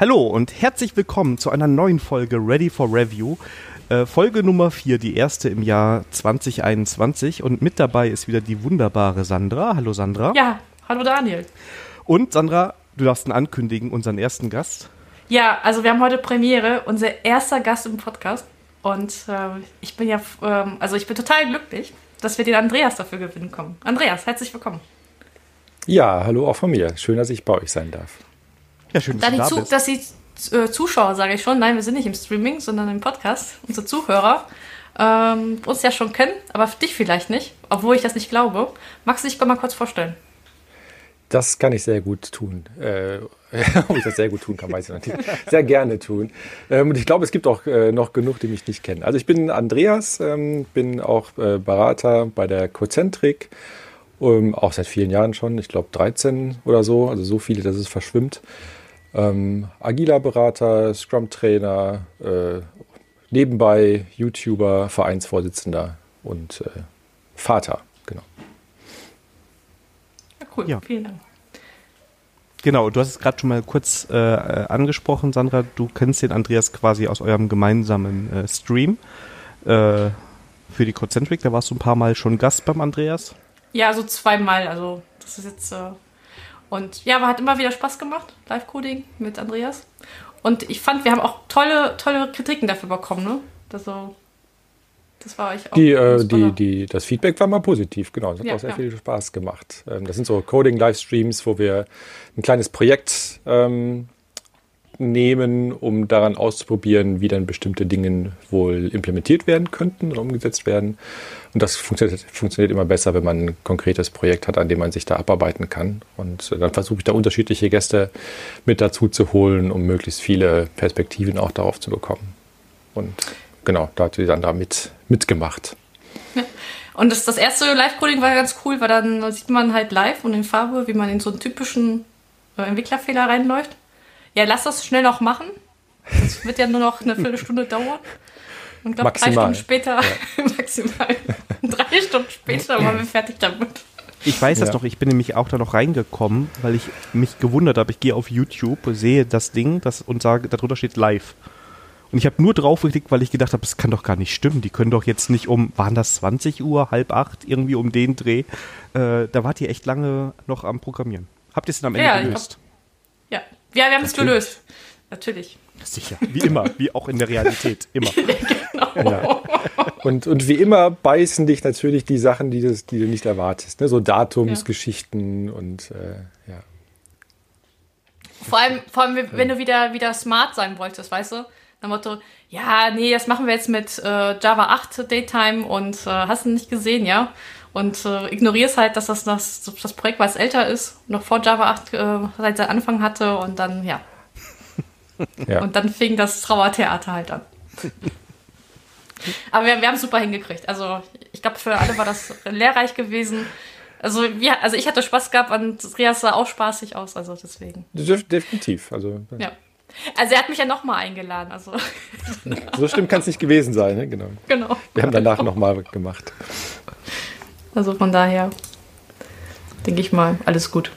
Hallo und herzlich willkommen zu einer neuen Folge Ready for Review. Äh, Folge Nummer 4, die erste im Jahr 2021. Und mit dabei ist wieder die wunderbare Sandra. Hallo Sandra. Ja, hallo Daniel. Und Sandra, du darfst ihn ankündigen, unseren ersten Gast. Ja, also wir haben heute Premiere, unser erster Gast im Podcast. Und äh, ich bin ja, ähm, also ich bin total glücklich, dass wir den Andreas dafür gewinnen kommen. Andreas, herzlich willkommen. Ja, hallo auch von mir. Schön, dass ich bei euch sein darf. Ja, schön, dass, dass du da bist. Dass die äh, Zuschauer, sage ich schon, nein, wir sind nicht im Streaming, sondern im Podcast, unsere Zuhörer, ähm, uns ja schon kennen, aber dich vielleicht nicht, obwohl ich das nicht glaube. Magst du dich mal kurz vorstellen? Das kann ich sehr gut tun. Äh, ob ich das sehr gut tun kann, weiß ich noch nicht. Sehr gerne tun. Ähm, und ich glaube, es gibt auch äh, noch genug, die mich nicht kennen. Also ich bin Andreas, ähm, bin auch äh, Berater bei der Cozentrik, ähm, auch seit vielen Jahren schon, ich glaube 13 oder so, also so viele, dass es verschwimmt. Ähm, agiler Berater, Scrum-Trainer, äh, nebenbei YouTuber, Vereinsvorsitzender und äh, Vater, genau. Ja, cool, ja. vielen Dank. Genau, du hast es gerade schon mal kurz äh, angesprochen, Sandra. Du kennst den Andreas quasi aus eurem gemeinsamen äh, Stream äh, für die Concentric. Da warst du ein paar Mal schon Gast beim Andreas. Ja, so zweimal. Also das ist jetzt äh, und ja, aber hat immer wieder Spaß gemacht, Live-Coding mit Andreas. Und ich fand, wir haben auch tolle, tolle Kritiken dafür bekommen, ne? Also, das war ich auch. Die, äh, die, die, das Feedback war mal positiv, genau. Das hat ja, auch sehr ja. viel Spaß gemacht. Ähm, das sind so Coding-Livestreams, wo wir ein kleines Projekt ähm, nehmen, um daran auszuprobieren, wie dann bestimmte Dinge wohl implementiert werden könnten oder umgesetzt werden. Und das funktioniert, funktioniert immer besser, wenn man ein konkretes Projekt hat, an dem man sich da abarbeiten kann. Und dann versuche ich da unterschiedliche Gäste mit dazu zu holen, um möglichst viele Perspektiven auch darauf zu bekommen. Und genau, da hat die Sandra mit, mitgemacht. Und das, das erste Live-Coding war ganz cool, weil dann sieht man halt live und in Farbe, wie man in so einen typischen äh, Entwicklerfehler reinläuft. Ja, lass das schnell noch machen. Das wird ja nur noch eine Viertelstunde dauern. Und glaube, drei Stunden später, ja. maximal, drei Stunden später waren wir fertig damit. Ich weiß ja. das doch, ich bin nämlich auch da noch reingekommen, weil ich mich gewundert habe. Ich gehe auf YouTube, sehe das Ding das, und sage, darunter steht live. Und ich habe nur drauf geklickt, weil ich gedacht habe, das kann doch gar nicht stimmen. Die können doch jetzt nicht um, waren das 20 Uhr, halb acht, irgendwie um den Dreh. Äh, da wart ihr echt lange noch am Programmieren. Habt ihr es dann am Ende ja, gelöst? Hab, ja. Ja, wir haben es gelöst. Natürlich. Sicher, wie immer, wie auch in der Realität, immer. genau. Ja. Und, und wie immer beißen dich natürlich die Sachen, die, das, die du nicht erwartest. Ne? So Datumsgeschichten ja. und äh, ja. Vor allem, vor allem, wenn du wieder, wieder smart sein wolltest, weißt du? Nach Motto, ja, nee, das machen wir jetzt mit äh, Java 8 Daytime und äh, hast du nicht gesehen, ja? Und äh, ignorierst halt, dass das, das, das Projekt, was älter ist, noch vor Java 8 äh, seit seinem Anfang hatte und dann, ja, ja. Und dann fing das Trauertheater halt an. Aber wir, wir haben es super hingekriegt. Also ich glaube, für alle war das lehrreich gewesen. Also, wir, also ich hatte Spaß gehabt und Rias sah auch spaßig aus, also deswegen. Definitiv. Also, ja. Also er hat mich ja nochmal eingeladen. Also. So stimmt kann es nicht gewesen sein, ne? genau. Genau. Wir haben danach nochmal gemacht. Also von daher denke ich mal, alles gut.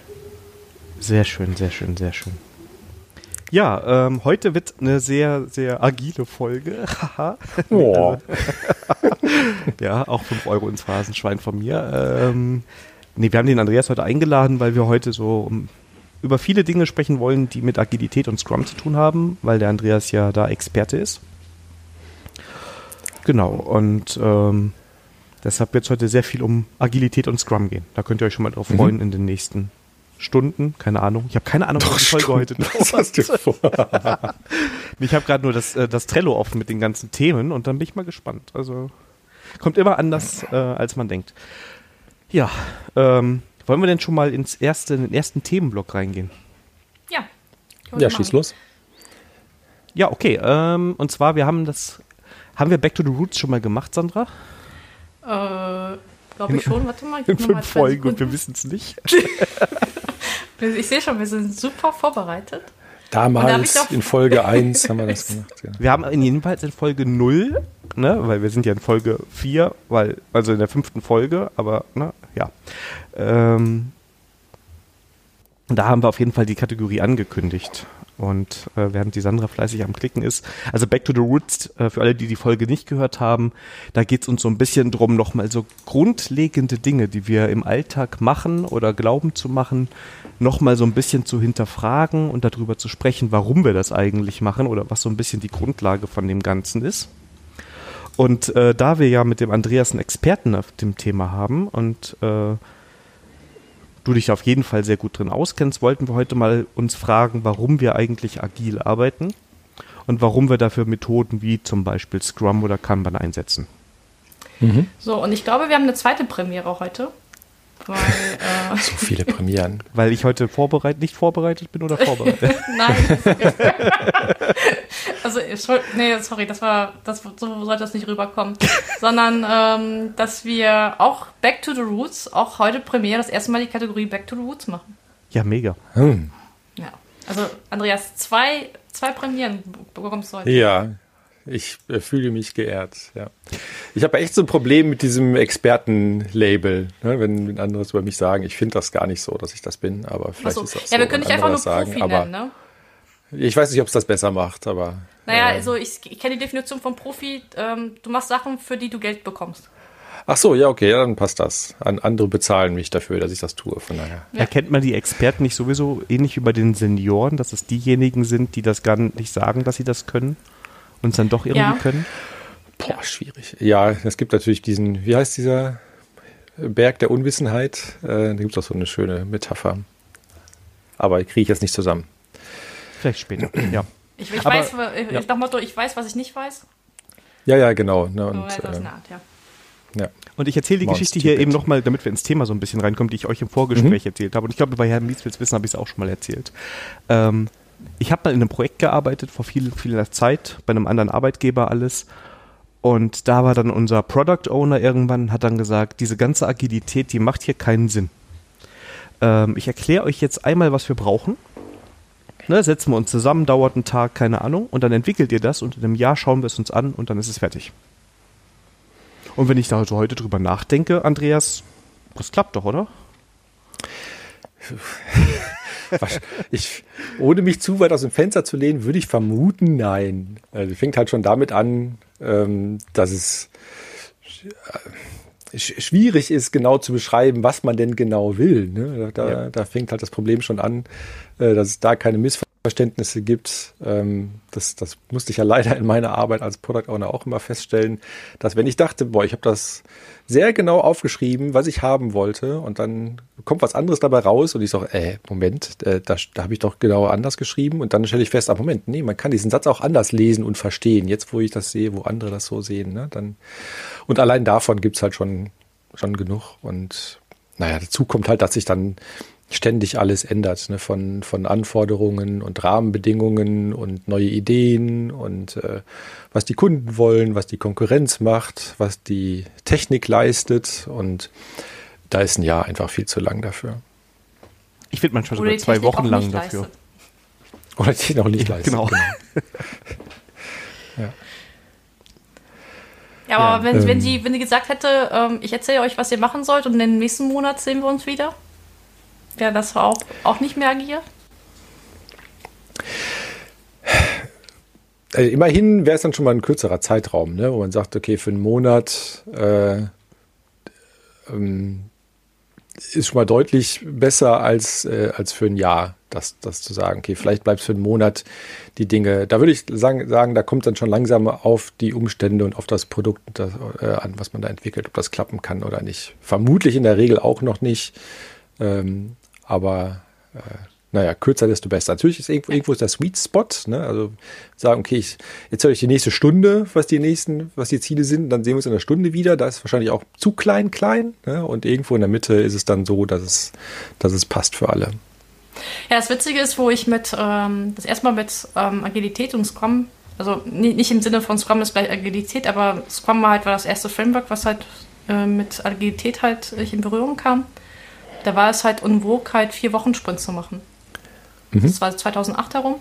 Sehr schön, sehr schön, sehr schön. Ja, ähm, heute wird eine sehr, sehr agile Folge. oh. ja, auch 5 Euro ins Phasenschwein von mir. Ähm, nee, wir haben den Andreas heute eingeladen, weil wir heute so über viele Dinge sprechen wollen, die mit Agilität und Scrum zu tun haben, weil der Andreas ja da Experte ist. Genau, und ähm, deshalb wird es heute sehr viel um Agilität und Scrum gehen. Da könnt ihr euch schon mal drauf mhm. freuen in den nächsten Stunden, keine Ahnung. Ich habe keine Ahnung, was die Folge heute. Was hast du vor? ich habe gerade nur das, äh, das Trello offen mit den ganzen Themen und dann bin ich mal gespannt. Also kommt immer anders, äh, als man denkt. Ja, ähm, wollen wir denn schon mal ins erste, in den ersten Themenblock reingehen? Ja. Ja, schieß los. Ja, okay. Ähm, und zwar, wir haben das, haben wir Back to the Roots schon mal gemacht, Sandra? Äh, glaube ich schon. Warte mal. In fünf Folgen und wir wissen es nicht. Ich sehe schon, wir sind super vorbereitet. Damals in Folge 1 haben wir das gemacht. Ja. Wir haben jedenfalls in Folge 0, ne, weil wir sind ja in Folge 4, weil, also in der fünften Folge, aber ne, ja. Ähm, da haben wir auf jeden Fall die Kategorie angekündigt. Und äh, während die Sandra fleißig am Klicken ist, also Back to the Roots, äh, für alle, die die Folge nicht gehört haben, da geht es uns so ein bisschen drum, nochmal so grundlegende Dinge, die wir im Alltag machen oder glauben zu machen, nochmal so ein bisschen zu hinterfragen und darüber zu sprechen, warum wir das eigentlich machen oder was so ein bisschen die Grundlage von dem Ganzen ist. Und äh, da wir ja mit dem Andreas einen Experten auf dem Thema haben und äh, du dich auf jeden Fall sehr gut drin auskennst, wollten wir heute mal uns fragen, warum wir eigentlich agil arbeiten und warum wir dafür Methoden wie zum Beispiel Scrum oder Kanban einsetzen. Mhm. So, und ich glaube, wir haben eine zweite Premiere heute. Weil, äh so viele Premieren. Weil ich heute vorbereitet, nicht vorbereitet bin oder vorbereitet? Nein. also, nee, sorry, das war, das, so sollte das nicht rüberkommen. Sondern, ähm, dass wir auch Back to the Roots, auch heute Premiere, das erste Mal die Kategorie Back to the Roots machen. Ja, mega. Hm. Ja. Also, Andreas, zwei, zwei Premieren bekommst du heute. Ja, ich äh, fühle mich geehrt, ja. Ich habe echt so ein Problem mit diesem Expertenlabel, ne, wenn, andere über mich sagen, ich finde das gar nicht so, dass ich das bin, aber vielleicht so. ist das Ja, wir können dich einfach nur sagen, Profi aber nennen, ne? Ich weiß nicht, ob es das besser macht, aber. Naja, äh, also ich, ich kenne die Definition von Profi, ähm, du machst Sachen, für die du Geld bekommst. Ach so, ja, okay, ja, dann passt das. An, andere bezahlen mich dafür, dass ich das tue, von daher. Ja. Erkennt man die Experten nicht sowieso ähnlich wie bei den Senioren, dass es diejenigen sind, die das gar nicht sagen, dass sie das können? Und es dann doch irgendwie ja. können? Boah, schwierig. Ja, es gibt natürlich diesen, wie heißt dieser Berg der Unwissenheit? Äh, da gibt es auch so eine schöne Metapher. Aber kriege ich jetzt nicht zusammen. Vielleicht später, ja. Ich, ich Aber, weiß, ich, ja. nach Motto, ich weiß, was ich nicht weiß. Ja, ja, genau. Ne, und, so, äh, Art, ja. Ja. Und ich erzähle die Monst Geschichte hier eben nochmal, damit wir ins Thema so ein bisschen reinkommen, die ich euch im Vorgespräch mhm. erzählt habe. Und ich glaube, bei Herrn Mieswitz Wissen habe ich es auch schon mal erzählt. Ähm, ich habe mal in einem Projekt gearbeitet vor viel, vieler Zeit, bei einem anderen Arbeitgeber alles. Und da war dann unser Product Owner irgendwann, hat dann gesagt, diese ganze Agilität, die macht hier keinen Sinn. Ähm, ich erkläre euch jetzt einmal, was wir brauchen. Ne, setzen wir uns zusammen, dauert einen Tag, keine Ahnung, und dann entwickelt ihr das und in einem Jahr schauen wir es uns an und dann ist es fertig. Und wenn ich da heute drüber nachdenke, Andreas, das klappt doch, oder? ich, ohne mich zu weit aus dem Fenster zu lehnen, würde ich vermuten, nein. Also fängt halt schon damit an, ähm, dass es äh, schwierig ist, genau zu beschreiben, was man denn genau will. Ne? Da, ja. da fängt halt das Problem schon an, äh, dass es da keine Missverständnisse gibt. Ähm, das, das musste ich ja leider in meiner Arbeit als Product Owner auch immer feststellen, dass wenn ich dachte, boah, ich habe das sehr genau aufgeschrieben, was ich haben wollte. Und dann kommt was anderes dabei raus und ich sage, äh, Moment, äh, da, da habe ich doch genau anders geschrieben. Und dann stelle ich fest, ah, Moment, nee, man kann diesen Satz auch anders lesen und verstehen, jetzt wo ich das sehe, wo andere das so sehen, ne, dann. Und allein davon gibt's halt schon, schon genug. Und naja, dazu kommt halt, dass ich dann ständig alles ändert, ne? von, von Anforderungen und Rahmenbedingungen und neue Ideen und äh, was die Kunden wollen, was die Konkurrenz macht, was die Technik leistet und da ist ein Jahr einfach viel zu lang dafür. Ich finde manchmal sogar zwei Wochen lang dafür. Leistet. Oder die noch nicht ja, leistet. Genau. genau. ja. Ja, aber ja, wenn, ähm, wenn, sie, wenn sie gesagt hätte, ähm, ich erzähle euch, was ihr machen sollt und im nächsten Monat sehen wir uns wieder, Wäre das auch, auch nicht mehr agil? Also immerhin wäre es dann schon mal ein kürzerer Zeitraum, ne? wo man sagt, okay, für einen Monat äh, ähm, ist schon mal deutlich besser als, äh, als für ein Jahr, das, das zu sagen. Okay, vielleicht bleibt es für einen Monat die Dinge. Da würde ich sagen, sagen, da kommt dann schon langsam auf die Umstände und auf das Produkt das, äh, an, was man da entwickelt, ob das klappen kann oder nicht. Vermutlich in der Regel auch noch nicht. Ähm, aber äh, naja, kürzer, desto besser. Natürlich ist irgendwo, irgendwo ist der Sweet Spot, ne? Also sagen, okay, ich erzähle euch die nächste Stunde, was die nächsten, was die Ziele sind, dann sehen wir uns in einer Stunde wieder. Da ist wahrscheinlich auch zu klein, klein. Ne? Und irgendwo in der Mitte ist es dann so, dass es, dass es passt für alle. Ja, das Witzige ist, wo ich mit ähm, das erstmal mit ähm, Agilität und Scrum, also nicht im Sinne von Scrum ist gleich Agilität, aber Scrum war halt war das erste Framework, was halt äh, mit Agilität halt in Berührung kam da war es halt en vogue, halt vier Wochen Sprint zu machen. Mhm. Das war 2008 herum.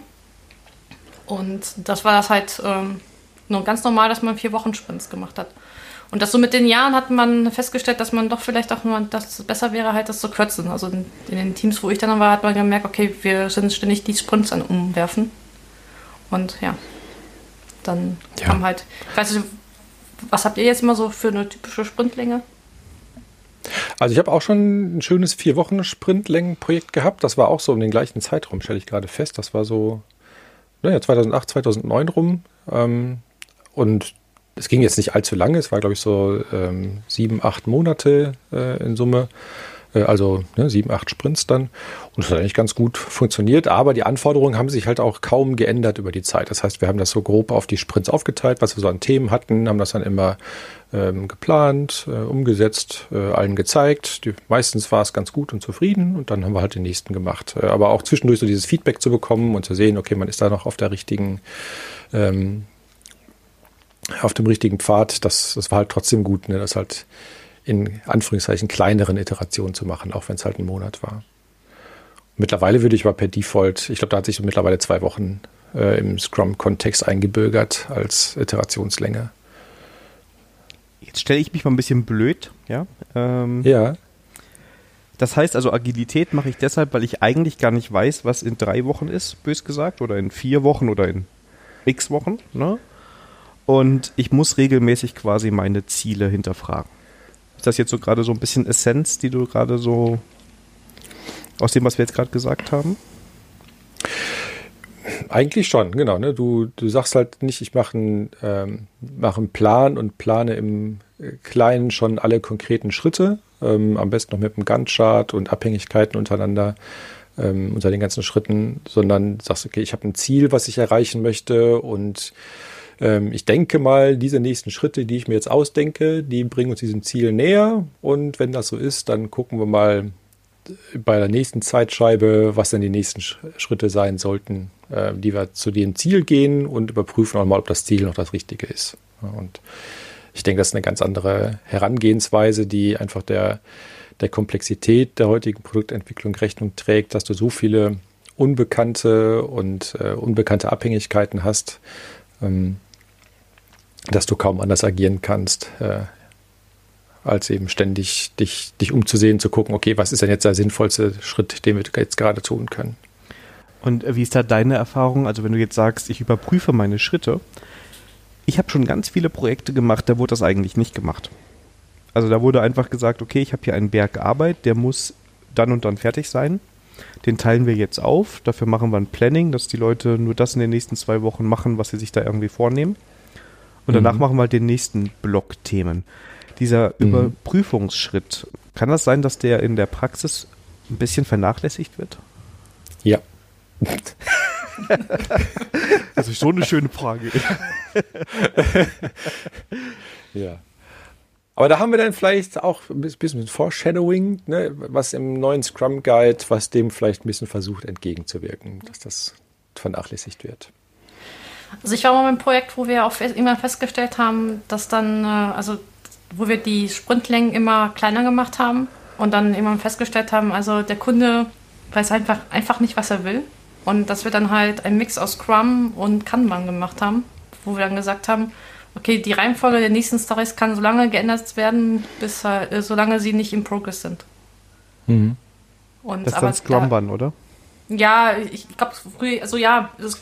Und das war das halt ähm, nur ganz normal, dass man vier Wochen Sprints gemacht hat. Und das so mit den Jahren hat man festgestellt, dass man doch vielleicht auch nur, dass besser wäre, halt das zu kürzen. Also in, in, den Teams, wo ich dann war, hat man gemerkt, okay, wir sind ständig die Sprints an umwerfen. Und ja, dann ja. kam halt, ich weiß nicht, was habt ihr jetzt immer so für eine typische Sprintlänge? Also ich habe auch schon ein schönes vier Wochen Sprintlängenprojekt gehabt. Das war auch so um den gleichen Zeitraum, stelle ich gerade fest. Das war so naja, 2008, 2009 rum. Ähm, und es ging jetzt nicht allzu lange. Es war, glaube ich, so ähm, sieben, acht Monate äh, in Summe. Äh, also ne, sieben, acht Sprints dann. Und es hat eigentlich ganz gut funktioniert. Aber die Anforderungen haben sich halt auch kaum geändert über die Zeit. Das heißt, wir haben das so grob auf die Sprints aufgeteilt, was wir so an Themen hatten, haben das dann immer ähm, geplant, äh, umgesetzt, äh, allen gezeigt. Die, meistens war es ganz gut und zufrieden und dann haben wir halt den nächsten gemacht. Äh, aber auch zwischendurch so dieses Feedback zu bekommen und zu sehen, okay, man ist da noch auf der richtigen, ähm, auf dem richtigen Pfad, das, das war halt trotzdem gut, ne? das halt in Anführungszeichen kleineren Iterationen zu machen, auch wenn es halt ein Monat war. Mittlerweile würde ich aber per Default, ich glaube, da hat sich mittlerweile zwei Wochen äh, im Scrum-Kontext eingebürgert als Iterationslänge. Jetzt stelle ich mich mal ein bisschen blöd, ja. Ähm, ja. Das heißt also, Agilität mache ich deshalb, weil ich eigentlich gar nicht weiß, was in drei Wochen ist, bös gesagt, oder in vier Wochen oder in x Wochen. Ne? Und ich muss regelmäßig quasi meine Ziele hinterfragen. Ist das jetzt so gerade so ein bisschen Essenz, die du gerade so aus dem, was wir jetzt gerade gesagt haben? Eigentlich schon, genau. Ne? Du, du sagst halt nicht, ich mache einen, ähm, mach einen Plan und plane im Kleinen schon alle konkreten Schritte, ähm, am besten noch mit einem Gantt-Chart und Abhängigkeiten untereinander ähm, unter den ganzen Schritten, sondern sagst, okay, ich habe ein Ziel, was ich erreichen möchte und ähm, ich denke mal, diese nächsten Schritte, die ich mir jetzt ausdenke, die bringen uns diesem Ziel näher und wenn das so ist, dann gucken wir mal, bei der nächsten Zeitscheibe, was denn die nächsten Schritte sein sollten, äh, die wir zu dem Ziel gehen und überprüfen auch mal, ob das Ziel noch das Richtige ist. Und ich denke, das ist eine ganz andere Herangehensweise, die einfach der, der Komplexität der heutigen Produktentwicklung Rechnung trägt, dass du so viele unbekannte und äh, unbekannte Abhängigkeiten hast, ähm, dass du kaum anders agieren kannst, äh, als eben ständig dich, dich umzusehen, zu gucken, okay, was ist denn jetzt der sinnvollste Schritt, den wir jetzt gerade tun können. Und wie ist da deine Erfahrung? Also wenn du jetzt sagst, ich überprüfe meine Schritte, ich habe schon ganz viele Projekte gemacht, da wurde das eigentlich nicht gemacht. Also da wurde einfach gesagt, okay, ich habe hier einen Berg Arbeit, der muss dann und dann fertig sein. Den teilen wir jetzt auf. Dafür machen wir ein Planning, dass die Leute nur das in den nächsten zwei Wochen machen, was sie sich da irgendwie vornehmen. Und danach mhm. machen wir halt den nächsten Block Themen. Dieser mhm. Überprüfungsschritt, kann das sein, dass der in der Praxis ein bisschen vernachlässigt wird? Ja. das ist schon eine schöne Frage. ja. Aber da haben wir dann vielleicht auch ein bisschen Foreshadowing, ne, was im neuen Scrum Guide, was dem vielleicht ein bisschen versucht entgegenzuwirken, dass das vernachlässigt wird. Also ich war mal beim Projekt, wo wir auch immer festgestellt haben, dass dann, äh, also wo wir die Sprintlängen immer kleiner gemacht haben und dann immer festgestellt haben, also der Kunde weiß einfach, einfach nicht, was er will. Und dass wir dann halt einen Mix aus Scrum und Kanban gemacht haben, wo wir dann gesagt haben, okay, die Reihenfolge der nächsten Stories kann so lange geändert werden, bis äh, solange sie nicht im Progress sind. Mhm. Und, das ist dann Scrumban, oder? Ja, ich glaube, also ja, das,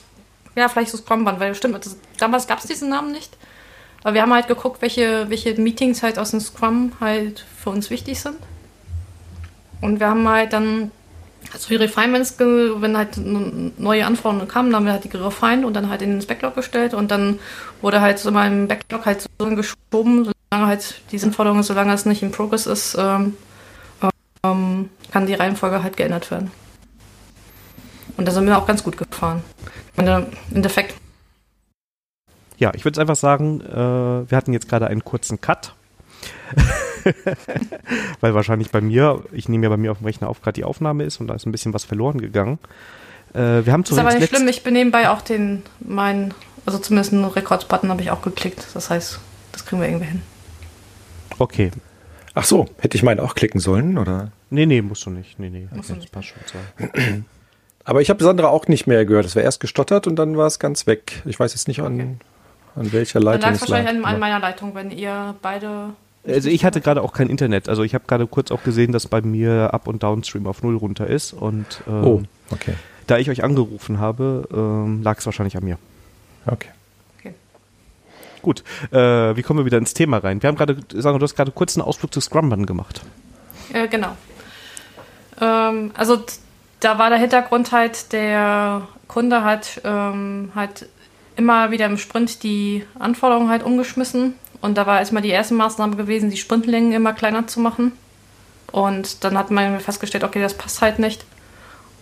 ja, vielleicht so Scrumban, weil stimmt, das, damals gab es diesen Namen nicht. Aber wir haben halt geguckt, welche, welche Meetings halt aus dem Scrum halt für uns wichtig sind. Und wir haben halt dann also die Refinements, wenn halt neue Anforderungen kamen, dann haben wir halt die gerefined und dann halt in den Backlog gestellt und dann wurde halt so mein Backlog halt so geschoben, solange halt die Anforderungen, solange es nicht in Progress ist, ähm, ähm, kann die Reihenfolge halt geändert werden. Und da sind wir auch ganz gut gefahren. Und im Endeffekt ja, ich würde einfach sagen, äh, wir hatten jetzt gerade einen kurzen Cut. Weil wahrscheinlich bei mir, ich nehme ja bei mir auf dem Rechner auf, gerade die Aufnahme ist und da ist ein bisschen was verloren gegangen. Äh, wir haben das ist aber nicht schlimm, ich bin nebenbei auch den, meinen, also zumindest einen Records-Button habe ich auch geklickt. Das heißt, das kriegen wir irgendwie hin. Okay. Ach so, hätte ich meinen auch klicken sollen, oder? Nee, nee, musst du nicht. Nee, nee, okay, das passt schon. Aber ich habe Sandra auch nicht mehr gehört. Es war erst gestottert und dann war es ganz weg. Ich weiß jetzt nicht, an, An welcher Leitung? Dann lag es wahrscheinlich an, an meiner Leitung, wenn ihr beide also ich hatte gerade auch kein Internet. Also ich habe gerade kurz auch gesehen, dass bei mir Up- und Downstream auf Null runter ist. Und ähm, oh, okay. da ich euch angerufen habe, ähm, lag es wahrscheinlich an mir. Okay. okay. Gut, äh, wie kommen wir wieder ins Thema rein? Wir haben gerade, sagen du hast gerade kurz einen Ausflug zu Scrumban gemacht. Äh, genau. Ähm, also da war der Hintergrund halt, der Kunde hat ähm, halt immer wieder im Sprint die Anforderungen halt umgeschmissen und da war erstmal die erste Maßnahme gewesen, die Sprintlängen immer kleiner zu machen. Und dann hat man festgestellt, okay, das passt halt nicht.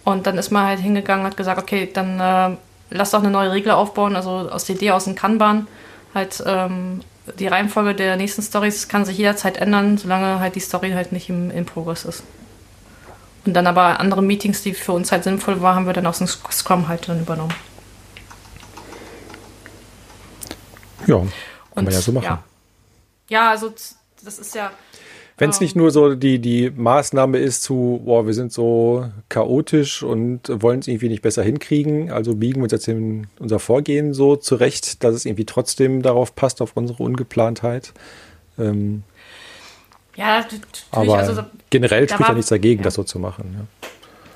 Und dann ist man halt hingegangen und hat gesagt, okay, dann äh, lass doch eine neue Regel aufbauen, also aus der Idee aus dem Kanban. Halt ähm, die Reihenfolge der nächsten Stories kann sich jederzeit ändern, solange halt die Story halt nicht im, im Progress ist. Und dann aber andere Meetings, die für uns halt sinnvoll waren, haben wir dann aus dem Scrum halt dann übernommen. Ja, kann und, man ja so machen. Ja. Ja, also das ist ja. Wenn es nicht nur so die, die Maßnahme ist zu, boah, wir sind so chaotisch und wollen es irgendwie nicht besser hinkriegen, also biegen wir uns jetzt in unser Vorgehen so zurecht, dass es irgendwie trotzdem darauf passt, auf unsere Ungeplantheit. Ähm, ja, aber also, generell spricht ja nichts dagegen, ja. das so zu machen. Ja.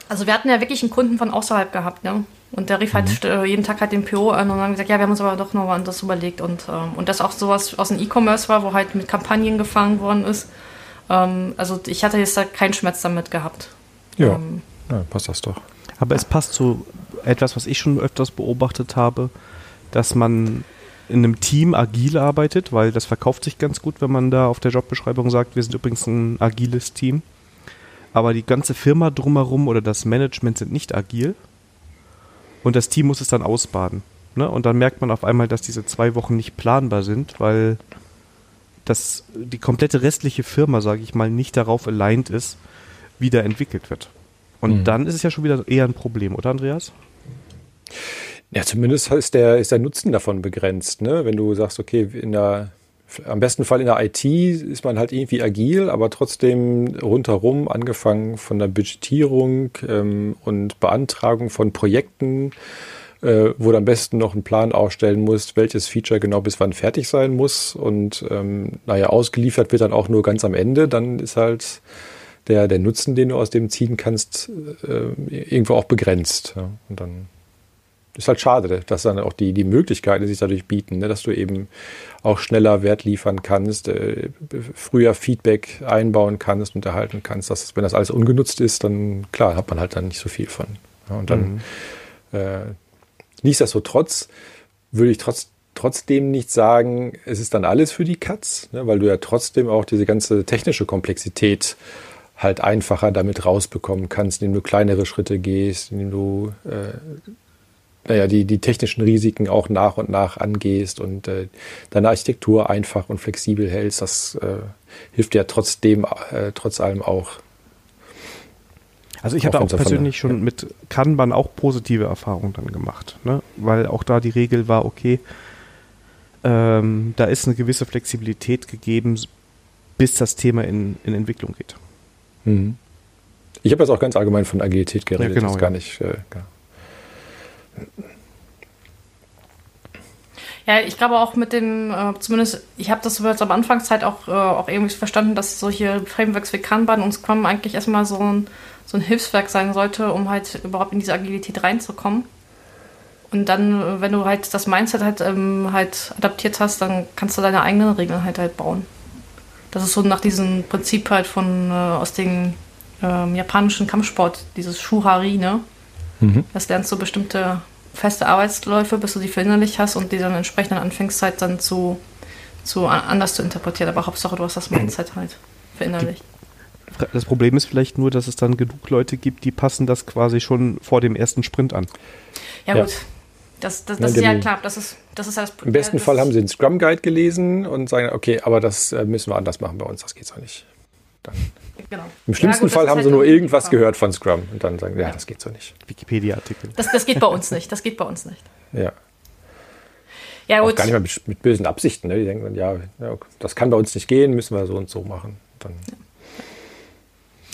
Also wir hatten ja wirklich einen Kunden von außerhalb gehabt, ne? Und der rief halt mhm. halt jeden Tag halt den PO an und haben gesagt, ja, wir haben uns aber doch noch mal anders überlegt. Und, ähm, und das auch sowas aus dem E-Commerce war, wo halt mit Kampagnen gefangen worden ist. Ähm, also ich hatte jetzt da keinen Schmerz damit gehabt. Ja, ähm, ja passt das doch. Aber es passt zu etwas, was ich schon öfters beobachtet habe, dass man in einem Team agil arbeitet, weil das verkauft sich ganz gut, wenn man da auf der Jobbeschreibung sagt, wir sind übrigens ein agiles Team. Aber die ganze Firma drumherum oder das Management sind nicht agil, und das Team muss es dann ausbaden. Ne? Und dann merkt man auf einmal, dass diese zwei Wochen nicht planbar sind, weil das, die komplette restliche Firma, sage ich mal, nicht darauf aligned ist, wie da entwickelt wird. Und mhm. dann ist es ja schon wieder eher ein Problem, oder Andreas? Ja, zumindest ist der, ist der Nutzen davon begrenzt. Ne? Wenn du sagst, okay, in der, am besten Fall in der IT ist man halt irgendwie agil, aber trotzdem rundherum, angefangen von der Budgetierung ähm, und Beantragung von Projekten, äh, wo du am besten noch einen Plan aufstellen musst, welches Feature genau bis wann fertig sein muss. Und ähm, naja, ausgeliefert wird dann auch nur ganz am Ende. Dann ist halt der, der Nutzen, den du aus dem ziehen kannst, äh, irgendwo auch begrenzt. Ja? Und dann ist halt schade, dass dann auch die, die Möglichkeiten sich dadurch bieten, ne? dass du eben auch schneller Wert liefern kannst, äh, früher Feedback einbauen kannst und erhalten kannst. Dass, wenn das alles ungenutzt ist, dann klar, hat man halt dann nicht so viel von. Ja, und dann mhm. äh, nichtsdestotrotz würde ich trotz, trotzdem nicht sagen, es ist dann alles für die Katz, ne? weil du ja trotzdem auch diese ganze technische Komplexität halt einfacher damit rausbekommen kannst, indem du kleinere Schritte gehst, indem du äh, naja, die, die technischen Risiken auch nach und nach angehst und äh, deine Architektur einfach und flexibel hältst, das äh, hilft dir trotzdem, äh, trotz allem auch. Also ich hatte auch persönlich schon ja. mit Kanban auch positive Erfahrungen dann gemacht, ne? weil auch da die Regel war, okay, ähm, da ist eine gewisse Flexibilität gegeben, bis das Thema in, in Entwicklung geht. Mhm. Ich habe jetzt auch ganz allgemein von Agilität geredet, ja, genau, das gar nicht. Äh, gar Ja, ich glaube auch mit dem, äh, zumindest, ich habe das jetzt am Anfangszeit auch, äh, auch irgendwie verstanden, dass solche Frameworks wie Kanban und Scrum eigentlich erstmal so ein, so ein Hilfswerk sein sollte, um halt überhaupt in diese Agilität reinzukommen. Und dann, wenn du halt das Mindset halt, ähm, halt adaptiert hast, dann kannst du deine eigenen Regeln halt halt bauen. Das ist so nach diesem Prinzip halt von äh, aus dem ähm, japanischen Kampfsport, dieses Shuhari, ne? Mhm. Das lernst du bestimmte feste Arbeitsläufe, bis du die verinnerlicht hast und die dann entsprechend anfängst halt dann zu, zu anders zu interpretieren. Aber Hauptsache, du hast das Mindset halt verinnerlicht. Das Problem ist vielleicht nur, dass es dann genug Leute gibt, die passen das quasi schon vor dem ersten Sprint an. Ja, ja. gut. Das, das, das ja, ist ja klar. Das ist, das ist das, Im besten Fall haben sie den Scrum Guide gelesen und sagen, okay, aber das äh, müssen wir anders machen bei uns, das geht so nicht. Dann Genau. Im schlimmsten ja, gut, Fall haben halt sie nur irgendwas gehört von Scrum und dann sagen, ja, ja. das geht so nicht. Wikipedia-Artikel. Das, das geht bei uns nicht. Das geht bei uns nicht. Ja. Ja, gut. Auch gar nicht mal mit, mit bösen Absichten. Ne? Die denken dann, ja, ja, das kann bei uns nicht gehen, müssen wir so und so machen. Dann ja.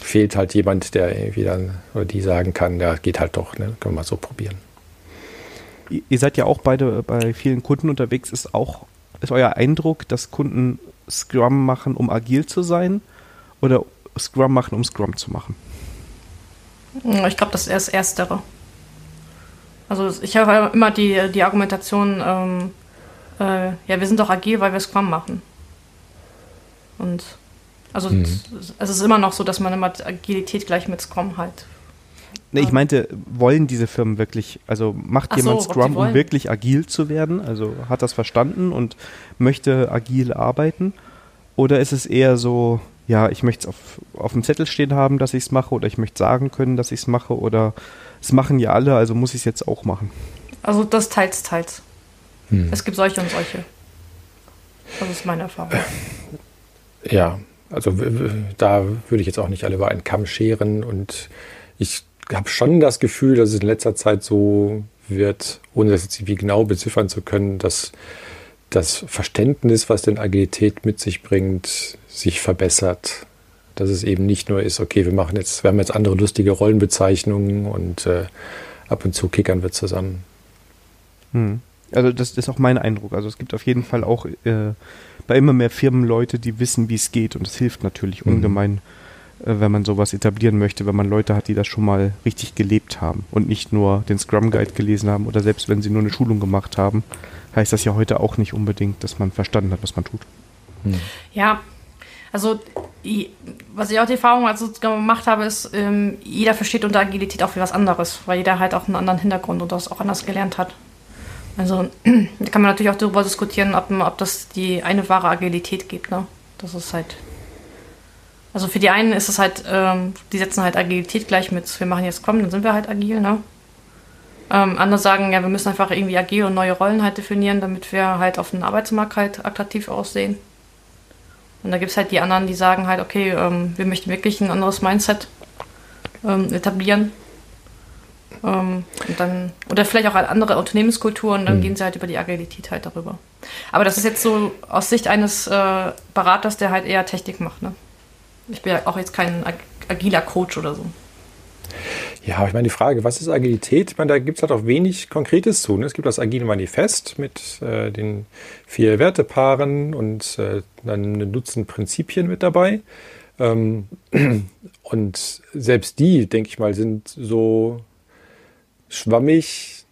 fehlt halt jemand, der irgendwie dann oder die sagen kann, ja, geht halt doch, ne? können wir mal so probieren. ihr seid ja auch beide bei vielen Kunden unterwegs. Ist auch ist euer Eindruck, dass Kunden Scrum machen, um agil zu sein, oder Scrum machen, um Scrum zu machen? Ich glaube, das ist erst Erstere. Also ich habe immer die, die Argumentation, ähm, äh, ja, wir sind doch agil, weil wir Scrum machen. Und also mhm. es ist immer noch so, dass man immer Agilität gleich mit Scrum halt. Nee, ich meinte, wollen diese Firmen wirklich, also macht Ach jemand so, Scrum, um wirklich agil zu werden? Also hat das verstanden und möchte agil arbeiten? Oder ist es eher so, ja, ich möchte es auf, auf dem Zettel stehen haben, dass ich es mache, oder ich möchte sagen können, dass ich es mache, oder es machen ja alle, also muss ich es jetzt auch machen? Also das teils, teils. Hm. Es gibt solche und solche. Das ist meine Erfahrung. Ja, also da würde ich jetzt auch nicht alle über einen Kamm scheren und ich habe schon das Gefühl, dass es in letzter Zeit so wird, ohne das jetzt irgendwie genau beziffern zu können, dass das Verständnis, was denn Agilität mit sich bringt, sich verbessert. Dass es eben nicht nur ist, okay, wir machen jetzt, wir haben jetzt andere lustige Rollenbezeichnungen und äh, ab und zu kickern wir zusammen. Hm. Also das, ist auch mein Eindruck. Also es gibt auf jeden Fall auch äh, bei immer mehr Firmen Leute, die wissen, wie es geht und es hilft natürlich mhm. ungemein, äh, wenn man sowas etablieren möchte, wenn man Leute hat, die das schon mal richtig gelebt haben und nicht nur den Scrum Guide gelesen haben oder selbst wenn sie nur eine Schulung gemacht haben, heißt das ja heute auch nicht unbedingt, dass man verstanden hat, was man tut. Hm. Ja, also was ich auch die Erfahrung also gemacht habe, ist, ähm, jeder versteht unter Agilität auch wie was anderes, weil jeder halt auch einen anderen Hintergrund und das auch anders gelernt hat. Also da kann man natürlich auch darüber diskutieren, ob, ob das die eine wahre Agilität gibt. Ne? Das ist halt. Also für die einen ist es halt, ähm, die setzen halt Agilität gleich mit, wir machen jetzt kommen, dann sind wir halt agil, ne? Ähm, andere sagen, ja, wir müssen einfach irgendwie agil und neue Rollen halt definieren, damit wir halt auf dem Arbeitsmarkt halt attraktiv aussehen. Und da gibt es halt die anderen, die sagen halt, okay, ähm, wir möchten wirklich ein anderes Mindset ähm, etablieren. Ähm, und dann, oder vielleicht auch halt andere Unternehmenskulturen, dann mhm. gehen sie halt über die Agilität halt darüber. Aber das ist jetzt so aus Sicht eines äh, Beraters, der halt eher Technik macht. Ne? Ich bin ja auch jetzt kein agiler Coach oder so. Ja, ich meine, die Frage, was ist Agilität? Ich meine, da gibt es halt auch wenig Konkretes zu. Ne? Es gibt das Agile Manifest mit äh, den vier Wertepaaren und äh, dann ein Dutzend Prinzipien mit dabei. Ähm, und selbst die, denke ich mal, sind so schwammig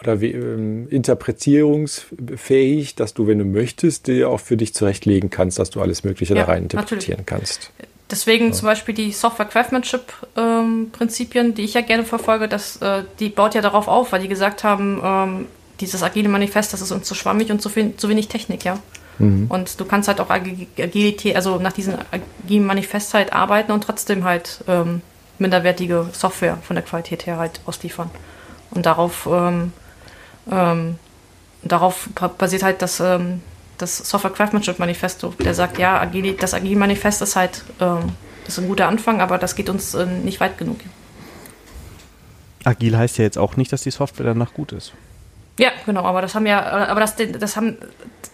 oder ähm, interpretierungsfähig, dass du, wenn du möchtest, dir auch für dich zurechtlegen kannst, dass du alles Mögliche ja, da rein interpretieren natürlich. kannst. Deswegen ja. zum Beispiel die Software Craftsmanship ähm, Prinzipien, die ich ja gerne verfolge, das, äh, die baut ja darauf auf, weil die gesagt haben, ähm, dieses agile Manifest, das ist uns zu schwammig und zu, viel, zu wenig Technik, ja. Mhm. Und du kannst halt auch Agilität, also nach diesem agilen Manifest halt arbeiten und trotzdem halt ähm, minderwertige Software von der Qualität her halt ausliefern. Und darauf, ähm, ähm, darauf basiert halt das, das Software Craftsmanship Manifesto, der sagt, ja, Agil, das Agile Manifest ist halt ähm, das ist ein guter Anfang, aber das geht uns äh, nicht weit genug. Agil heißt ja jetzt auch nicht, dass die Software danach gut ist. Ja, genau, aber das haben ja, aber das, das haben,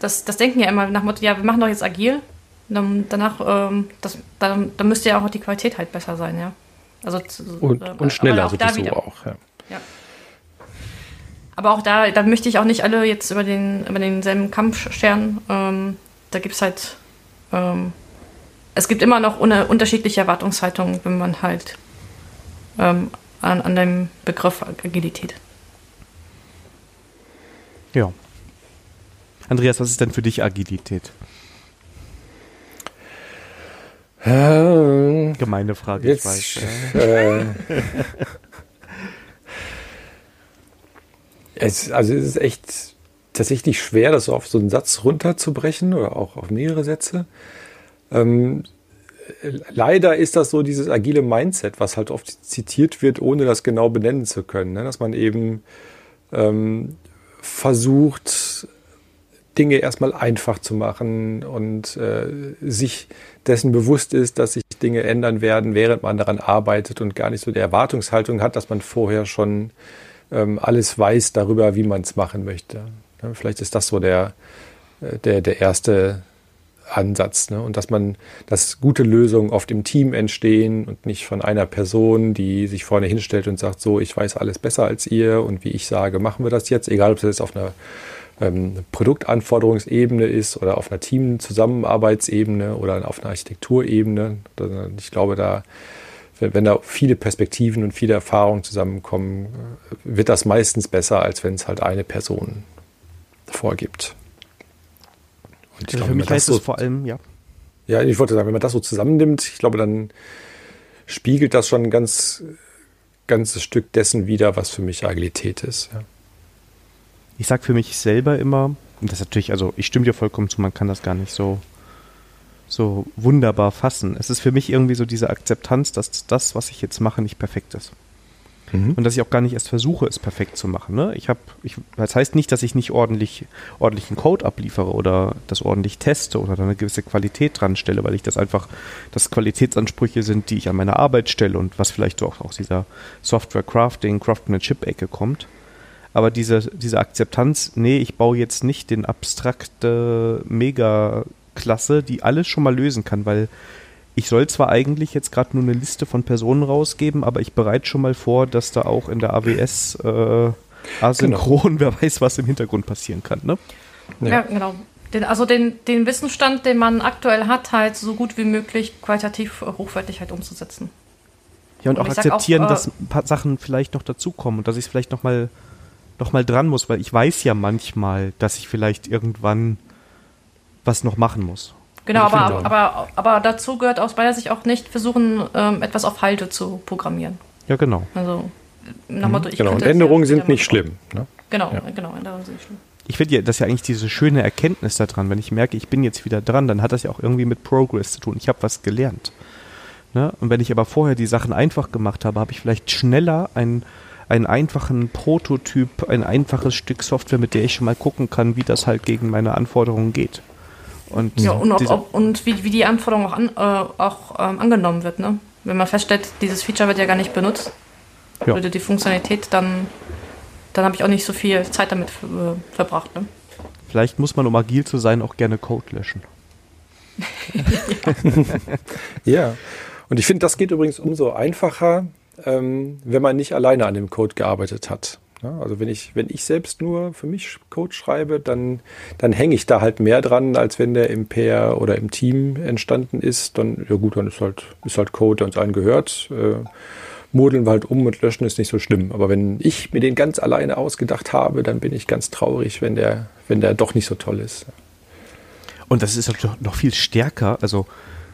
das, das denken ja immer nach dem Motto, ja, wir machen doch jetzt agil. Dann, danach, ähm, das, dann, dann müsste ja auch die Qualität halt besser sein, ja. Also, und, äh, und schneller auch sowieso auch, ja. ja. Aber auch da, da möchte ich auch nicht alle jetzt über, den, über denselben Kampf scheren. Ähm, da gibt es halt, ähm, es gibt immer noch eine unterschiedliche Erwartungshaltungen, wenn man halt ähm, an, an dem Begriff Agilität. Ja. Andreas, was ist denn für dich Agilität? Ähm, Gemeine Frage, jetzt, ich weiß. Äh, Es, also es ist echt tatsächlich schwer, das so auf so einen Satz runterzubrechen oder auch auf mehrere Sätze. Ähm, leider ist das so dieses agile Mindset, was halt oft zitiert wird, ohne das genau benennen zu können. Ne? Dass man eben ähm, versucht, Dinge erstmal einfach zu machen und äh, sich dessen bewusst ist, dass sich Dinge ändern werden, während man daran arbeitet und gar nicht so die Erwartungshaltung hat, dass man vorher schon alles weiß darüber, wie man es machen möchte. Vielleicht ist das so der, äh, der, der erste Ansatz. Ne? Und dass man, dass gute Lösungen oft im Team entstehen und nicht von einer Person, die sich vorne hinstellt und sagt, so, ich weiß alles besser als ihr und wie ich sage, machen wir das jetzt, egal ob es jetzt auf einer ähm, Produktanforderungsebene ist oder auf einer Teamzusammenarbeitsebene oder auf einer Architekturebene. Ich glaube, da, wenn da viele Perspektiven und viele Erfahrungen zusammenkommen, äh, wird das meistens besser, als wenn es halt eine Person vorgibt. Und ich glaube, für mich heißt so, es vor allem, ja. Ja, ich wollte sagen, wenn man das so zusammennimmt, ich glaube, dann spiegelt das schon ein ganz ganzes Stück dessen wider, was für mich Agilität ist. Ja. Ich sage für mich selber immer, und das ist natürlich, also ich stimme dir vollkommen zu, man kann das gar nicht so, so wunderbar fassen. Es ist für mich irgendwie so diese Akzeptanz, dass das, was ich jetzt mache, nicht perfekt ist. Mhm. Und dass ich auch gar nicht erst versuche, es perfekt zu machen. Ne? Ich habe, ich, das heißt nicht, dass ich nicht ordentlich, ordentlichen Code abliefere oder das ordentlich teste oder da eine gewisse Qualität dran stelle, weil ich das einfach, dass Qualitätsansprüche sind, die ich an meine Arbeit stelle und was vielleicht auch aus dieser Software Crafting, Craftsmanship-Ecke kommt. Aber diese, diese Akzeptanz, nee, ich baue jetzt nicht den abstrakte Mega-Klasse, die alles schon mal lösen kann, weil ich soll zwar eigentlich jetzt gerade nur eine Liste von Personen rausgeben, aber ich bereite schon mal vor, dass da auch in der AWS äh, asynchron, genau. wer weiß, was im Hintergrund passieren kann, ne? Ja, ja genau. Den, also den, den Wissensstand, den man aktuell hat, halt so gut wie möglich qualitativ hochwertig halt umzusetzen. Ja, und, und auch akzeptieren, auch, äh, dass ein paar Sachen vielleicht noch dazukommen und dass ich es vielleicht nochmal noch mal dran muss, weil ich weiß ja manchmal, dass ich vielleicht irgendwann was noch machen muss. Genau, aber, aber, aber dazu gehört aus meiner Sicht auch nicht versuchen, ähm, etwas auf Halte zu programmieren. Ja, genau. Also, nach Motto, ich genau, und Änderungen sind nicht schlimm. Ne? Genau, ja. genau, Änderungen sind nicht schlimm. Ich finde ja, das ist ja eigentlich diese schöne Erkenntnis daran, wenn ich merke, ich bin jetzt wieder dran, dann hat das ja auch irgendwie mit Progress zu tun. Ich habe was gelernt. Ne? Und wenn ich aber vorher die Sachen einfach gemacht habe, habe ich vielleicht schneller einen, einen einfachen Prototyp, ein einfaches Stück Software, mit der ich schon mal gucken kann, wie das halt gegen meine Anforderungen geht. Und, ja, und, ob, ob, und wie, wie die Anforderung auch, an, äh, auch ähm, angenommen wird. Ne? Wenn man feststellt, dieses Feature wird ja gar nicht benutzt, ja. oder die Funktionalität, dann, dann habe ich auch nicht so viel Zeit damit äh, verbracht. Ne? Vielleicht muss man, um agil zu sein, auch gerne Code löschen. ja. Und ich finde, das geht übrigens umso einfacher, ähm, wenn man nicht alleine an dem Code gearbeitet hat. Ja, also wenn ich, wenn ich selbst nur für mich Code schreibe, dann, dann hänge ich da halt mehr dran, als wenn der im Pair oder im Team entstanden ist. Dann, ja gut, dann ist halt, ist halt Code, der uns allen gehört. Äh, modeln wir halt um und löschen ist nicht so schlimm. Aber wenn ich mir den ganz alleine ausgedacht habe, dann bin ich ganz traurig, wenn der, wenn der doch nicht so toll ist. Und das ist halt noch viel stärker. Also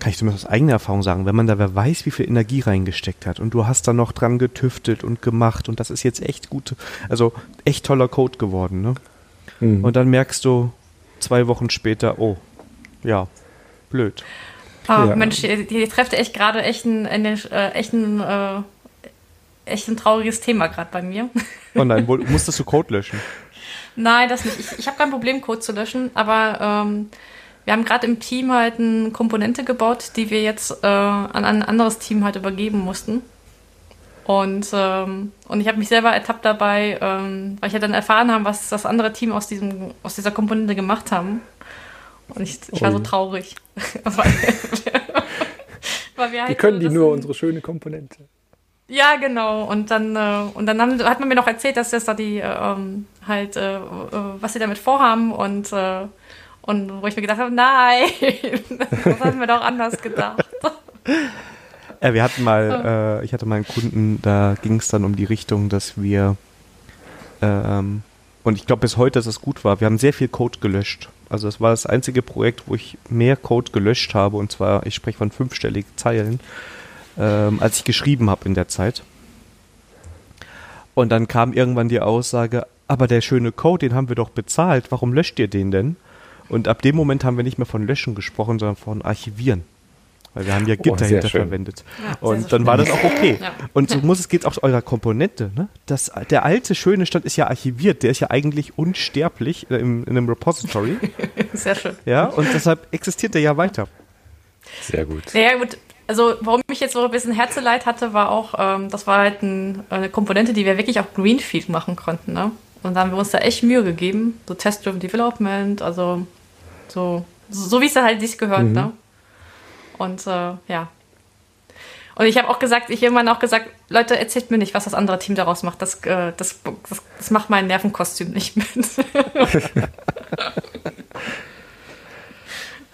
kann ich zumindest aus eigener Erfahrung sagen, wenn man da wer weiß, wie viel Energie reingesteckt hat und du hast da noch dran getüftelt und gemacht und das ist jetzt echt gut, also echt toller Code geworden, ne? Mhm. Und dann merkst du zwei Wochen später, oh, ja, blöd. Oh, ja. Mensch, ihr, ihr trefft echt gerade echt ein, äh, echt, ein, äh, echt ein trauriges Thema gerade bei mir. Oh nein, musstest du Code löschen? Nein, das nicht. Ich, ich habe kein Problem, Code zu löschen, aber ähm, wir haben gerade im Team halt eine Komponente gebaut, die wir jetzt äh, an ein anderes Team halt übergeben mussten. Und, ähm, und ich habe mich selber ertappt dabei, ähm, weil ich ja dann erfahren habe, was das andere Team aus, diesem, aus dieser Komponente gemacht haben. Und ich, ich war so traurig. weil, weil wir halt Wie können die nur unsere schöne Komponente? Ja, genau. Und dann, äh, und dann haben, hat man mir noch erzählt, dass das da die äh, ähm, halt, äh, äh, was sie damit vorhaben und äh, und wo ich mir gedacht habe, nein, das haben wir doch anders gedacht. Ja, wir hatten mal, äh, ich hatte mal einen Kunden, da ging es dann um die Richtung, dass wir, ähm, und ich glaube bis heute, dass es gut war, wir haben sehr viel Code gelöscht. Also es war das einzige Projekt, wo ich mehr Code gelöscht habe, und zwar, ich spreche von fünfstelligen Zeilen, ähm, als ich geschrieben habe in der Zeit. Und dann kam irgendwann die Aussage, aber der schöne Code, den haben wir doch bezahlt, warum löscht ihr den denn? Und ab dem Moment haben wir nicht mehr von Löschen gesprochen, sondern von Archivieren. Weil wir haben ja Git oh, dahinter verwendet. Ja, und dann war das auch okay. Ja. Und so muss es geht auch eurer Komponente. Ne? Das, der alte schöne Stand ist ja archiviert. Der ist ja eigentlich unsterblich äh, im, in einem Repository. Sehr schön. Ja, und deshalb existiert der ja weiter. Sehr gut. Sehr gut. Also, warum ich jetzt so ein bisschen Herzeleid hatte, war auch, ähm, das war halt ein, eine Komponente, die wir wirklich auf Greenfield machen konnten. Ne? Und da haben wir uns da echt Mühe gegeben. So Test-Driven Development, also so So wie es halt sich gehört, mhm. ne? Und äh, ja. Und ich habe auch gesagt, ich irgendwann auch gesagt, Leute, erzählt mir nicht, was das andere Team daraus macht. Das, äh, das, das, das macht mein Nervenkostüm nicht mit.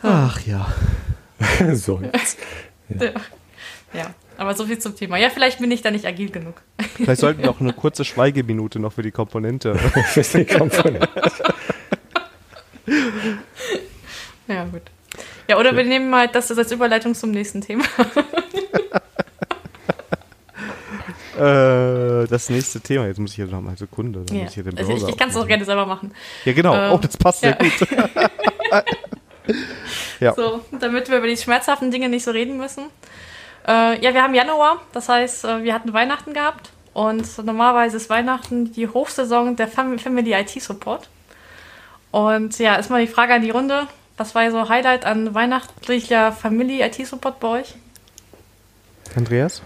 Ach ja. so jetzt. Ja. ja. Aber so viel zum Thema. Ja, vielleicht bin ich da nicht agil genug. Vielleicht sollten wir auch eine kurze Schweigeminute noch für die Komponente. für die Komponente. ja, gut. Ja, oder wir nehmen mal das als Überleitung zum nächsten Thema. äh, das nächste Thema. Jetzt muss ich hier noch mal eine Sekunde. Ja. ich, also ich, ich kann es auch gerne selber machen. Ja, genau. Ähm, oh, das passt ja. sehr gut. ja. So, damit wir über die schmerzhaften Dinge nicht so reden müssen. Äh, ja, wir haben Januar. Das heißt, äh, wir hatten Weihnachten gehabt. Und normalerweise ist Weihnachten die Hochsaison der Family IT Support. Und ja, ist mal die Frage an die Runde. Was war so Highlight an weihnachtlicher Family IT Support bei euch? Andreas?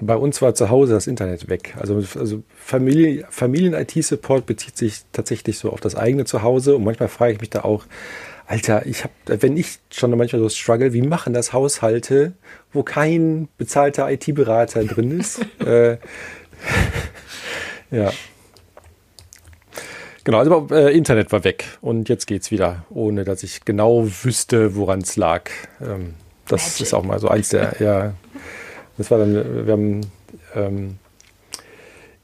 Bei uns war zu Hause das Internet weg. Also, also Familie, Familien-IT-Support bezieht sich tatsächlich so auf das eigene Zuhause. Und manchmal frage ich mich da auch, Alter, ich habe, wenn ich schon manchmal so struggle, wie machen das Haushalte, wo kein bezahlter IT-Berater drin ist? äh, ja. Genau, also äh, Internet war weg und jetzt geht's wieder, ohne dass ich genau wüsste, woran es lag. Ähm, das Magic. ist auch mal so eins der, ja, das war dann, wir haben ähm,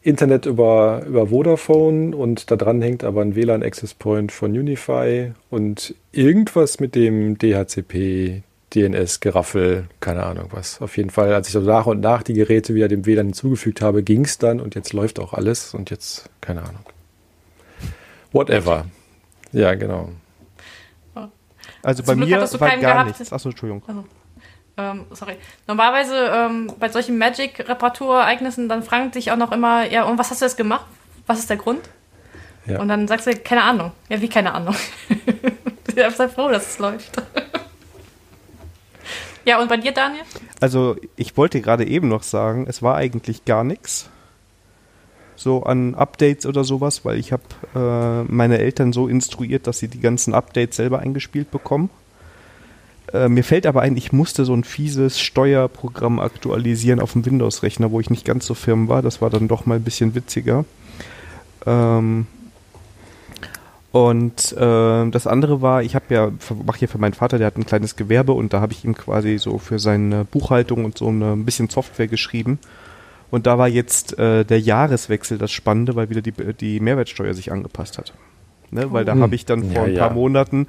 Internet über, über Vodafone und da dran hängt aber ein WLAN Access Point von Unify und irgendwas mit dem DHCP, DNS, Geraffel, keine Ahnung was. Auf jeden Fall, als ich so nach und nach die Geräte wieder dem WLAN hinzugefügt habe, ging es dann und jetzt läuft auch alles und jetzt, keine Ahnung. Whatever. Ja, genau. Also bei mir war gar gehabt. nichts. Achso, Entschuldigung. Also, ähm, sorry. Normalerweise ähm, bei solchen Magic-Reparaturereignissen, dann fragen sich auch noch immer, ja, und was hast du jetzt gemacht? Was ist der Grund? Ja. Und dann sagst du, keine Ahnung. Ja, wie keine Ahnung? ich sei froh, dass es läuft. ja, und bei dir, Daniel? Also, ich wollte gerade eben noch sagen, es war eigentlich gar nichts so an Updates oder sowas, weil ich habe äh, meine Eltern so instruiert, dass sie die ganzen Updates selber eingespielt bekommen. Äh, mir fällt aber ein, ich musste so ein fieses Steuerprogramm aktualisieren auf dem Windows-Rechner, wo ich nicht ganz so firm war. Das war dann doch mal ein bisschen witziger. Ähm, und äh, das andere war, ich habe ja, mache hier für meinen Vater, der hat ein kleines Gewerbe und da habe ich ihm quasi so für seine Buchhaltung und so eine, ein bisschen Software geschrieben. Und da war jetzt äh, der Jahreswechsel das Spannende, weil wieder die, die Mehrwertsteuer sich angepasst hat. Ne? Weil da hm. habe ich dann vor ja, ein paar ja. Monaten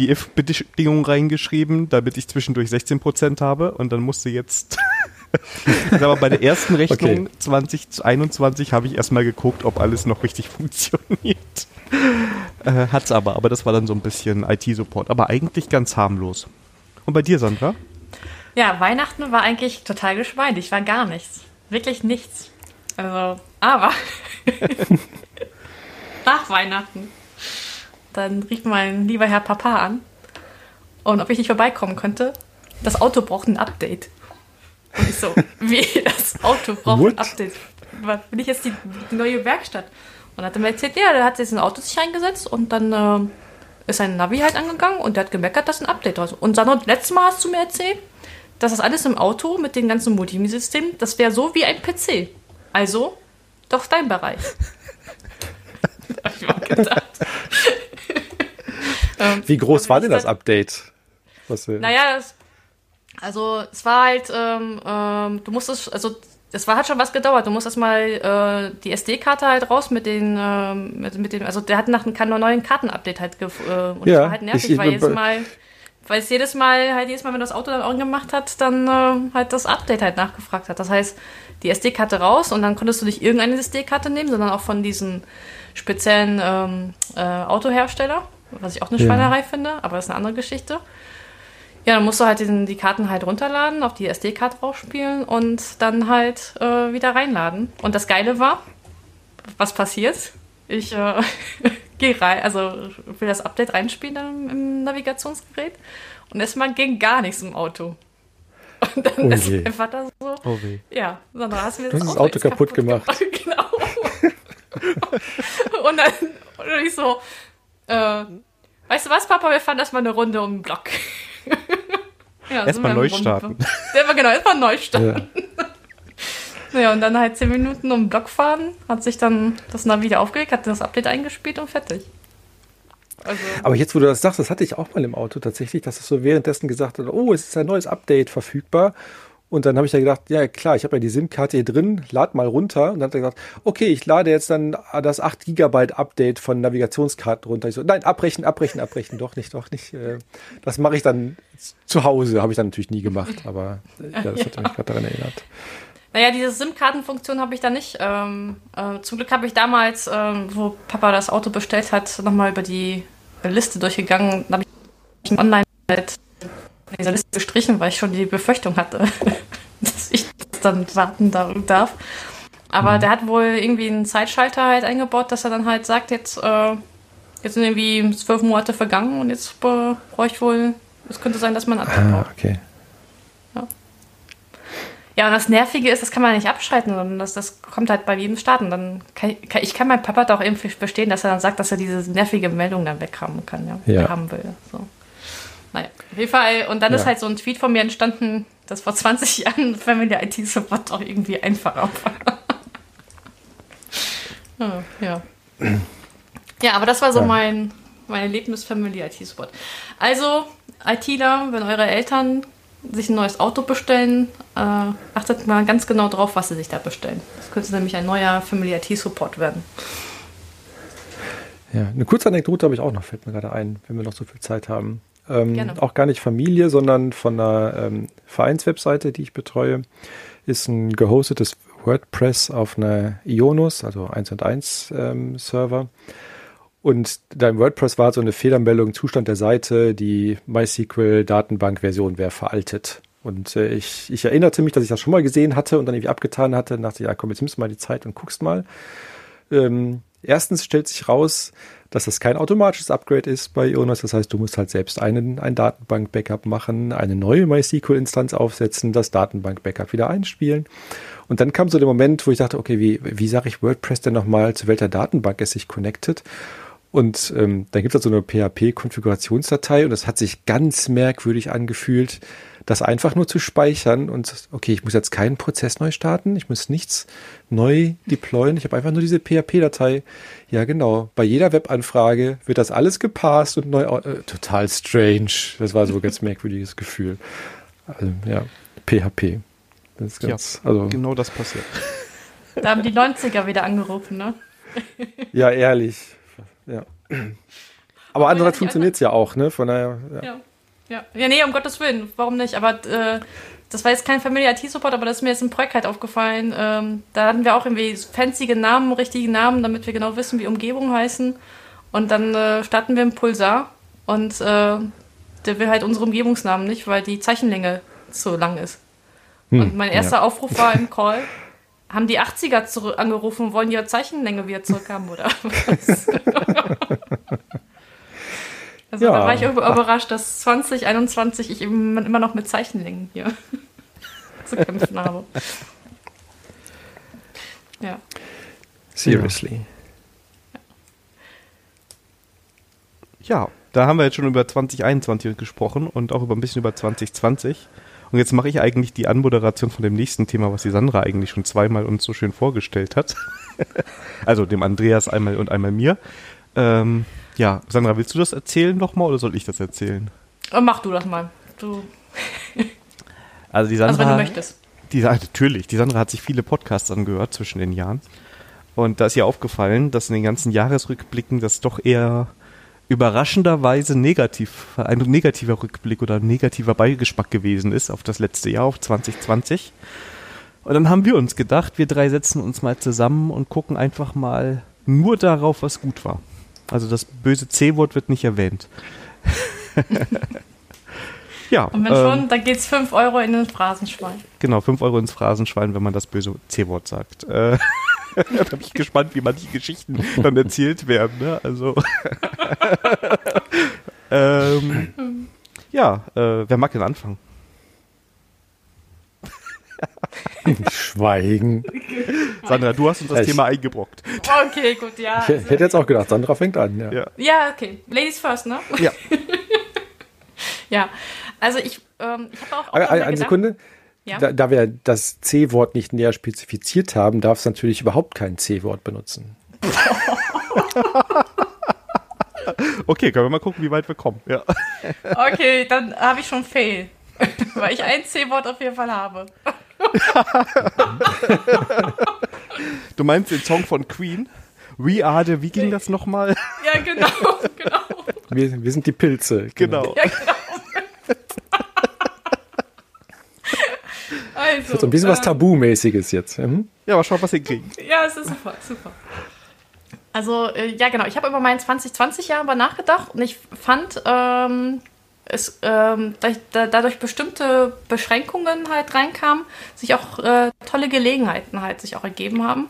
die if-Bedingung reingeschrieben, damit ich zwischendurch 16% habe und dann musste jetzt aber bei der ersten Rechnung okay. 2021 habe ich erstmal geguckt, ob alles noch richtig funktioniert. Äh, hat's aber, aber das war dann so ein bisschen IT-Support, aber eigentlich ganz harmlos. Und bei dir, Sandra? Ja, Weihnachten war eigentlich total geschmeidig, war gar nichts. Wirklich nichts. Also, aber nach Weihnachten, dann rief mein lieber Herr Papa an und ob ich nicht vorbeikommen könnte. Das Auto braucht ein Update. Und ich so, wie, das Auto braucht What? ein Update. Bin ich jetzt die, die neue Werkstatt? Und hat er mir erzählt, ja, der hat jetzt ein Auto sich eingesetzt und dann äh, ist sein Navi halt angegangen und der hat gemeckert, dass ein Update raus. Und Sandra, letztes Mal hast du mir erzählt, dass das alles im Auto mit dem ganzen Multimedia-System, das wäre so wie ein PC. Also, doch dein Bereich. da hab ich mal gedacht. Ähm, wie groß war denn das Update? Was, naja, das, also es war halt, ähm, ähm, du musstest, also das war, hat schon was gedauert. Du musst erstmal äh, die SD-Karte halt raus mit den, äh, mit, mit dem, also der hat nach einem neuen Kartenupdate halt, gef äh, und ja, das war halt nervig, ich, weil jedes Mal weil es jedes Mal, halt jedes Mal, wenn das Auto dann angemacht hat, dann äh, halt das Update halt nachgefragt hat. Das heißt, die SD-Karte raus und dann konntest du nicht irgendeine SD-Karte nehmen, sondern auch von diesen speziellen ähm, äh, Autohersteller, was ich auch eine Schweinerei ja. finde, aber das ist eine andere Geschichte. Ja, dann musst du halt diesen, die Karten halt runterladen, auf die SD-Karte draufspielen und dann halt äh, wieder reinladen. Und das Geile war, was passiert? Ich äh, gehe rein, also will das Update reinspielen dann im Navigationsgerät. Und erstmal ging gar nichts im Auto. Und dann oh ist je. mein Vater so, oh weh. ja, Sandra, hast du mir das, das Auto, Auto kaputt, kaputt gemacht. gemacht. Genau. und dann und ich so, äh, weißt du was, Papa, wir fahren erstmal eine Runde um den Block. ja, erstmal neu starten. Ja, genau, erstmal neu starten. Ja. ja, und dann halt zehn Minuten um den Block fahren, hat sich dann das Navi wieder aufgelegt, hat das Update eingespielt und fertig. Also Aber jetzt, wo du das sagst, das hatte ich auch mal im Auto tatsächlich, dass es so währenddessen gesagt hat, oh, es ist ein neues Update verfügbar. Und dann habe ich ja gedacht, ja klar, ich habe ja die SIM-Karte hier drin, lad mal runter. Und dann hat er gesagt, okay, ich lade jetzt dann das 8 Gigabyte Update von Navigationskarten runter. Ich so, nein, abbrechen, abbrechen, abbrechen, doch nicht, doch nicht. Äh, das mache ich dann zu Hause, habe ich dann natürlich nie gemacht, aber ja, das hat mich gerade daran erinnert. Naja, diese SIM-Kartenfunktion habe ich da nicht. Ähm, äh, zum Glück habe ich damals, ähm, wo Papa das Auto bestellt hat, nochmal über die Liste durchgegangen. Da habe ich online halt dieser Liste gestrichen, weil ich schon die Befürchtung hatte, dass ich das dann warten darf. Aber mhm. der hat wohl irgendwie einen Zeitschalter halt eingebaut, dass er dann halt sagt, jetzt, äh, jetzt sind irgendwie zwölf Monate vergangen und jetzt äh, brauche ich wohl, es könnte sein, dass man Update ah, okay. Ja. ja, und das Nervige ist, das kann man nicht abschalten, sondern das, das kommt halt bei jedem Start. Und dann kann ich, kann, ich kann meinen Papa doch irgendwie verstehen, dass er dann sagt, dass er diese nervige Meldung dann weghaben kann, ja, ja. haben will. So. Naja, auf jeden Fall. Und dann ja. ist halt so ein Tweet von mir entstanden, dass vor 20 Jahren Family IT Support auch irgendwie einfacher war. ja, ja. Ja, aber das war so ja. mein, mein Erlebnis Family IT Support. Also, ITler, wenn eure Eltern sich ein neues Auto bestellen, äh, achtet mal ganz genau drauf, was sie sich da bestellen. Das könnte nämlich ein neuer Family IT Support werden. Ja, eine kurze Anekdote habe ich auch noch, fällt mir gerade ein, wenn wir noch so viel Zeit haben. Ähm, auch gar nicht Familie, sondern von einer ähm, Vereinswebseite, die ich betreue, ist ein gehostetes WordPress auf einer Ionus, also 1 und 1 ähm, Server. Und da im WordPress war so eine Fehlermeldung, Zustand der Seite, die MySQL-Datenbank-Version wäre veraltet. Und äh, ich, ich erinnerte mich, dass ich das schon mal gesehen hatte und dann irgendwie abgetan hatte und dachte, ja komm, jetzt nimmst du mal die Zeit und guckst mal. Ähm, erstens stellt sich raus, dass das kein automatisches Upgrade ist bei Ionos. Das heißt, du musst halt selbst einen, ein Datenbank-Backup machen, eine neue MySQL-Instanz aufsetzen, das Datenbank-Backup wieder einspielen. Und dann kam so der Moment, wo ich dachte, okay, wie, wie sage ich WordPress denn nochmal, zu welcher Datenbank es sich connected? Und ähm, dann gibt es halt so eine PHP-Konfigurationsdatei und das hat sich ganz merkwürdig angefühlt, das einfach nur zu speichern und okay, ich muss jetzt keinen Prozess neu starten, ich muss nichts neu deployen, ich habe einfach nur diese PHP-Datei. Ja, genau. Bei jeder Webanfrage wird das alles gepasst und neu. Äh, total strange. Das war so ein ganz merkwürdiges Gefühl. Also, ja, PHP. Das ist ganz, ja, also, genau das passiert. Da haben die 90er wieder angerufen, ne? ja, ehrlich. Ja. Aber andererseits funktioniert es ja auch, ne? Von daher. Ja. ja. Ja. ja, nee, um Gottes Willen, warum nicht? Aber äh, das war jetzt kein Family IT-Support, aber das ist mir jetzt im Projekt halt aufgefallen. Ähm, da hatten wir auch irgendwie fancy Namen, richtige Namen, damit wir genau wissen, wie Umgebungen heißen. Und dann äh, starten wir im Pulsar und äh, der will halt unsere Umgebungsnamen nicht, weil die Zeichenlänge zu lang ist. Hm, und mein erster ja. Aufruf war im Call, haben die 80er zurück angerufen und wollen ihre Zeichenlänge wieder zurückhaben, oder was? Also ja. da war ich überrascht, dass 2021 ich immer noch mit Zeichenlängen hier zu kämpfen habe. Ja. Seriously. Ja, da haben wir jetzt schon über 2021 gesprochen und auch über ein bisschen über 2020. Und jetzt mache ich eigentlich die Anmoderation von dem nächsten Thema, was die Sandra eigentlich schon zweimal uns so schön vorgestellt hat. also dem Andreas einmal und einmal mir. Ähm, ja, Sandra, willst du das erzählen nochmal oder soll ich das erzählen? Oh, mach du das mal. Du. also die Sandra. Also wenn du möchtest. Die, natürlich, die Sandra hat sich viele Podcasts angehört zwischen den Jahren. Und da ist ihr aufgefallen, dass in den ganzen Jahresrückblicken das doch eher überraschenderweise negativ, ein negativer Rückblick oder ein negativer Beigeschmack gewesen ist auf das letzte Jahr, auf 2020. Und dann haben wir uns gedacht, wir drei setzen uns mal zusammen und gucken einfach mal nur darauf, was gut war. Also das böse C-Wort wird nicht erwähnt. ja. Und wenn ähm, schon, dann geht es 5 Euro in den Phrasenschwein. Genau, 5 Euro ins Phrasenschwein, wenn man das böse C-Wort sagt. Äh, da bin ich gespannt, wie manche Geschichten dann erzählt werden. Ne? Also. ähm, ja, äh, wer mag denn anfangen? Schweigen. Sandra, du hast uns das ich, Thema eingebrockt. Okay, gut, ja. Ich hätte jetzt auch gedacht, Sandra fängt an. Ja, ja. ja okay. Ladies first, ne? Ja. ja, also ich, ähm, ich habe auch. auch eine, eine Sekunde. Ja? Da, da, wir das C-Wort nicht näher spezifiziert haben, darf es natürlich überhaupt kein C-Wort benutzen. okay, können wir mal gucken, wie weit wir kommen. Ja. Okay, dann habe ich schon Fail. Weil ich ein C-Wort auf jeden Fall habe. du meinst den Song von Queen? We are the, wie ging das nochmal? Ja, genau, genau. Wir, wir sind die Pilze. Genau. genau. Ja, genau. Also, so ein bisschen was ähm, Tabumäßiges jetzt. Mhm. Ja, aber schau, was wir kriegen. Ja, es ist super, super. Also, äh, ja, genau. Ich habe über mein 2020-Jahr aber nachgedacht und ich fand, ähm, es ähm, da, dadurch bestimmte Beschränkungen halt reinkamen, sich auch äh, tolle Gelegenheiten halt sich auch ergeben haben.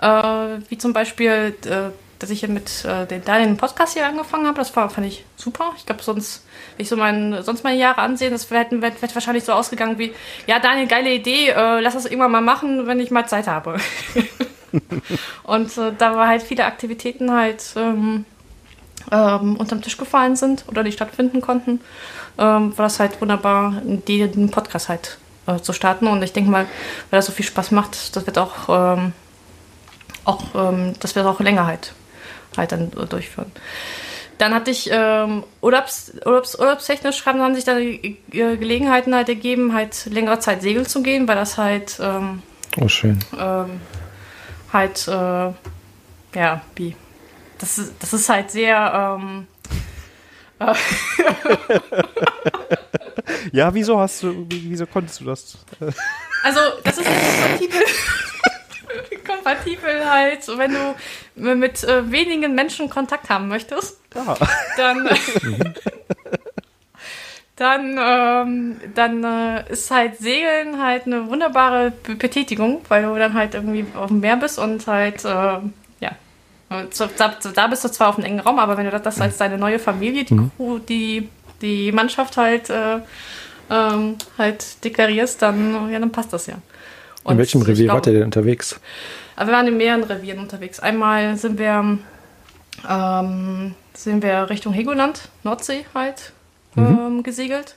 Äh, wie zum Beispiel, äh, dass ich mit äh, den Daniel Podcast hier angefangen habe. Das war, fand ich super. Ich glaube, sonst, wenn ich so mein, sonst meine Jahre ansehen, das wäre wär, wär wahrscheinlich so ausgegangen wie, ja, Daniel, geile Idee, äh, lass das irgendwann mal machen, wenn ich mal Zeit habe. Und äh, da war halt viele Aktivitäten halt ähm, ähm, unterm Tisch gefallen sind oder nicht stattfinden konnten, ähm, war das halt wunderbar, den Podcast halt äh, zu starten. Und ich denke mal, weil das so viel Spaß macht, das wird auch, ähm, auch ähm, das wird auch länger halt, halt dann durchführen. Dann hatte ich ähm, Urlaubs, Urlaubs, urlaubstechnisch haben sich dann die Gelegenheiten halt ergeben, halt längere Zeit segeln zu gehen, weil das halt ähm, oh schön ähm, halt äh, ja wie das ist, das ist halt sehr. Ähm, äh ja, wieso hast du, wieso konntest du das? Also, das ist kompatibel, kompatibel halt, wenn du mit äh, wenigen Menschen Kontakt haben möchtest, ja. dann, dann, ähm, dann äh, ist halt Segeln halt eine wunderbare Betätigung, weil du dann halt irgendwie auf dem Meer bist und halt äh, da, da, bist du zwar auf einem engen Raum, aber wenn du das als deine neue Familie, die, mhm. Crew, die, die Mannschaft halt, äh, ähm, halt deklarierst, dann, ja, dann passt das ja. Und in welchem Revier glaub, wart ihr denn unterwegs? Wir waren in mehreren Revieren unterwegs. Einmal sind wir, ähm, sind wir Richtung Hegoland, Nordsee halt, mhm. ähm, gesegelt.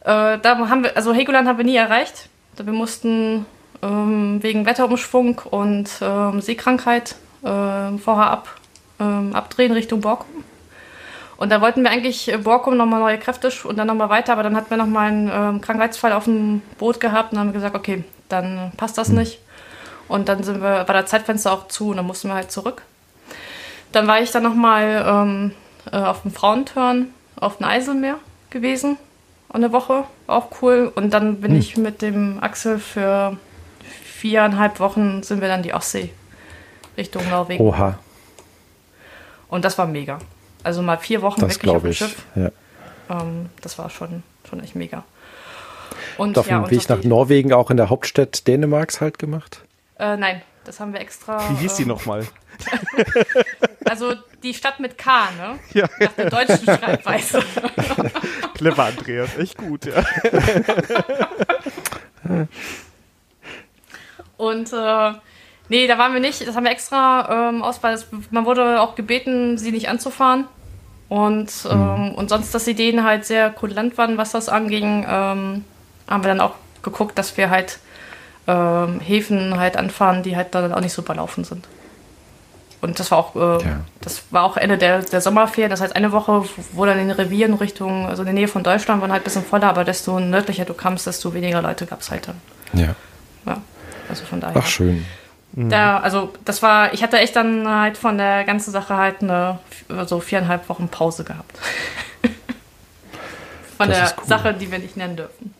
Äh, da haben wir, also Hegoland haben wir nie erreicht. Wir mussten ähm, wegen Wetterumschwung und ähm, Seekrankheit äh, vorher ab, ähm, abdrehen Richtung Borkum. Und da wollten wir eigentlich Borkum nochmal neue Kräfte und dann nochmal weiter, aber dann hatten wir nochmal einen ähm, Krankheitsfall auf dem Boot gehabt und haben gesagt, okay, dann passt das nicht. Und dann sind wir, war das Zeitfenster auch zu und dann mussten wir halt zurück. Dann war ich dann nochmal ähm, äh, auf dem Frauenturn auf dem Eiselmeer gewesen. Eine Woche, auch cool. Und dann bin hm. ich mit dem Axel für viereinhalb Wochen sind wir dann die Ostsee Richtung Norwegen. Oha. Und das war mega. Also mal vier Wochen das wirklich auf dem Schiff. Ja. Ähm, das war schon, schon echt mega. Und auf dem ja, Weg nach Norwegen auch in der Hauptstadt Dänemarks halt gemacht? Äh, nein, das haben wir extra. Wie hieß die äh, nochmal? also die Stadt mit K, ne? Ja. Nach der deutschen Schreibweise. Clever, Andreas, echt gut, ja. Und äh, Nee, da waren wir nicht. Das haben wir extra ähm, aus, weil man wurde auch gebeten, sie nicht anzufahren. Und, ähm, mhm. und sonst, dass die Ideen halt sehr kulant waren, was das anging, ähm, haben wir dann auch geguckt, dass wir halt ähm, Häfen halt anfahren, die halt dann auch nicht super laufen sind. Und das war auch, äh, ja. das war auch Ende der, der Sommerferien. Das heißt, eine Woche, wo dann in den Revieren Richtung, also in der Nähe von Deutschland, waren halt ein bisschen voller, aber desto nördlicher du kamst, desto weniger Leute gab es halt dann. Ja. Ja, also von daher. Ach, schön. Mhm. Da, also das war, ich hatte echt dann halt von der ganzen Sache halt eine so viereinhalb Wochen Pause gehabt. von das der cool. Sache, die wir nicht nennen dürfen.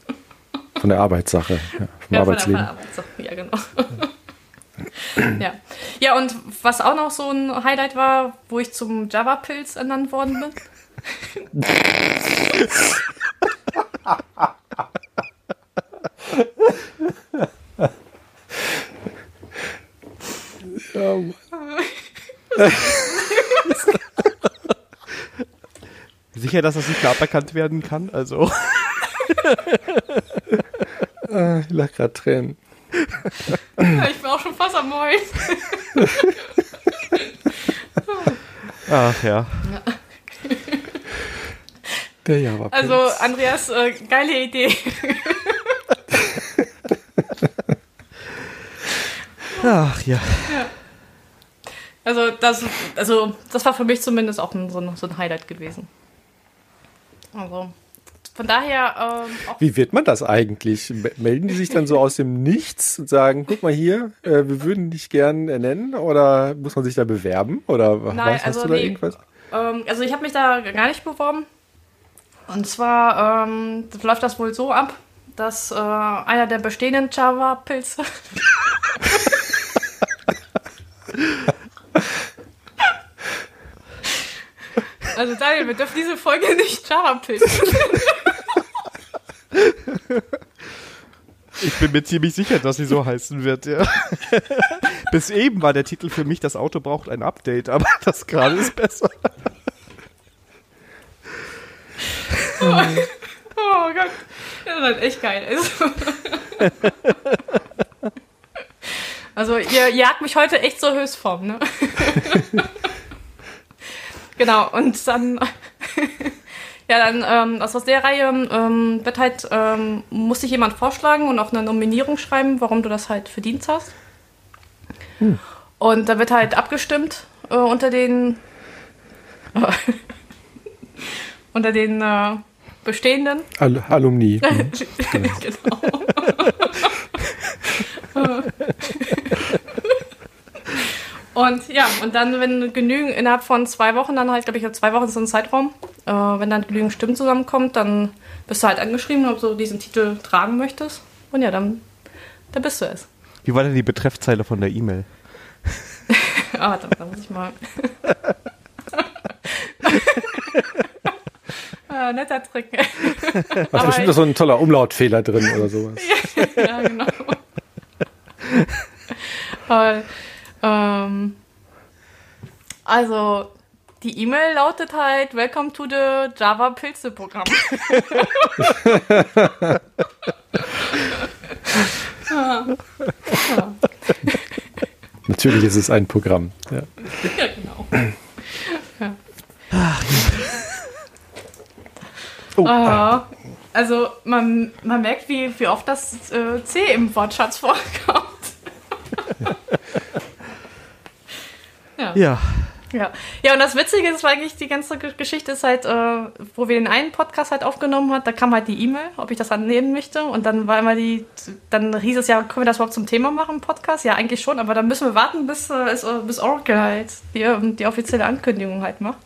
Von der Arbeitssache, ja, vom ja, Arbeitsleben. Von der Arbeitssache, ja, genau. ja. ja, und was auch noch so ein Highlight war, wo ich zum Java-Pilz ernannt worden bin. Ja, Sicher, dass das nicht mehr aberkannt werden kann? Also. Ah, ich lach grad Tränen. Ja, ich bin auch schon fast am Mäulen. Ach ja. Der Java. Also, Andreas, äh, geile Idee. Ach ja. Also das, also, das war für mich zumindest auch ein, so, ein, so ein Highlight gewesen. Also, von daher. Ähm, Wie wird man das eigentlich? Melden die sich dann so aus dem Nichts und sagen, guck mal hier, äh, wir würden dich gern ernennen? Oder muss man sich da bewerben? Oder Nein, weißt, also hast du da nee. irgendwas? Ähm, also ich habe mich da gar nicht beworben. Und zwar ähm, läuft das wohl so ab, dass äh, einer der bestehenden Java-Pilze Also Daniel, wir dürfen diese Folge nicht Java-Pilze Ich bin mir ziemlich sicher, dass sie so heißen wird, ja. Bis eben war der Titel für mich, das Auto braucht ein Update, aber das gerade ist besser. Oh Gott, das ist halt echt geil. Also, also ihr jagt mich heute echt zur Höchstform, ne? genau, und dann, ja, dann ähm, aus der Reihe ähm, wird halt, ähm, muss sich jemand vorschlagen und auch eine Nominierung schreiben, warum du das halt verdient hast. Und da wird halt abgestimmt äh, unter den unter den äh, bestehenden. Al Alumni. genau. und ja, und dann, wenn genügend innerhalb von zwei Wochen, dann halt, glaube ich, zwei Wochen ist so ein Zeitraum, äh, wenn dann genügend Stimmen zusammenkommt, dann bist du halt angeschrieben, ob du diesen Titel tragen möchtest. Und ja, dann, dann bist du es. Wie war denn die Betreffzeile von der E-Mail? ah, warte, da muss ich mal. ah, netter Trick. Da ist bestimmt noch so ein toller Umlautfehler drin oder sowas. ja, genau. Aber, ähm, also, die E-Mail lautet halt Welcome to the Java Pilze Programm. ja. Ja. Natürlich ist es ein Programm. Ja. ja, genau. Ja. Oh, Ah, also man, man merkt, wie, wie oft das äh, C im Wortschatz vorkommt. Ja. Ja. Ja. ja, und das Witzige ist, eigentlich die ganze Ge- Geschichte ist halt, äh, wo wir den einen Podcast halt aufgenommen hat, da kam halt die E-Mail, ob ich das annehmen möchte. Und dann war immer die, dann hieß es ja, können wir das überhaupt zum Thema machen Podcast? Ja, eigentlich schon, aber dann müssen wir warten, bis, äh, äh, bis Oracle halt die, die offizielle Ankündigung halt macht.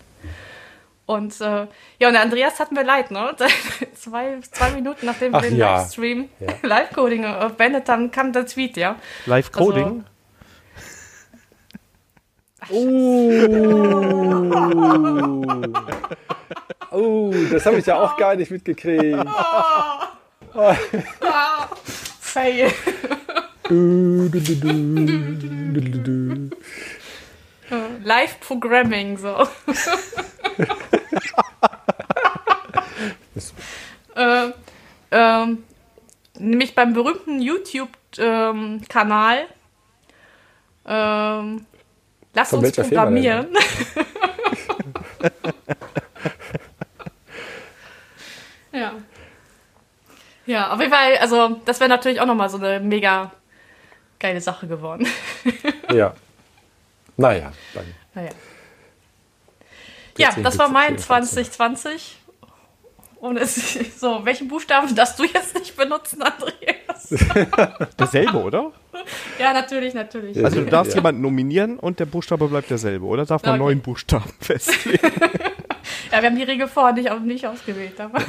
Und äh, ja, und der Andreas hat mir leid, ne? zwei, zwei Minuten nachdem wir Ach den ja. Livestream, Ja. Live-Coding äh, beendet haben, kam der Tweet, ja. Live Coding. Oh, das habe ich ja auch gar nicht mitgekriegt. Fail. Du, du, du, du. Live-Programming, so. Äh, ähm, nämlich beim berühmten YouTube-Kanal ähm, Lass Von uns programmieren. ja. Ja, auf jeden Fall, also das wäre natürlich auch nochmal so eine mega geile Sache geworden. Ja. Naja, dann. Naja. Ja, das war mein auf jeden Fall 2020. Und es ist so, welchen Buchstaben darfst du jetzt nicht benutzen, Andreas? Derselbe, oder? Ja, natürlich, natürlich. Also du darfst Ja. jemanden nominieren und der Buchstabe bleibt derselbe, oder darf man Okay. neuen Buchstaben festlegen? Ja, wir haben die Regel vorher nicht, auch nicht ausgewählt. Aber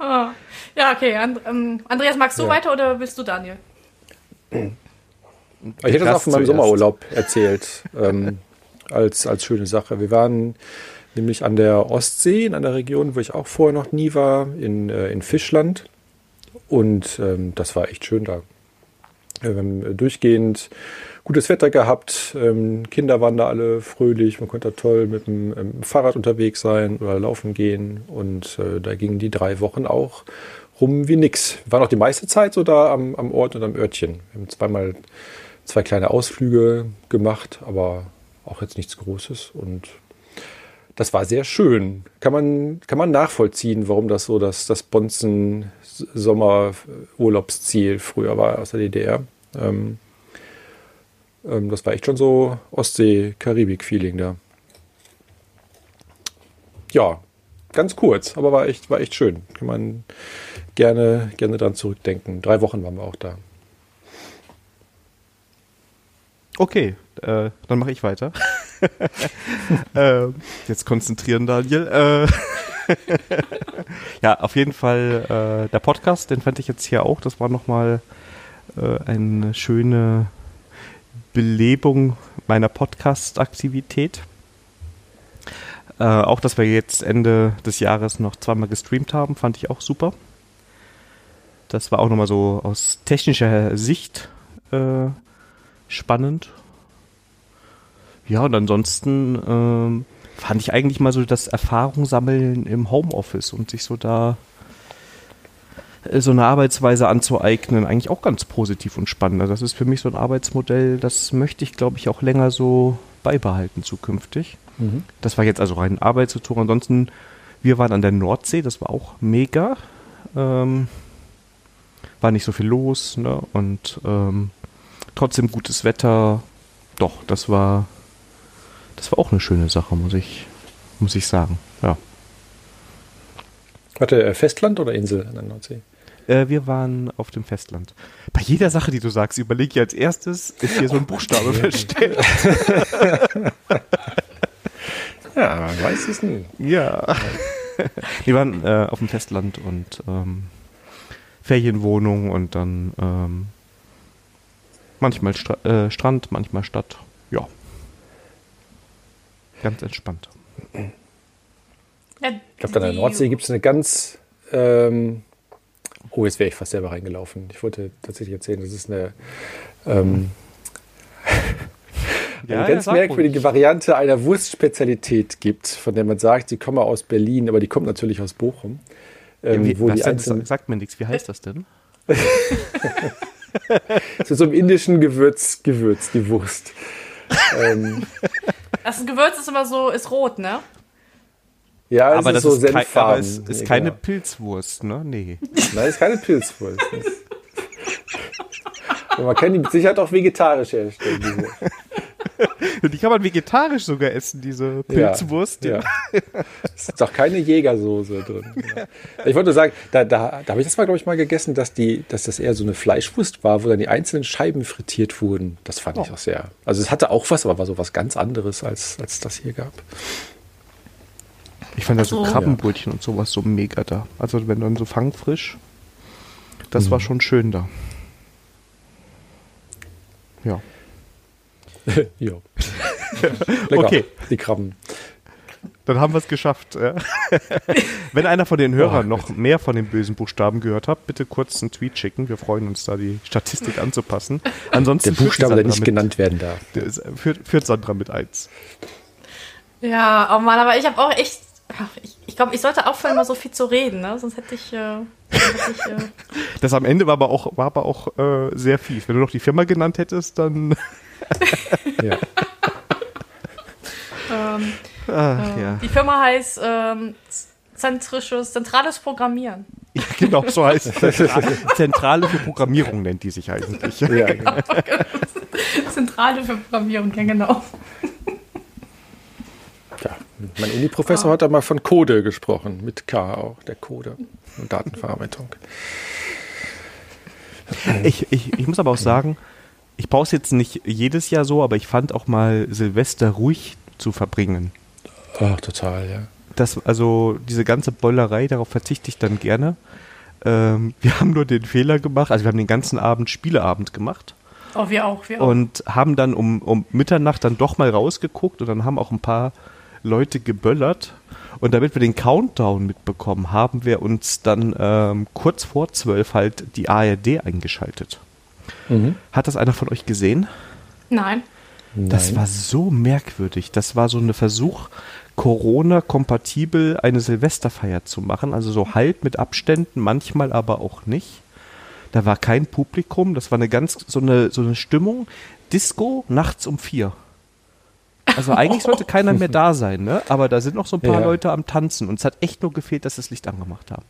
oh. Ja, okay. And, ähm, Andreas, magst du Ja. weiter oder bist du Daniel? Ich hätte das auch von meinem zuerst. Sommerurlaub erzählt, ähm, als, als schöne Sache. Wir waren nämlich an der Ostsee, in einer Region, wo ich auch vorher noch nie war, in, äh, in Fischland. Und ähm, das war echt schön da. Wir haben durchgehend gutes Wetter gehabt. Ähm, Kinder waren da alle fröhlich. Man konnte da toll mit dem ähm, Fahrrad unterwegs sein oder laufen gehen. Und äh, da gingen die drei Wochen auch rum wie nix. Wir waren auch die meiste Zeit so da am, am Ort und am Örtchen. Wir haben zweimal zwei kleine Ausflüge gemacht, aber auch jetzt nichts Großes. Und das war sehr schön. Kann man, kann man nachvollziehen, warum das so das, das Bonzen-Sommerurlaubsziel früher war aus der DDR. Ähm, ähm, das war echt schon so Ostsee-Karibik-Feeling da. Ja, ganz kurz, aber war echt, war echt schön. Kann man gerne, gerne dran zurückdenken. Drei Wochen waren wir auch da. Okay, äh, dann mache ich weiter. äh, jetzt konzentrieren, Daniel. Äh, ja, auf jeden Fall äh, der Podcast, den fand ich jetzt hier auch. Das war nochmal äh, eine schöne Belebung meiner Podcast-Aktivität. Äh, auch, dass wir jetzt Ende des Jahres noch zweimal gestreamt haben, fand ich auch super. Das war auch nochmal so aus technischer Sicht äh, spannend. Ja, und ansonsten ähm, fand ich eigentlich mal so das Erfahrung sammeln im Homeoffice und sich so da äh, so eine Arbeitsweise anzueignen, eigentlich auch ganz positiv und spannend. Also das ist für mich so ein Arbeitsmodell, das möchte ich, glaube ich, auch länger so beibehalten zukünftig. Mhm. Das war jetzt also rein Arbeitsbezogen. Ansonsten, wir waren an der Nordsee, das war auch mega. Ähm, war nicht so viel los ne? und ähm, trotzdem gutes Wetter. Doch, das war, das war auch eine schöne Sache, muss ich, muss ich sagen. Ja. Warte, äh, Festland oder Insel an der Nordsee? Äh, wir waren auf dem Festland. Bei jeder Sache, die du sagst, überlege ich als erstes, ist hier so ein Buchstabe versteckt. ja, man weiß es nie. Ja. Wir waren äh, auf dem Festland und ähm, Ferienwohnung und dann ähm, manchmal Stra äh, Strand, manchmal Stadt. Ganz entspannt. Ich glaube, an der Nordsee gibt es eine ganz ähm, Oh, jetzt wäre ich fast selber reingelaufen. Ich wollte tatsächlich erzählen, das ist eine, ähm, eine ja, ganz merkwürdige ruhig. Variante einer Wurstspezialität gibt, von der man sagt, sie komme aus Berlin, aber die kommt natürlich aus Bochum. Ähm, ja, wie, wo die einzelnen, sagt mir nichts. Wie heißt das denn? das ist so im indischen Gewürz, Gewürz, die Wurst. ähm, das Gewürz ist immer so, ist rot, ne? Ja, aber das so ist, kei aber es ist keine genau. Pilzwurst, ne? Nee. Nein, es ist keine Pilzwurst. man kann die mit Sicherheit auch vegetarisch herstellen. Diese. Die kann man vegetarisch sogar essen, diese Pilzwurst. Ja, ja. Es ist doch keine Jägersoße drin. Ja. Ich wollte sagen, da, da, da habe ich das mal, glaube ich, mal gegessen, dass, die, dass das eher so eine Fleischwurst war, wo dann die einzelnen Scheiben frittiert wurden. Das fand oh. ich auch sehr. Also es hatte auch was, aber war so was ganz anderes, als, als das hier gab. Ich fand da so Krabbenbrötchen ja. und sowas so mega da. Also wenn dann so fangfrisch, das mhm. war schon schön da. Ja. ja. Lecker, okay. Die Krabben. Dann haben wir es geschafft. Wenn einer von den Hörern oh, noch mehr von den bösen Buchstaben gehört hat, bitte kurz einen Tweet schicken. Wir freuen uns da, die Statistik anzupassen. Ansonsten der Buchstabe, der nicht mit, genannt werden darf. Führt, führt Sandra mit eins. Ja, oh Mann, aber ich habe auch echt ich, ich glaube, ich sollte aufhören, mal so viel zu reden, ne? sonst hätte ich. Äh, hätte ich äh das am Ende war aber auch, war aber auch äh, sehr fies. Wenn du noch die Firma genannt hättest, dann. ja. ähm, Ach, ja. Die Firma heißt ähm, zentrisches, zentrales Programmieren. Ja, genau, so heißt es. Zentrale für Programmierung nennt die sich eigentlich. Ja, genau. Zentrale für Programmierung, ja genau. Mein Uni-Professor ah. hat da mal von Code gesprochen, mit K auch, der Code und Datenverarbeitung. Ich, ich, ich muss aber auch sagen, ich brauche es jetzt nicht jedes Jahr so, aber ich fand auch mal Silvester ruhig zu verbringen. Ach, total, ja. Das, also diese ganze Bollerei, darauf verzichte ich dann gerne. Ähm, wir haben nur den Fehler gemacht, also wir haben den ganzen Abend Spieleabend gemacht. Oh, wir auch, wir auch. Und haben dann um, um Mitternacht dann doch mal rausgeguckt und dann haben auch ein paar Leute geböllert. Und damit wir den Countdown mitbekommen, haben wir uns dann ähm, kurz vor zwölf halt die ARD eingeschaltet. Mhm. Hat das einer von euch gesehen? Nein. Nein. Das war so merkwürdig. Das war so ein Versuch, Corona-kompatibel eine Silvesterfeier zu machen. Also so halb mit Abständen, manchmal aber auch nicht. Da war kein Publikum. Das war eine ganz, so eine, so eine Stimmung. Disco nachts um vier. Also eigentlich sollte keiner mehr da sein, ne? Aber da sind noch so ein paar ja. Leute am Tanzen und es hat echt nur gefehlt, dass sie das Licht angemacht haben.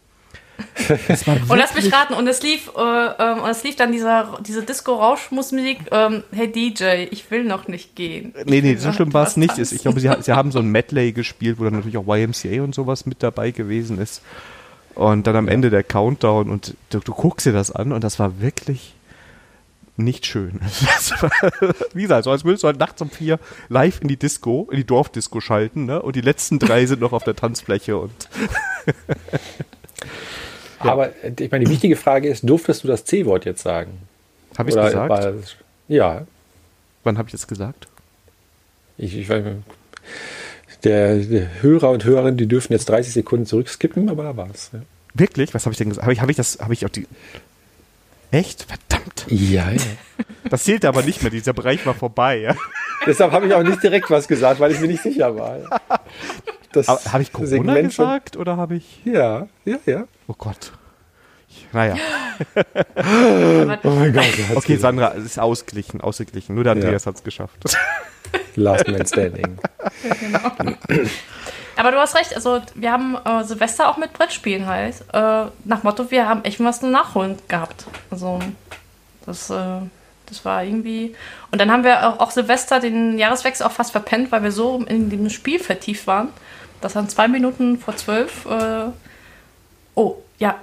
und lass mich raten, und es lief, äh, äh, und es lief dann dieser, diese Disco-Rauschmusik, ähm, hey DJ, ich will noch nicht gehen. Nee, nee, so schlimm war es nicht. Tanzen. Ich glaube, sie, sie haben so ein Medley gespielt, wo dann natürlich auch YMCA und sowas mit dabei gewesen ist. Und dann am Ende der Countdown und du, du guckst dir das an und das war wirklich nicht schön. War, wie gesagt, so als würdest du halt nachts um vier live in die Disco, in die Dorfdisco schalten, ne? Und die letzten drei sind noch auf der Tanzfläche und Aber äh, ich meine, die wichtige Frage ist, durftest du das C-Wort jetzt sagen? Habe ich es gesagt? War, ja. Wann habe ich es gesagt? Ich, ich weiß der, der, Hörer und Hörerinnen, die dürfen jetzt 30 Sekunden zurückskippen, aber da war es. Ja. Wirklich? Was habe ich denn gesagt? Habe ich, hab ich das, habe ich auch die. Echt? Verdammt. Ja, ja. Das zählte aber nicht mehr, dieser Bereich war vorbei. Ja. Deshalb habe ich auch nicht direkt was gesagt, weil ich mir nicht sicher war. Habe ich Corona Segment gesagt oder habe ich. Ja, ja, ja. Oh Gott. Naja. oh mein Gott. Okay, Sandra, es ist ausgeglichen, ausgeglichen. Nur der Andreas ja. hat es geschafft. Last Man Standing. Genau. Aber du hast recht, also wir haben äh, Silvester auch mit Brettspielen halt. Äh, nach Motto, wir haben echt was zum Nachholen gehabt. Also das, äh, das war irgendwie. Und dann haben wir auch, auch Silvester den Jahreswechsel auch fast verpennt, weil wir so in dem Spiel vertieft waren, dass dann zwei Minuten vor zwölf. Oh, ja.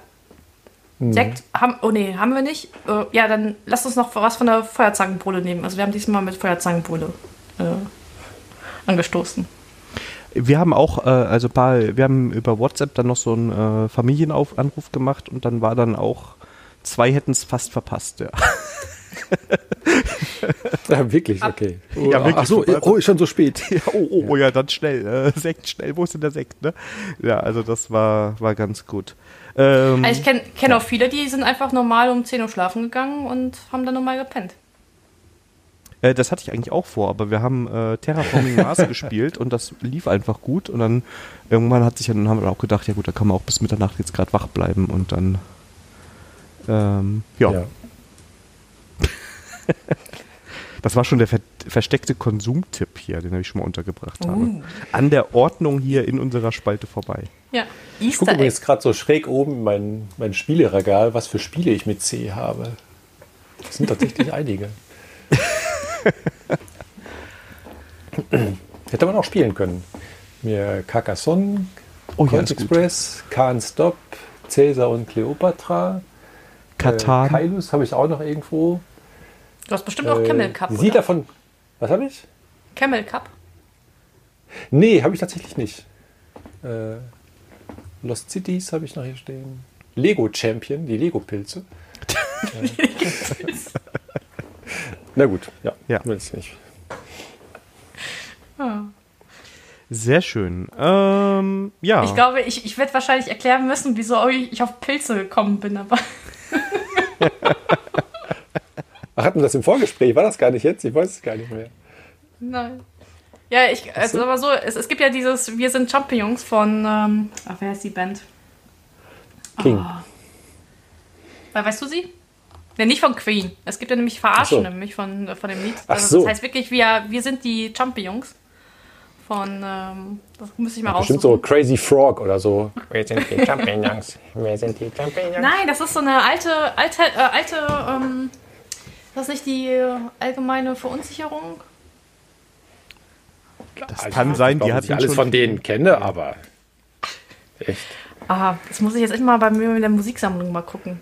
Mhm. Sekt haben. Oh nee, haben wir nicht. Äh, ja, dann lass uns noch was von der Feuerzangenbowle nehmen. Also wir haben diesmal mit Feuerzangenbowle äh, angestoßen. Wir haben auch, äh, also paar, wir haben über WhatsApp dann noch so einen äh, Familienanruf gemacht und dann war dann auch, zwei hätten es fast verpasst, ja. ja, wirklich, okay. Ja, wirklich. Ach so, oh, ist schon so spät. Ja, oh, oh, oh, ja, dann schnell. Äh, Sekt, schnell, wo ist denn der Sekt, ne? Ja, also das war, war ganz gut. Ähm, also ich kenne kenn auch viele, die sind einfach normal um 10 Uhr schlafen gegangen und haben dann normal gepennt. Äh, das hatte ich eigentlich auch vor, aber wir haben äh, Terraforming Mars gespielt und das lief einfach gut und dann irgendwann hat sich dann haben wir auch gedacht, ja gut, da kann man auch bis Mitternacht jetzt gerade wach bleiben und dann ähm, ja. ja. Das war schon der ver versteckte Konsumtipp hier, den ich schon mal untergebracht habe. Uh. An der Ordnung hier in unserer Spalte vorbei. Ja, ich gucke jetzt gerade so schräg oben mein, mein Spieleregal, was für Spiele ich mit C habe. Das sind tatsächlich einige. Hätte man auch spielen können. Mir Carcassonne, oh, ja, Express, Can't Stop, Cäsar und Cleopatra. Katan. Äh, Kailus habe ich auch noch irgendwo. Du hast bestimmt auch äh, Camel Cup. Sieht davon. Was habe ich? Camel Cup? Nee, habe ich tatsächlich nicht. Äh, Lost Cities habe ich noch hier stehen. Lego Champion, die Lego-Pilze. Na gut, ja. ja. Will's nicht. Ah. Sehr schön. Ähm, ja. Ich glaube, ich, ich werde wahrscheinlich erklären müssen, wieso ich auf Pilze gekommen bin, aber. Ach, hatten wir das im Vorgespräch? War das gar nicht jetzt? Ich weiß es gar nicht mehr. Nein. Ja, ich, also aber so, es, es gibt ja dieses Wir sind Champignons von, ähm, ach, wer ist die Band? King. Oh. Weißt du sie? Ne, nicht von Queen. Es gibt ja nämlich Verarschen, so. nämlich von, von dem Lied. Also, so. Das heißt wirklich, wir, wir sind die Champignons. Von, ähm, das müsste ich mal raussuchen. Bestimmt so Crazy Frog oder so. Wir sind die Champignons. Wir sind die Champignons. Nein, das ist so eine alte, alte, äh, alte, ähm, das ist nicht die allgemeine Verunsicherung. Das also kann sein, die hat ich alles von denen kenne, aber echt. Aha, das muss ich jetzt echt mal bei mir in der Musiksammlung mal gucken.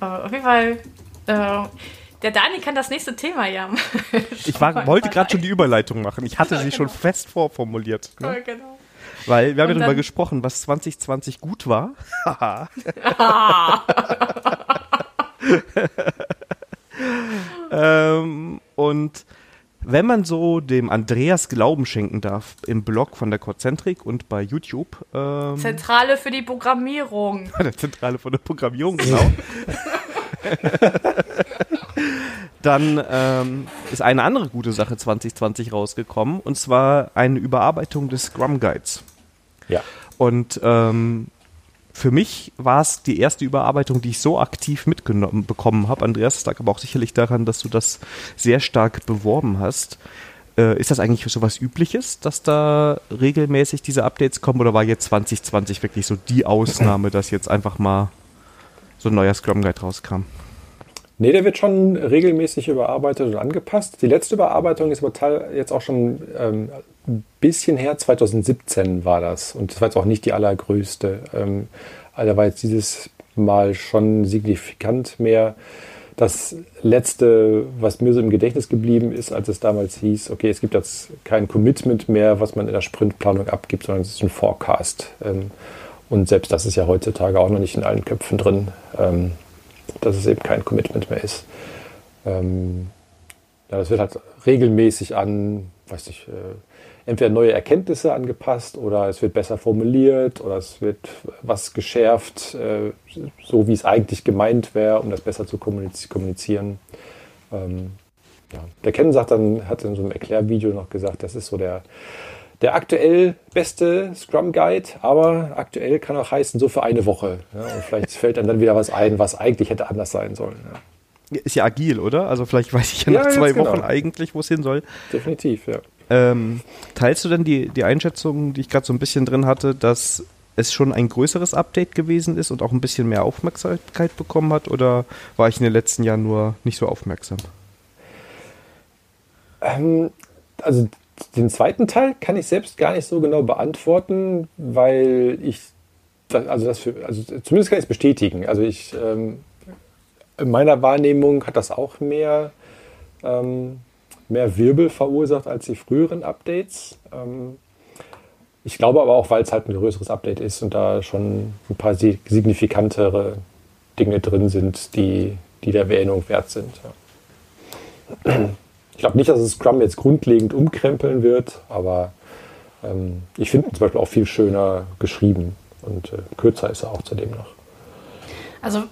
Äh, auf jeden Fall, äh, der Dani kann das nächste Thema ja. ich war, wollte gerade schon die Überleitung machen. Ich hatte sie genau. schon fest vorformuliert. Ne? Ja, genau. Weil wir haben ja darüber gesprochen, was 2020 gut war. ähm, und wenn man so dem Andreas Glauben schenken darf, im Blog von der Konzentrik und bei YouTube. Ähm, Zentrale für die Programmierung. der Zentrale von der Programmierung, genau. Dann ähm, ist eine andere gute Sache 2020 rausgekommen und zwar eine Überarbeitung des Scrum Guides. Ja. Und ähm, für mich war es die erste Überarbeitung, die ich so aktiv mitgenommen bekommen habe. Andreas, das lag aber auch sicherlich daran, dass du das sehr stark beworben hast. Äh, ist das eigentlich so was Übliches, dass da regelmäßig diese Updates kommen oder war jetzt 2020 wirklich so die Ausnahme, dass jetzt einfach mal so ein neuer Scrum Guide rauskam? Nee, der wird schon regelmäßig überarbeitet und angepasst. Die letzte Überarbeitung ist aber jetzt auch schon ähm, ein bisschen her. 2017 war das. Und das war jetzt auch nicht die allergrößte. Ähm, also war jetzt dieses Mal schon signifikant mehr. Das letzte, was mir so im Gedächtnis geblieben ist, als es damals hieß, okay, es gibt jetzt kein Commitment mehr, was man in der Sprintplanung abgibt, sondern es ist ein Forecast. Ähm, und selbst das ist ja heutzutage auch noch nicht in allen Köpfen drin. Ähm, dass es eben kein Commitment mehr ist. Ähm, ja, das wird halt regelmäßig an, weiß ich, äh, entweder neue Erkenntnisse angepasst oder es wird besser formuliert oder es wird was geschärft, äh, so wie es eigentlich gemeint wäre, um das besser zu kommunizieren. Ähm, ja. Der Ken sagt dann, hat in so einem Erklärvideo noch gesagt, das ist so der, der aktuell beste Scrum Guide, aber aktuell kann auch heißen, so für eine Woche. Ja, und vielleicht fällt dann, dann wieder was ein, was eigentlich hätte anders sein sollen. Ja. Ist ja agil, oder? Also vielleicht weiß ich ja nach zwei genau. Wochen eigentlich, wo es hin soll. Definitiv, ja. Ähm, teilst du denn die, die Einschätzung, die ich gerade so ein bisschen drin hatte, dass es schon ein größeres Update gewesen ist und auch ein bisschen mehr Aufmerksamkeit bekommen hat? Oder war ich in den letzten Jahren nur nicht so aufmerksam? Ähm, also den zweiten Teil kann ich selbst gar nicht so genau beantworten, weil ich, also das für, also zumindest kann ich es bestätigen. Also ich, ähm, in meiner Wahrnehmung hat das auch mehr, ähm, mehr Wirbel verursacht als die früheren Updates. Ähm, ich glaube aber auch, weil es halt ein größeres Update ist und da schon ein paar signifikantere Dinge drin sind, die, die der Erwähnung wert sind. Ja. Ich glaube nicht, dass es Scrum jetzt grundlegend umkrempeln wird, aber ähm, ich finde ihn zum Beispiel auch viel schöner geschrieben und äh, kürzer ist er auch zudem noch. Also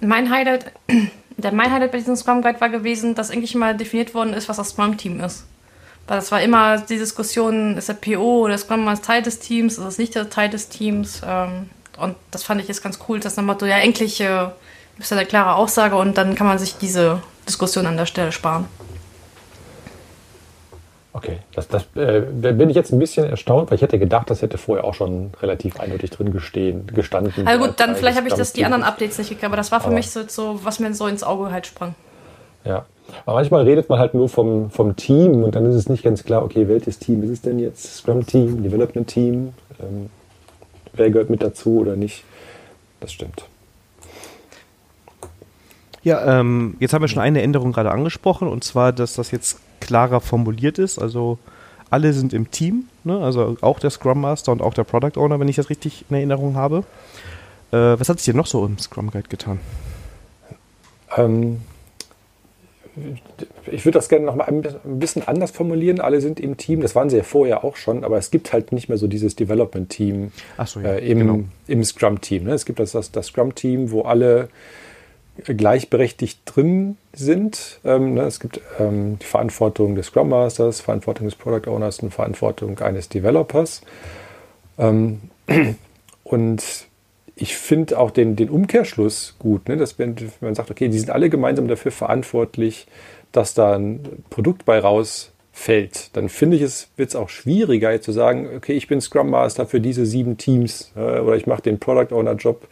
mein Highlight, der mein Highlight bei diesem Scrum Guide war gewesen, dass endlich mal definiert worden ist, was das Scrum Team ist. Weil das war immer die Diskussion, ist der PO oder Scrum Master Teil des Teams, ist es nicht Teil des Teams? Ähm, und das fand ich jetzt ganz cool, dass dann Motto, ja, endlich äh, ist ja eine klare Aussage und dann kann man sich diese Diskussion an der Stelle sparen. Okay, das, das äh, bin ich jetzt ein bisschen erstaunt, weil ich hätte gedacht, das hätte vorher auch schon relativ eindeutig drin gestehen, gestanden. Also gut, dann vielleicht habe ich das die anderen Updates nicht gekriegt, aber das war für aber mich so, so, was mir so ins Auge halt sprang. Ja, aber manchmal redet man halt nur vom, vom Team und dann ist es nicht ganz klar, okay, welches Team ist es denn jetzt? Scrum Team, Development Team, ähm, wer gehört mit dazu oder nicht? Das stimmt. Ja, ähm, jetzt haben wir schon eine Änderung gerade angesprochen und zwar, dass das jetzt klarer formuliert ist. Also alle sind im Team, ne? also auch der Scrum Master und auch der Product Owner, wenn ich das richtig in Erinnerung habe. Äh, was hat sich denn noch so im Scrum Guide getan? Ähm, ich würde das gerne noch mal ein bisschen anders formulieren. Alle sind im Team, das waren sie ja vorher auch schon, aber es gibt halt nicht mehr so dieses Development-Team so, ja, äh, im, genau. im Scrum-Team. Ne? Es gibt das, das, das Scrum-Team, wo alle gleichberechtigt drin sind. Ähm, ne, es gibt ähm, die Verantwortung des Scrum Masters, Verantwortung des Product Owners und Verantwortung eines Developers. Ähm, und ich finde auch den, den Umkehrschluss gut, ne, dass wenn, man sagt, okay, die sind alle gemeinsam dafür verantwortlich, dass da ein Produkt bei rausfällt, dann finde ich es, wird es auch schwieriger, zu sagen, okay, ich bin Scrum Master für diese sieben Teams äh, oder ich mache den Product Owner Job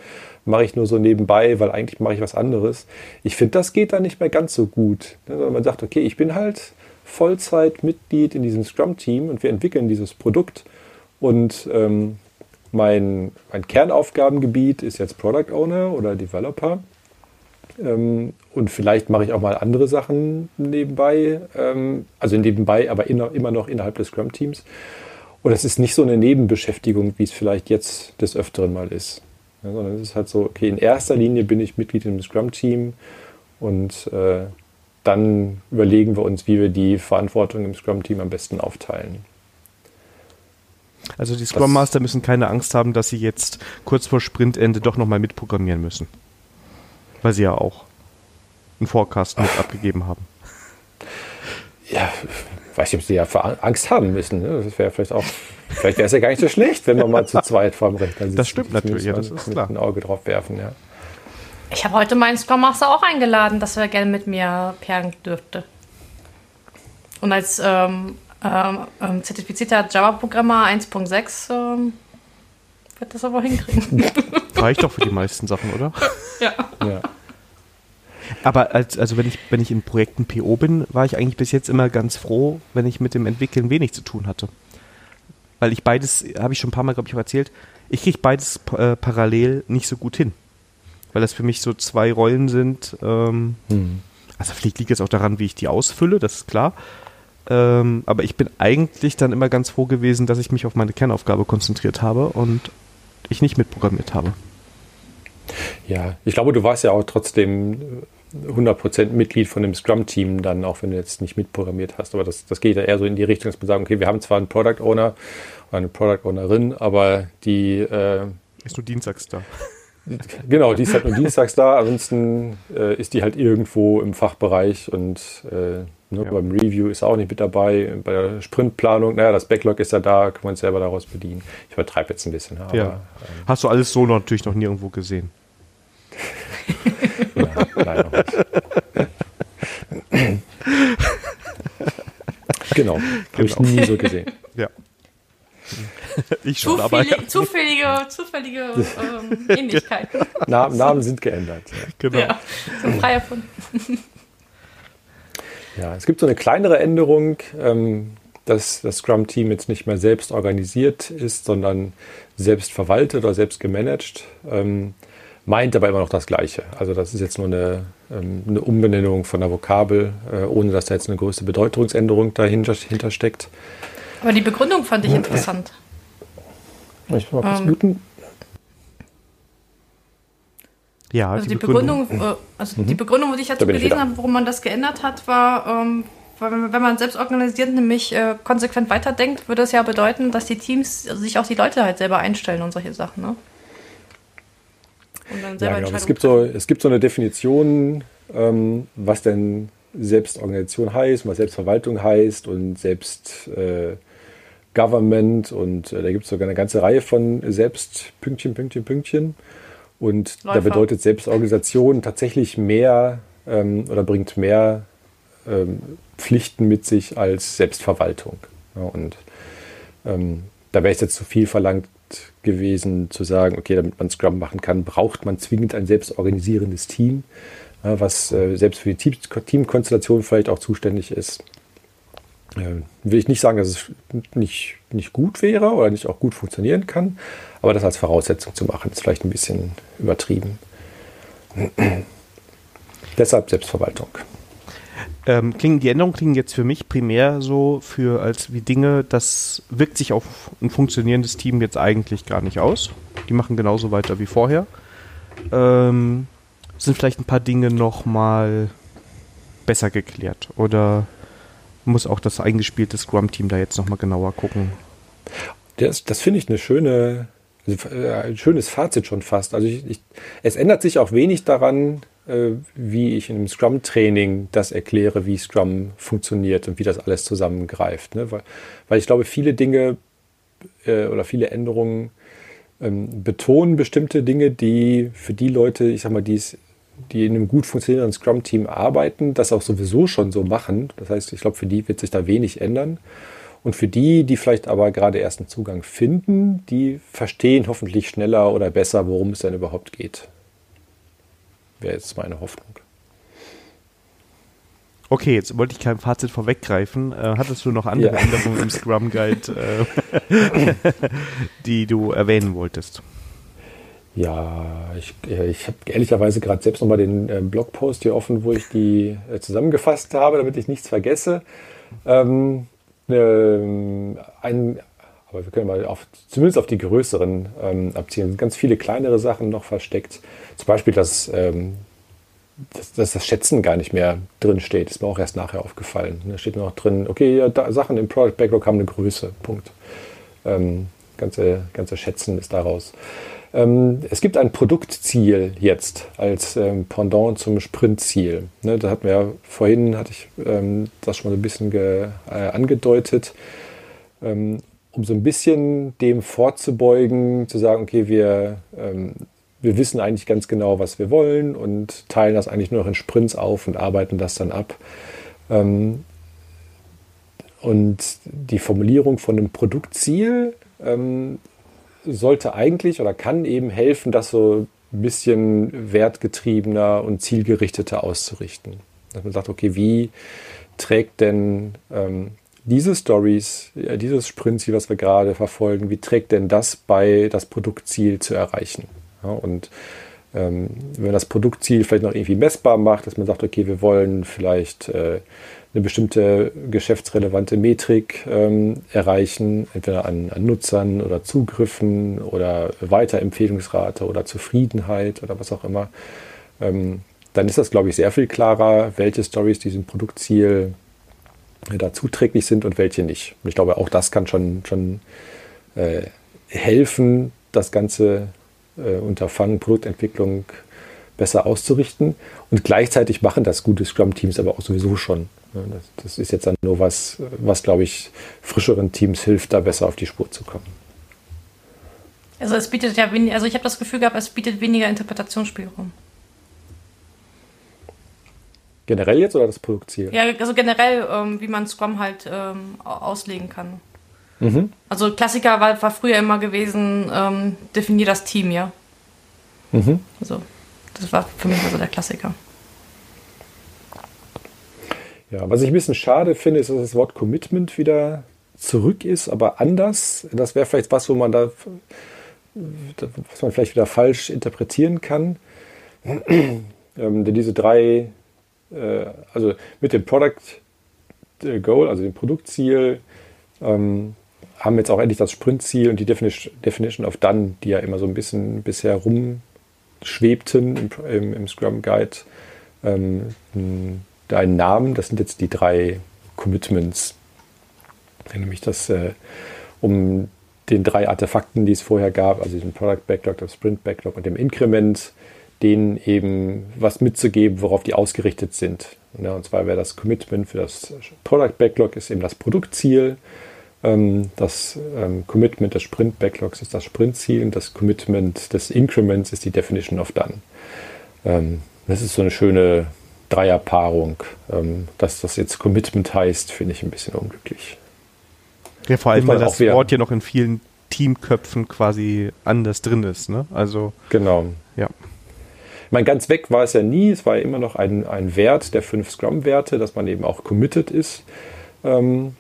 mache ich nur so nebenbei, weil eigentlich mache ich was anderes. Ich finde, das geht dann nicht mehr ganz so gut. Ne? man sagt, okay, ich bin halt Vollzeitmitglied in diesem Scrum-Team und wir entwickeln dieses Produkt und ähm, mein, mein Kernaufgabengebiet ist jetzt Product Owner oder Developer. Ähm, und vielleicht mache ich auch mal andere Sachen nebenbei, ähm, also nebenbei, aber in, immer noch innerhalb des Scrum-Teams. Und es ist nicht so eine Nebenbeschäftigung, wie es vielleicht jetzt des Öfteren mal ist. Ja, sondern es ist halt so, okay, in erster Linie bin ich Mitglied im Scrum-Team und äh, dann überlegen wir uns, wie wir die Verantwortung im Scrum-Team am besten aufteilen. Also die Scrum Master müssen keine Angst haben, dass sie jetzt kurz vor Sprintende doch nochmal mitprogrammieren müssen. Weil sie ja auch einen Forecast mit abgegeben haben. Ja, weiß nicht, ob sie ja Angst haben müssen. Ne? Das wäre vielleicht auch, vielleicht wäre es ja gar nicht so schlecht, wenn man mal zu zweit vorm Rechner sitzt. Das stimmt natürlich, ja, das ist klar. ein Auge drauf werfen, ja. Ich habe heute meinen Scrum Master auch eingeladen, dass er gerne mit mir perlen dürfte. Und als ähm, ähm, ähm zertifizierter Java-Programmer 1.6 ähm, wird das aber hinkriegen. Reicht doch für die meisten Sachen, oder? ja. ja. Aber als, also wenn ich, wenn ich in Projekten PO bin, war ich eigentlich bis jetzt immer ganz froh, wenn ich mit dem Entwickeln wenig zu tun hatte. Weil ich beides, habe ich schon ein paar Mal, glaube ich, auch erzählt, ich kriege beides äh, parallel nicht so gut hin. Weil das für mich so zwei Rollen sind. Ähm, hm. Also vielleicht liegt es auch daran, wie ich die ausfülle, das ist klar. Ähm, aber ich bin eigentlich dann immer ganz froh gewesen, dass ich mich auf meine Kernaufgabe konzentriert habe und ich nicht mitprogrammiert habe. Ja, ich glaube, du warst ja auch trotzdem 100% Mitglied von dem Scrum-Team dann, auch wenn du jetzt nicht mitprogrammiert hast. Aber das, das geht ja eher so in die Richtung, dass man sagt, okay, wir haben zwar einen Product Owner oder eine Product Ownerin, aber die... Äh, ist nur dienstags da. Genau, die ist halt nur dienstags da. Ansonsten äh, ist die halt irgendwo im Fachbereich und äh, ne, ja. beim Review ist auch nicht mit dabei. Bei der Sprintplanung, naja, das Backlog ist ja da, kann man uns selber daraus bedienen. Ich übertreibe jetzt ein bisschen. Aber, ja. Ähm, Hast du alles so natürlich noch nirgendwo gesehen? nicht. genau, habe ich genau. nie so gesehen. Ja. Ich schon, Zufällig, aber, ja. Zufällige, zufällige ähm, Ähnlichkeiten. Namen, Namen sind geändert. Ja. Genau. Ja, so frei erfunden. Ja, es gibt so eine kleinere Änderung, ähm, dass das Scrum-Team jetzt nicht mehr selbst organisiert ist, sondern selbst verwaltet oder selbst gemanagt. Ähm, meint aber immer noch das Gleiche. Also das ist jetzt nur eine, ähm, eine Umbenennung von der Vokabel, äh, ohne dass da jetzt eine größte Bedeutungsänderung dahinter steckt. Aber die Begründung fand ich interessant. Ich mal kurz ähm, muten. Ja, also die, die Begründung, Begründung äh, also mhm. die Begründung, die ich dazu da gelesen habe, warum man das geändert hat, war, ähm, wenn man selbst organisiert nämlich äh, konsequent weiterdenkt, würde das ja bedeuten, dass die Teams sich auch die Leute halt selber einstellen und solche Sachen, ne? Und dann selber ja, genau. es, gibt so, es gibt so eine Definition, ähm, was denn Selbstorganisation heißt, was Selbstverwaltung heißt und Selbst äh, Government und äh, da gibt es sogar eine ganze Reihe von Selbst Pünktchen, Pünktchen, Pünktchen. Und Läufer. da bedeutet Selbstorganisation tatsächlich mehr ähm, oder bringt mehr ähm, Pflichten mit sich als Selbstverwaltung. Ja, und ähm, da wäre es jetzt zu viel verlangt gewesen, zu sagen, okay, damit man Scrum machen kann, braucht man zwingend ein selbstorganisierendes Team, was äh, selbst für die Teamkonstellation vielleicht auch zuständig ist. Äh, will ich nicht sagen, dass es nicht, nicht gut wäre oder nicht auch gut funktionieren kann, aber das als Voraussetzung zu machen, ist vielleicht ein bisschen übertrieben. Deshalb Selbstverwaltung. Ähm, klingen, die Änderungen klingen jetzt für mich primär so für als wie Dinge, das wirkt sich auf ein funktionierendes Team jetzt eigentlich gar nicht aus. Die machen genauso weiter wie vorher. Ähm, sind vielleicht ein paar Dinge noch mal besser geklärt oder muss auch das eingespielte Scrum-Team da jetzt noch mal genauer gucken? Das, das finde ich eine schöne, also, äh, ein schönes Fazit schon fast. Also ich, ich, es ändert sich auch wenig daran, wie ich in einem Scrum-Training das erkläre, wie Scrum funktioniert und wie das alles zusammengreift. Ne? Weil, weil ich glaube, viele Dinge äh, oder viele Änderungen ähm, betonen bestimmte Dinge, die für die Leute, ich sag mal, die es die in einem gut funktionierenden Scrum-Team arbeiten, das auch sowieso schon so machen. Das heißt, ich glaube, für die wird sich da wenig ändern. Und für die, die vielleicht aber gerade erst einen Zugang finden, die verstehen hoffentlich schneller oder besser, worum es denn überhaupt geht. Wäre jetzt meine Hoffnung. Okay, jetzt wollte ich kein Fazit vorweggreifen. Äh, hattest du noch andere ja. Änderungen im Scrum Guide, äh, die du erwähnen wolltest? Ja, ich, ich habe ehrlicherweise gerade selbst nochmal den äh, Blogpost hier offen, wo ich die äh, zusammengefasst habe, damit ich nichts vergesse. Ähm, ähm, ein, aber wir können mal auf, zumindest auf die größeren ähm, abzielen. Ganz viele kleinere Sachen noch versteckt. Zum Beispiel, dass, ähm, dass, dass, das Schätzen gar nicht mehr drin steht. Ist mir auch erst nachher aufgefallen. Da steht noch drin, okay, ja, da, Sachen im Product Backlog haben eine Größe. Punkt. Ähm, ganze, ganze Schätzen ist daraus. Ähm, es gibt ein Produktziel jetzt als ähm, Pendant zum Sprintziel. Ne, da hatten wir ja vorhin, hatte ich ähm, das schon mal so ein bisschen ge, äh, angedeutet, ähm, um so ein bisschen dem vorzubeugen, zu sagen, okay, wir, ähm, wir wissen eigentlich ganz genau, was wir wollen und teilen das eigentlich nur noch in Sprints auf und arbeiten das dann ab. Ähm, und die Formulierung von einem Produktziel sollte eigentlich oder kann eben helfen, das so ein bisschen wertgetriebener und zielgerichteter auszurichten. Dass man sagt, okay, wie trägt denn ähm, diese Stories, ja, dieses Sprintziel, was wir gerade verfolgen, wie trägt denn das bei, das Produktziel zu erreichen? Ja, und ähm, wenn das Produktziel vielleicht noch irgendwie messbar macht, dass man sagt, okay, wir wollen vielleicht äh, eine bestimmte geschäftsrelevante Metrik ähm, erreichen, entweder an, an, Nutzern oder Zugriffen oder Weiterempfehlungsrate oder Zufriedenheit oder was auch immer, ähm, dann ist das, glaube ich, sehr viel klarer, welche Stories diesem Produktziel äh, da zuträglich sind und welche nicht. Und ich glaube, auch das kann schon, schon äh, helfen, das ganze äh, Unterfangen, Produktentwicklung besser auszurichten. Und gleichzeitig machen das gute Scrum-Teams aber auch sowieso schon. Das, das ist jetzt dann nur was, was glaube ich, frischeren Teams hilft, da besser auf die Spur zu kommen. Also es bietet ja weniger, also ich habe das Gefühl gehabt, es bietet weniger Interpretationsspielraum. Generell jetzt oder das Produktziel? Ja, also generell, ähm, wie man Scrum halt ähm, auslegen kann. Mhm. Also Klassiker war, war, früher immer gewesen, ähm, definier das Team, ja. Mhm. Also das war für mich also der Klassiker. Ja, was ich ein bisschen schade finde, ist, dass das Wort Commitment wieder zurück ist, aber anders. Das wäre vielleicht was, wo man da, was man vielleicht wieder falsch interpretieren kann. ähm, denn diese drei, äh, also mit dem Product äh, Goal, also dem Produktziel, ähm, haben jetzt auch endlich das Sprintziel und die Definition, of Done, die ja immer so ein bisschen bisher rumschwebten im, im, im Scrum Guide, ähm, einen Namen. Das sind jetzt die drei Commitments. Nämlich das äh, um den drei Artefakten, die es vorher gab, also den Product Backlog, das Sprint Backlog und dem Increment, denen eben was mitzugeben, worauf die ausgerichtet sind. Ja, und zwar wäre das Commitment für das Product Backlog ist eben das Produktziel. Ähm, das ähm, Commitment des Sprint Backlogs ist das Sprintziel und das Commitment des Increments ist die Definition of Done. Ähm, das ist so eine schöne Dreierpaarung. Dass das jetzt Commitment heißt, finde ich ein bisschen unglücklich. Ja, vor allem, weil das Wort ja noch in vielen Teamköpfen quasi anders drin ist. Ne? Also, genau. Ja. Ich meine, ganz weg war es ja nie. Es war ja immer noch ein, ein Wert der fünf Scrum-Werte, dass man eben auch committed ist ähm,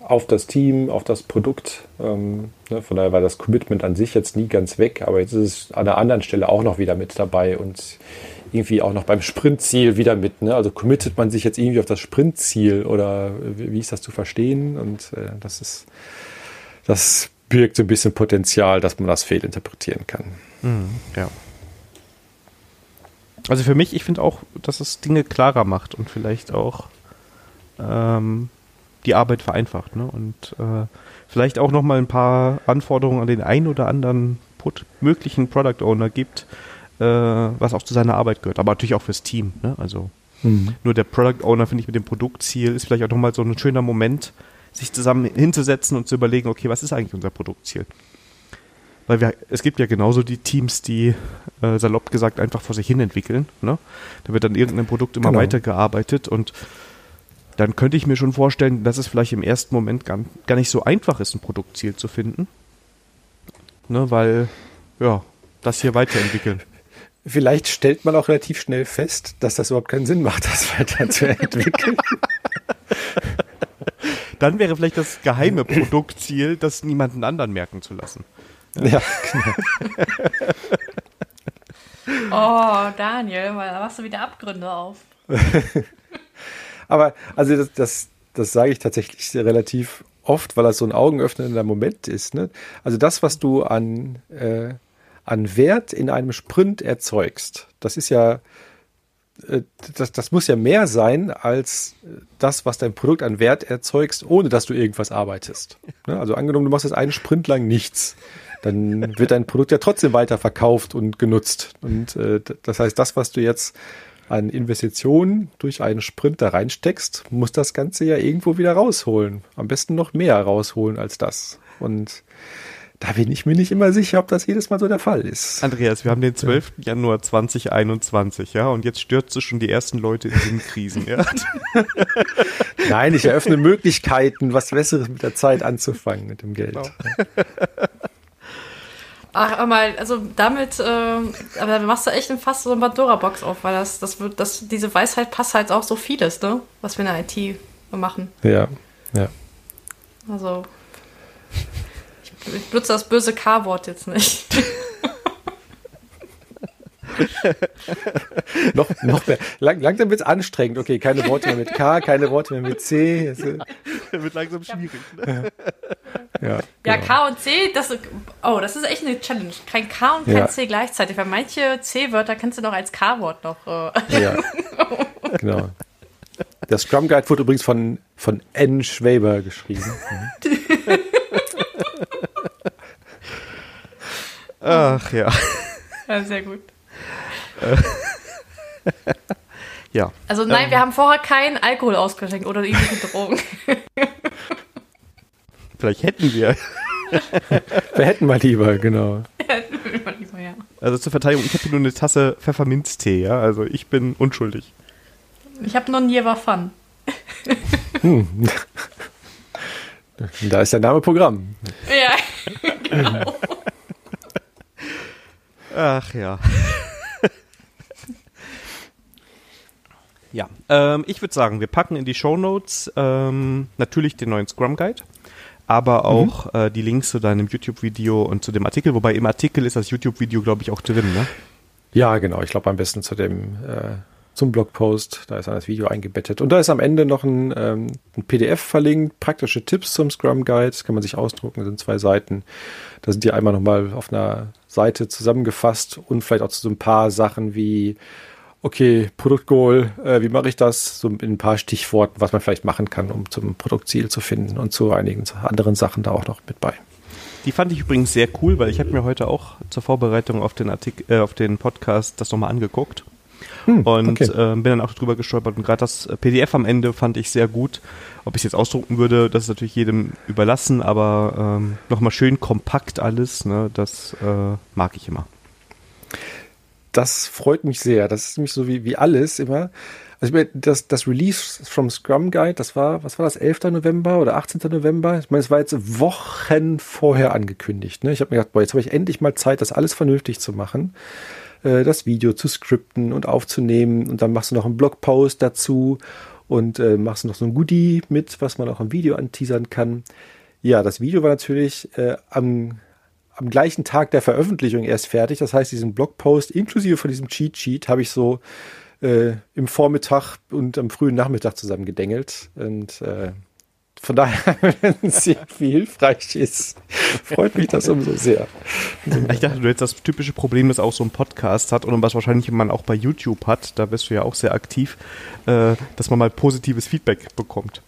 auf das Team, auf das Produkt. Ähm, ne? Von daher war das Commitment an sich jetzt nie ganz weg, aber jetzt ist es an einer anderen Stelle auch noch wieder mit dabei und irgendwie auch noch beim Sprintziel wieder mit. Ne? Also committet man sich jetzt irgendwie auf das Sprintziel oder wie, ist das zu verstehen? Und äh, das ist, das birgt so ein bisschen Potenzial, dass man das fehlinterpretieren kann. Mhm, ja. Also für mich, ich finde auch, dass es Dinge klarer macht und vielleicht auch ähm, die Arbeit vereinfacht. Ne? Und äh, vielleicht auch nochmal ein paar Anforderungen an den einen oder anderen möglichen Product Owner gibt, äh, was auch zu seiner Arbeit gehört, aber natürlich auch fürs Team. Ne? Also mhm. nur der Product Owner, finde ich, mit dem Produktziel ist vielleicht auch nochmal so ein schöner Moment, sich zusammen hinzusetzen und zu überlegen, okay, was ist eigentlich unser Produktziel? Weil wir, es gibt ja genauso die Teams, die äh, salopp gesagt einfach vor sich hin entwickeln. Ne? Da wird dann irgendein Produkt immer genau. weitergearbeitet und dann könnte ich mir schon vorstellen, dass es vielleicht im ersten Moment gar, gar nicht so einfach ist, ein Produktziel zu finden. Ne, weil, ja, das hier weiterentwickeln. Vielleicht stellt man auch relativ schnell fest, dass das überhaupt keinen Sinn macht, das weiterzuentwickeln. Dann wäre vielleicht das geheime Produktziel, das niemanden anderen merken zu lassen. Ja, genau. oh, Daniel, da machst du wieder Abgründe auf. Aber also das, das, das sage ich tatsächlich relativ oft, weil das so ein augenöffnender Moment ist. Ne? Also das, was du an äh, an Wert in einem Sprint erzeugst. Das ist ja äh, das, das muss ja mehr sein als das, was dein Produkt an Wert erzeugst, ohne dass du irgendwas arbeitest. Ne? Also angenommen, du machst jetzt einen Sprint lang nichts, dann wird dein Produkt ja trotzdem weiter verkauft und genutzt. Und äh, das heißt, das, was du jetzt an Investitionen durch einen Sprint da reinsteckst, muss das Ganze ja irgendwo wieder rausholen. Am besten noch mehr rausholen als das. Und da bin ich mir nicht immer sicher, ob das jedes Mal so der Fall ist. Andreas, wir haben den 12. Ja. Januar 2021, ja, und jetzt stürzt schon die ersten Leute in Sinnkrisen, ja. Nein, ich eröffne Möglichkeiten, was Besseres mit der Zeit anzufangen mit dem Geld. Genau. Ach, mal, also damit, äh, aber da machst du echt fast so eine Pandora-Box auf, weil das, das wird, das, diese Weisheit passt halt auch so vieles, ne? Was wir in der IT machen. Ja, ja. Also, ich, ich benutze das böse K-Wort jetzt nicht. noch, noch mehr. Lang, langsam wird es anstrengend. Okay, keine Worte mehr mit K, keine Worte mehr mit C. Es wird langsam schwierig. Ne? Ja, ja genau. K und C, das, oh, das ist echt eine Challenge. Kein K und kein ja. C gleichzeitig, weil manche C-Wörter kannst du noch als K-Wort noch. Äh. Ja, genau. Der Scrum Guide wurde übrigens von, von N. Schwaber geschrieben. Ach ja. Ja, sehr gut. ja. Also nein, ähm, wir haben vorher keinen Alkohol ausgeschenkt oder irgendwelche Drogen. Vielleicht hätten wir. wir hätten mal lieber, genau. ja. Also zur Verteidigung, ich habe nur eine Tasse Pfefferminztee, ja. Also ich bin unschuldig. Ich habe nur ein Jever Fun. hm. Da ist der Name Programm. Ja, genau. Ach ja. Ja, ähm, ich würde sagen, wir packen in die Show Notes ähm, natürlich den neuen Scrum Guide, aber mhm. auch mhm. äh, die Links zu deinem YouTube-Video und zu dem Artikel. Wobei im Artikel ist das YouTube-Video, glaube ich, auch drin, ne? Ja, genau. Ich glaube am besten zu dem äh, zum Blogpost. Da ist das Video eingebettet. Und da ist am Ende noch ein, ähm, ein PDF verlinkt, praktische Tipps zum Scrum Guide. Das kann man sich ausdrucken, das sind zwei Seiten. Da sind die einmal nochmal auf einer Seite zusammengefasst und vielleicht auch zu so ein paar Sachen wie, okay, Produktgoal, äh, wie mache ich das? So in ein paar Stichworten, was man vielleicht machen kann, um zum Produktziel zu finden und zu einigen anderen Sachen da auch noch mit bei. Die fand ich übrigens sehr cool, weil ich habe mir heute auch zur Vorbereitung auf den Artikel, äh, auf den Podcast das nochmal angeguckt. Hm, und okay. äh, bin dann auch drüber gestolpert. Und gerade das PDF am Ende fand ich sehr gut. Ob ich es jetzt ausdrucken würde, das ist natürlich jedem überlassen, aber ähm, nochmal schön kompakt alles, ne, das äh, mag ich immer. Das freut mich sehr. Das ist nämlich so wie, wie alles immer. Also ich meine, das, das Release vom Scrum Guide, das war, was war das, 11. November oder 18. November? Ich meine, es war jetzt Wochen vorher angekündigt. Ne? Ich habe mir gedacht, boah, jetzt habe ich endlich mal Zeit, das alles vernünftig zu machen. Äh, das Video zu skripten und aufzunehmen und dann machst du noch einen Blogpost dazu und äh, machst noch so ein Goodie mit, was man auch im Video anteasern kann. Ja, das Video war natürlich äh, am, am gleichen Tag der Veröffentlichung erst fertig. Das heißt, diesen Blogpost inklusive von diesem Cheat Sheet habe ich so äh, im Vormittag und am frühen Nachmittag zusammen gedengelt. Und äh, von daher, wenn es irgendwie hilfreich ist, freut mich das umso sehr. Ich dachte, du hättest das typische Problem, das auch so ein Podcast hat und was wahrscheinlich man auch bei YouTube hat, da bist du ja auch sehr aktiv, äh, dass man mal positives Feedback bekommt.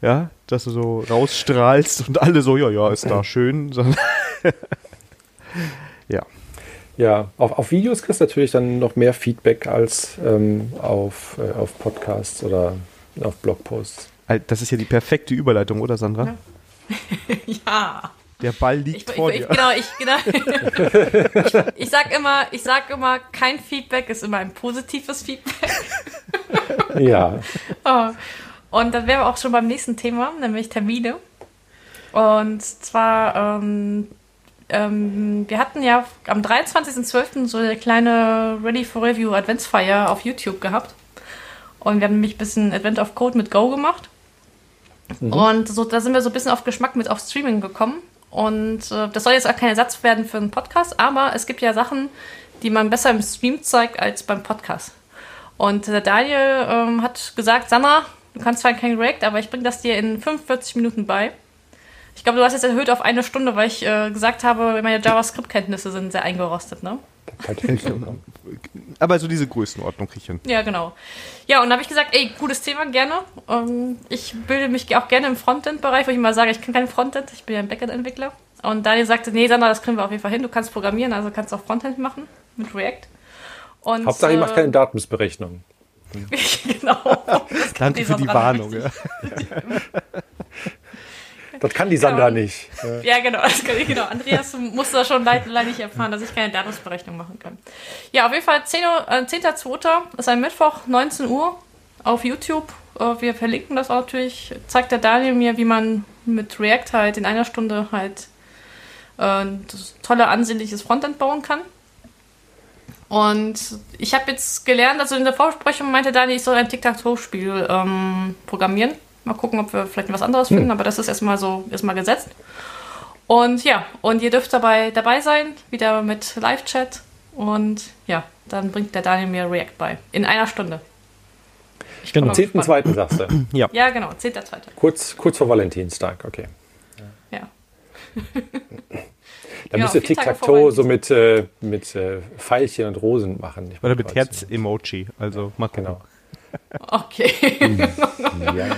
Ja, dass du so rausstrahlst und alle so, ja, ja, ist da schön. ja. Ja, auf, auf Videos kriegst du natürlich dann noch mehr Feedback als ähm, auf, äh, auf Podcasts oder auf Blogposts. Das ist ja die perfekte Überleitung, oder Sandra? Ja. ja. Der Ball liegt ich, vor ich, dir. Genau, ich, genau. ich, ich sag immer, ich sag immer, kein Feedback ist immer ein positives Feedback. ja. Oh. Und dann wären wir auch schon beim nächsten Thema, nämlich Termine. Und zwar, ähm, ähm, wir hatten ja am 23.12. so eine kleine Ready for Review Adventsfeier auf YouTube gehabt. Und wir haben nämlich ein bisschen Advent of Code mit Go gemacht. Mhm. Und so, da sind wir so ein bisschen auf Geschmack mit auf Streaming gekommen. Und äh, das soll jetzt auch kein Ersatz werden für einen Podcast, aber es gibt ja Sachen, die man besser im Stream zeigt als beim Podcast. Und der Daniel ähm, hat gesagt, Sandra, du kannst zwar kein React, aber ich bringe das dir in 45 Minuten bei. Ich glaube, du hast jetzt erhöht auf eine Stunde, weil ich äh, gesagt habe, meine JavaScript-Kenntnisse sind sehr eingerostet, ne? Aber so diese Größenordnung kriege ich hin. Ja, genau. Ja, und da habe ich gesagt, ey, cooles Thema, gerne. Ähm, ich bilde mich auch gerne im Frontend-Bereich, wo ich mal sage, ich kann kein Frontend, ich bin ja ein Backend-Entwickler. Und Daniel sagte, nee, Sandra, das kriegen wir auf jeden Fall hin. Du kannst programmieren, also kannst du auch Frontend machen mit React. Und, Hauptsache, äh, ihr macht keine Datumsberechnung. genau. Danke für die Warnung. Ja. Das kann die Sandra genau. nicht. Ja, genau, das kann ich, genau. Andreas muss da schon leider nicht erfahren, dass ich keine Datumsberechnung machen kann. Ja, auf jeden Fall 10.2. 10. Äh, ist ein Mittwoch, 19 Uhr auf YouTube. Äh, wir verlinken das auch natürlich. Zeigt der Daniel mir, wie man mit React halt in einer Stunde halt äh, ein tolle, ansehnliches Frontend bauen kann. Und ich habe jetzt gelernt, also in der Vorsprechung meinte Daniel, ich soll ein Tic-Tac-Toe-Spiel ähm, programmieren. Mal gucken, ob wir vielleicht was anderes finden, hm. aber das ist erstmal so, erstmal gesetzt. Und ja, und ihr dürft dabei dabei sein, wieder mit Live-Chat. Und ja, dann bringt der Daniel mir React bei. In einer Stunde. Ich genau, 10.2. sagst du. ja. ja, genau, 10.2. Kurz, kurz vor Valentinstag, okay. Ja. Da ja, müsste Tic-Tac-Toe so mit, äh, mit äh, Pfeilchen und Rosen machen. Oder mit Herz-Emoji. Also, mal Genau. Okay. ja.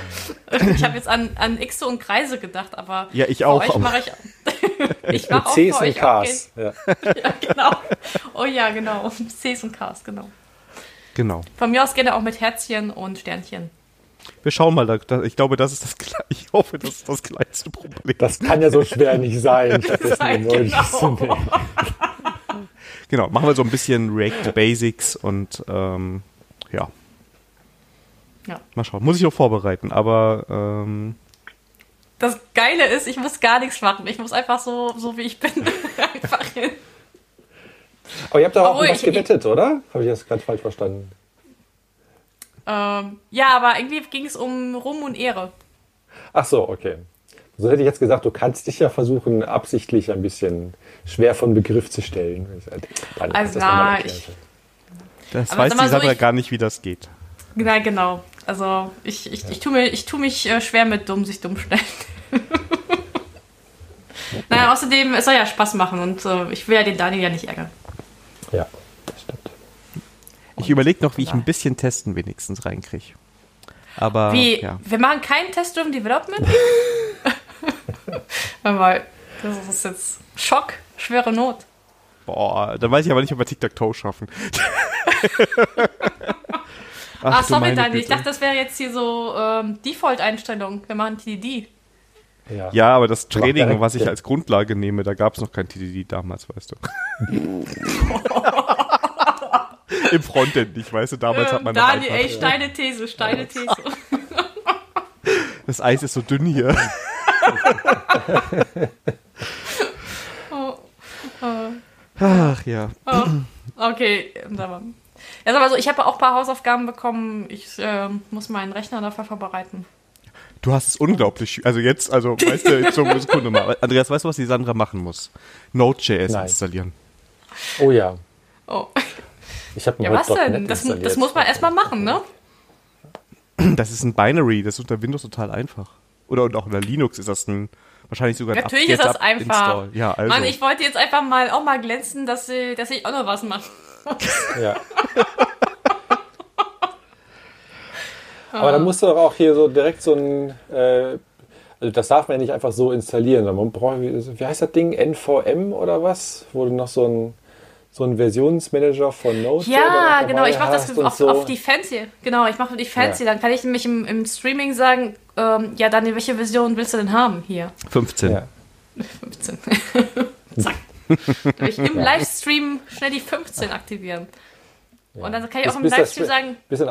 Ich habe jetzt an, an Xe und Kreise gedacht, aber ja, ich auch. Euch mache ich, ich mache auch Cs und Ks. Ja. ja, genau. Oh ja, genau. Cs und Ks, genau. Genau. Von mir aus gerne auch mit Herzchen und Sternchen. Wir schauen mal, da, ich glaube, das ist das ich hoffe, das ist das kleinste Problem. Das kann ja so schwer nicht sein. sein genau. genau, machen wir so ein bisschen React Basics und ähm, ja. Ja. Mal schauen. Muss ich auch vorbereiten, aber. Ähm, das Geile ist, ich muss gar nichts machen. Ich muss einfach so, so wie ich bin, einfach hin. Aber ihr habt da auch was gewettet, oder? Habe ich das gerade falsch verstanden? Ähm, ja, aber irgendwie ging es um Ruhm und Ehre. Ach so, okay. So hätte ich jetzt gesagt, du kannst dich ja versuchen, absichtlich ein bisschen schwer von Begriff zu stellen. Also, na, ich, das weiß die Sandra so, gar nicht, wie das geht. Na, genau. Also ich, ich, ja. ich tue mir, ich tu mich äh, schwer mit dumm, sich dumm stellen. naja, außerdem, es soll ja Spaß machen und äh, ich will ja den Daniel ja nicht ärgern. Ja, das. Ich überlege noch, wie ich ein bisschen Testen wenigstens reinkriege. Aber. Wie? Ja. Wir machen keinen Test im Development? Weil, das ist jetzt Schock, schwere Not. Boah, dann weiß ich aber nicht, ob wir Tic-Tac-Toe schaffen. Ach, Ach sorry, Dani, ich dachte, das wäre jetzt hier so ähm, Default-Einstellung. Wir machen TDD. Ja. ja, aber das Training, was ich als Grundlage nehme, da gab es noch kein TDD damals, weißt du. Im Frontend nicht, weißt du, damals ähm, hat man Dani, ey, steine These, steine These. Das Eis ist so dünn hier. oh, oh. Ach ja. Oh, okay, ja, sag mal so, ich habe auch ein paar Hausaufgaben bekommen. Ich äh, muss meinen Rechner dafür vorbereiten. Du hast es unglaublich, also jetzt, also weißt du, so Sekunde mal. Andreas, weißt du, was die Sandra machen muss? Node.js installieren. Oh ja. Oh. Ich habe Ja, was denn? Das, das, muss man erstmal machen, ne? Das ist ein Binary, das ist unter Windows total einfach. Oder und auch unter Linux ist das ein wahrscheinlich sogar ein Natürlich ist das einfach. Ja, also. Mann, ich wollte jetzt einfach mal auch mal glänzen, dass, dass ich auch noch was mache. Ja. Aber da musst du doch auch hier so direkt so ein, äh, also das darf man ja nicht einfach so installieren, man braucht, wie heißt das Ding, NVM oder was? Wo du noch so ein, so ein Versionsmanager von Node Ja, genau, ich mache das auf, so. auf, die Fancy. Genau, ich mache die Fancy. Ja. Dann kann ich nämlich im, im Streaming sagen, ähm, ja, dann welche Version willst du denn haben hier? 15. Ja. 15. Zack. Durch im Livestream schnell die 15 aktivieren. Und dann kann ich auch im Livestream sagen. Bis in,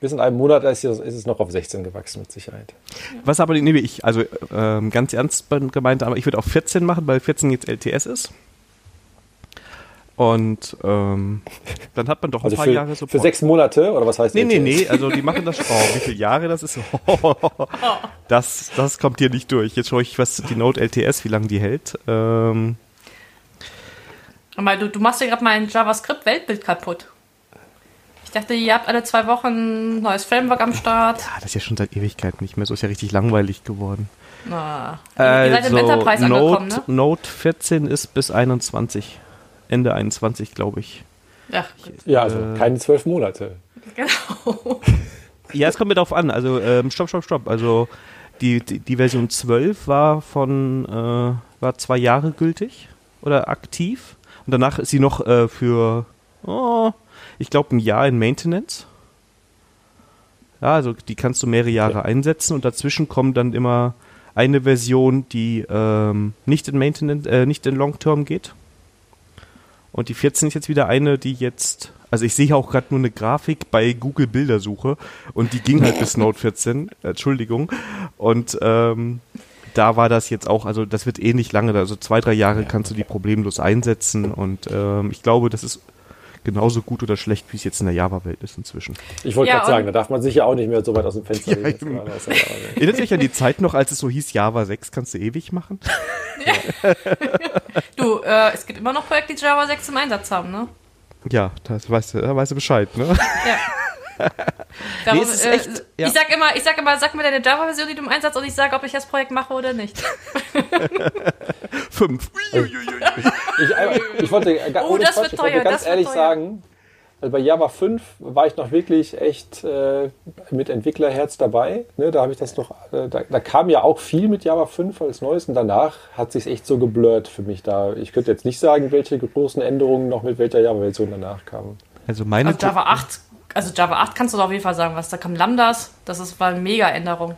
bis in einem Monat ist, es noch auf 16 gewachsen, mit Sicherheit. Was aber, nee, ich, also ähm, ganz ernst gemeint, aber ich würde auch 14 machen, weil 14 jetzt LTS ist. Und ähm, dann hat man doch ein also paar für, Jahre Support. Für sechs Monate oder was heißt das? Nee, nee, nee, also die machen das. Oh, wie viele Jahre das ist? das, das kommt hier nicht durch. Jetzt schaue ich, was die Note LTS, wie lange die hält. Ähm, aber du, du machst ja gerade mein JavaScript-Weltbild kaputt. Ich dachte, ihr habt alle zwei Wochen ein neues Framework am Start. Ja, das ist ja schon seit Ewigkeiten nicht mehr so. Ist ja richtig langweilig geworden. Ah, also, ihr seid im also, Enterprise Note, angekommen, ne? Note 14 ist bis 21. Ende 21, glaube ich. Ja, ja also äh, keine zwölf Monate. Genau. Ja, es kommt mir darauf an. Also, ähm, stopp, stopp, stopp. Also, die, die, die, Version 12 war von, äh, war zwei Jahre gültig oder aktiv. Und danach ist sie noch äh, für, oh, ich glaube, ein Jahr in Maintenance. Ja, also die kannst du mehrere Jahre ja. einsetzen und dazwischen kommt dann immer eine Version, die ähm, nicht in Maintenance, äh, nicht in Long Term geht. Und die 14 ist jetzt wieder eine, die jetzt, also ich sehe auch gerade nur eine Grafik bei Google Bildersuche und die ging halt bis Note 14, Entschuldigung. Und ähm, da war das jetzt auch, also das wird ähnlich lange, also zwei, drei Jahre kannst du die problemlos einsetzen und ähm, ich glaube, das ist genauso gut oder schlecht, wie es jetzt in der Java-Welt ist inzwischen. Ich wollte ja, gerade sagen, da darf man sich ja auch nicht mehr so weit aus dem Fenster ja, legen. Erinnert sich an die Zeit noch, als es so hieß, Java 6 kannst du ewig machen? Ja. du, äh, es gibt immer noch Projekte, die Java 6 im Einsatz haben, ne? Ja, das weißt du, da weißt du Bescheid, ne? Ja. Darum, nee, äh, echt, ja. Ich sag immer, ich sag immer, sag mir deine Java-Version, die du im Einsatz und ich sage, ob ich das Projekt mache oder nicht. Fünf. ich, ich, ich wollte oh, das Quatsch, wird teuer, ganz ehrlich sagen, also bei Java 5 war ich noch wirklich echt äh, mit Entwicklerherz dabei. Ne, da habe ich das noch, äh, da, da, kam ja auch viel mit Java 5 als Neues und danach hat sich echt so geblurrt für mich da. Ich könnte jetzt nicht sagen, welche großen Änderungen noch mit welcher Java-Version danach kamen. Also meine also Java 8 also Java 8 kannst du auf jeden Fall sagen, was da kam Lambdas, das ist, war eine Mega-Änderung.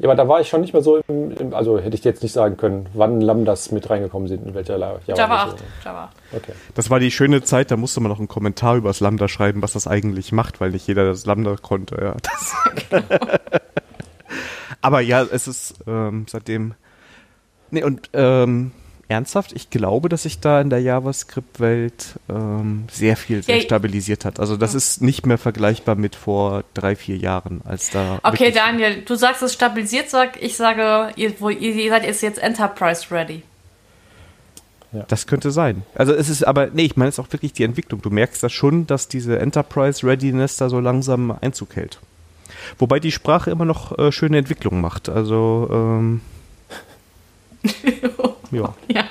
Ja, aber da war ich schon nicht mehr so im, im, also hätte ich jetzt nicht sagen können, wann Lambdas mit reingekommen sind, in welcher Java, Java 8. Java 8. Okay. Das war die schöne Zeit, da musste man noch einen Kommentar über das Lambda schreiben, was das eigentlich macht, weil nicht jeder das Lambda konnte. Ja. Das genau. aber ja, es ist ähm, seitdem. Nee, und ähm, ernsthaft, ich glaube, dass sich da in der JavaScript-Welt ähm, sehr viel sehr stabilisiert hat. Also das ist nicht mehr vergleichbar mit vor drei, vier Jahren, als da. Okay, Daniel, du sagst es stabilisiert, sag ich sage, ihr, wo, ihr seid jetzt Enterprise ready. Ja. Das könnte sein. Also es ist aber, nee, ich meine es ist auch wirklich die Entwicklung. Du merkst das schon, dass diese Enterprise Readiness da so langsam Einzug hält. Wobei die Sprache immer noch äh, schöne Entwicklungen macht. Also ähm, Ja. ja.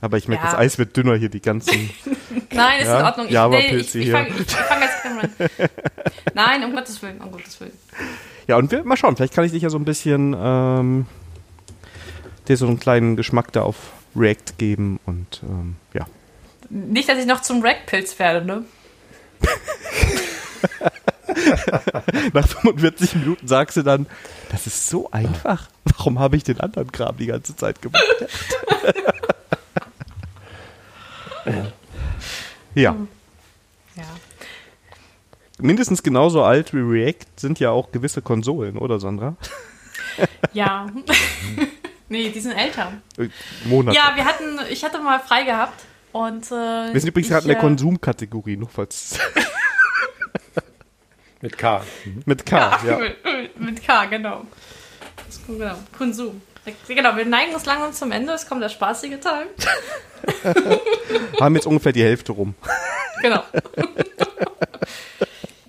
Aber ich merke, ja. das Eis wird dünner hier, die ganzen. Nein, ist ja, in Ordnung. Ich, nee, ich, ich fange fang jetzt an. Nein, um Gottes Willen, um Gottes Willen. Ja, und wir, mal schauen, vielleicht kann ich dich ja so ein bisschen ähm, dir so einen kleinen Geschmack da auf React geben und ähm, ja. Nicht, dass ich noch zum React-Pilz werde, ne? Nach 45 Minuten sagst du dann, das ist so einfach. Warum habe ich den anderen Kram die ganze Zeit gemacht? ja. ja. Mindestens genauso alt wie React sind ja auch gewisse Konsolen, oder Sandra? Ja. nee, die sind älter. Äh, Monate. Ja, wir hatten, ich hatte mal frei gehabt und. Äh, wir sind übrigens gerade in der äh, Konsumkategorie, noch falls. Mit K. Mhm. Mit K, ja. ja. Mit, mit, K, genau. genau. Konsum. Genau, wir neigen uns langsam zum Ende. Es kommt der spaßige Teil. Haben jetzt ungefähr die Hälfte rum. Genau.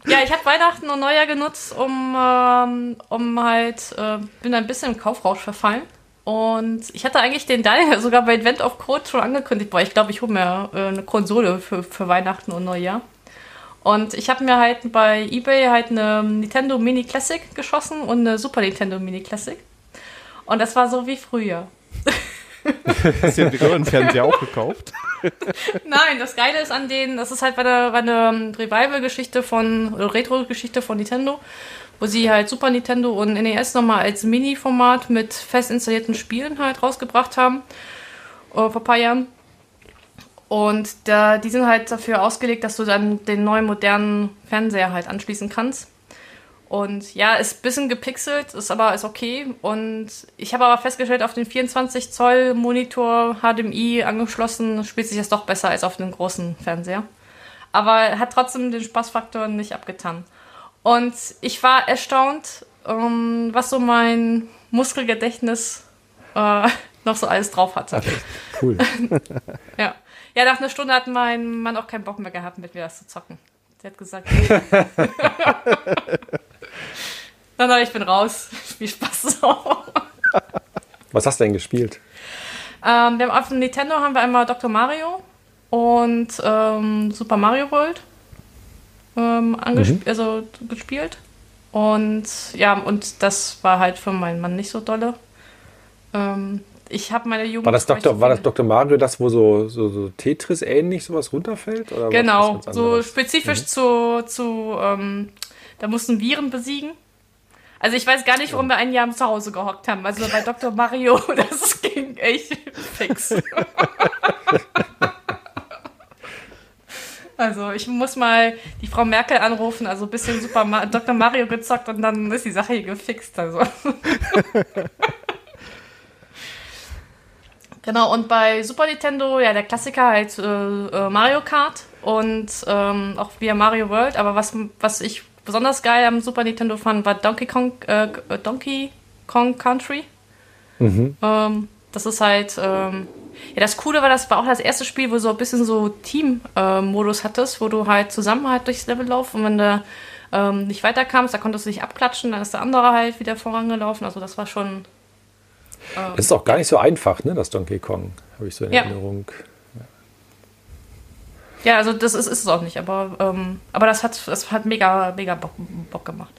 ja, ich habe Weihnachten und Neujahr genutzt, um, ähm, um halt, äh, bin ein bisschen im Kaufrausch verfallen. Und ich hatte eigentlich den Daniel sogar bei Advent of Code schon angekündigt, boah, ich glaube, ich hole mir äh, eine Konsole für, für Weihnachten und Neujahr. Und ich habe mir halt bei eBay halt eine Nintendo Mini Classic geschossen und eine Super Nintendo Mini Classic. Und das war so wie früher. Hast du den Röhrenfernseher auch gekauft? Nein, das Geile ist an denen, das ist halt bei der, bei der Revival-Geschichte von, oder Retro-Geschichte von Nintendo, wo sie halt Super Nintendo und NES nochmal als Mini-Format mit fest installierten Spielen halt rausgebracht haben. Äh, vor ein paar Jahren. Und da, die sind halt dafür ausgelegt, dass du dann den neuen modernen Fernseher halt anschließen kannst. Und ja, ist ein bisschen gepixelt, ist aber ist okay. Und ich habe aber festgestellt, auf den 24 Zoll Monitor HDMI angeschlossen, spielt sich das doch besser als auf den großen Fernseher. Aber hat trotzdem den Spaßfaktor nicht abgetan. Und ich war erstaunt, ähm, was so mein Muskelgedächtnis äh, noch so alles drauf hatte. Cool. ja. Ja, nach einer Stunde hat mein Mann auch keinen Bock mehr gehabt, mit mir das zu zocken. Der hat gesagt, nee. Nein, nein, ich bin raus. Viel Spaß. Was hast du denn gespielt? Ähm, wir haben auf dem Nintendo haben wir einmal Dr. Mario und ähm, Super Mario World ähm, mhm. also gespielt. Und ja, und das war halt für meinen Mann nicht so dolle. Ähm, ich habe meine Jugend. War das, Dr., war das Dr. Mario, das, wo so, so, so Tetris ähnlich sowas runterfällt? Oder genau, so spezifisch mhm. zu, zu ähm, da mussten Viren besiegen. Also ich weiß gar nicht, warum wir ein Jahr zu Hause gehockt haben. Also bei Dr. Mario, das ging echt fix. Also ich muss mal die Frau Merkel anrufen, also ein bisschen Super Dr. Mario gezockt und dann ist die Sache hier gefixt. Also. genau, und bei Super Nintendo, ja, der Klassiker halt äh, äh, Mario Kart und ähm, auch via Mario World. Aber was, was ich besonders geil am Super Nintendo fand, war Donkey Kong, äh, Donkey Kong Country. Mhm. Ähm, das ist halt ähm, ja, das Coole war, das war auch das erste Spiel, wo du so ein bisschen so Team-Modus hattest, wo du halt zusammen halt durchs Level laufst und wenn du ähm, nicht weiterkamst, da konntest du dich abklatschen, dann ist der andere halt wieder vorangelaufen. Also das war schon. Ähm, das ist auch gar nicht so einfach, ne, das Donkey Kong, habe ich so in ja. Erinnerung. Ja, also das ist, ist es auch nicht, aber, ähm, aber das hat, das hat mega, mega Bock, Bock gemacht.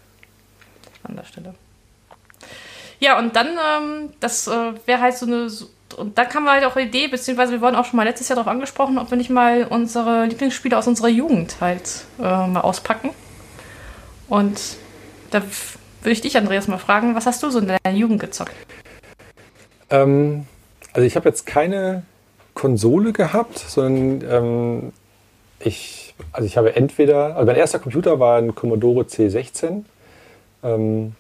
An der Stelle. Ja, und dann, ähm, das äh, wäre halt so eine und da kam halt auch die Idee, beziehungsweise wir wurden auch schon mal letztes Jahr darauf angesprochen, ob wir nicht mal unsere Lieblingsspiele aus unserer Jugend halt äh, mal auspacken. Und da würde ich dich, Andreas, mal fragen, was hast du so in deiner Jugend gezockt? Ähm, also ich habe jetzt keine Konsole gehabt, sondern ähm, ich, also ich habe entweder, also mein erster Computer war ein Commodore C16. Ähm,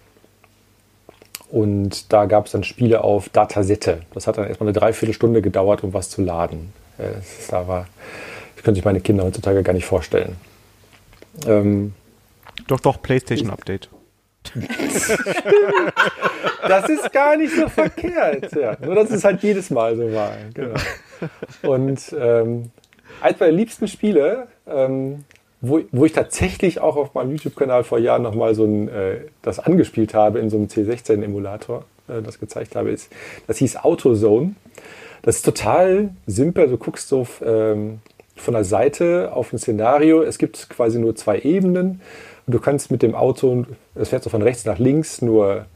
und da gab es dann Spiele auf Datasette. Das hat dann erstmal eine Dreiviertelstunde gedauert, um was zu laden. Das, da war, das können sich meine Kinder heutzutage gar nicht vorstellen. Ähm, doch, doch, PlayStation Update. das ist gar nicht so verkehrt. Ja. Nur, dass es halt jedes Mal so war. Genau. Und ähm, eins meiner liebsten Spiele ähm, wo, wo ich tatsächlich auch auf meinem YouTube-Kanal vor Jahren nochmal so ein, äh, das angespielt habe in so einem C16-Emulator, äh, das gezeigt habe, ist, das hieß AutoZone. Das ist total simpel. Du guckst so ähm, von der Seite auf ein Szenario. Es gibt quasi nur zwei Ebenen. Du kannst mit dem Auto, das fährt so von rechts nach links, nur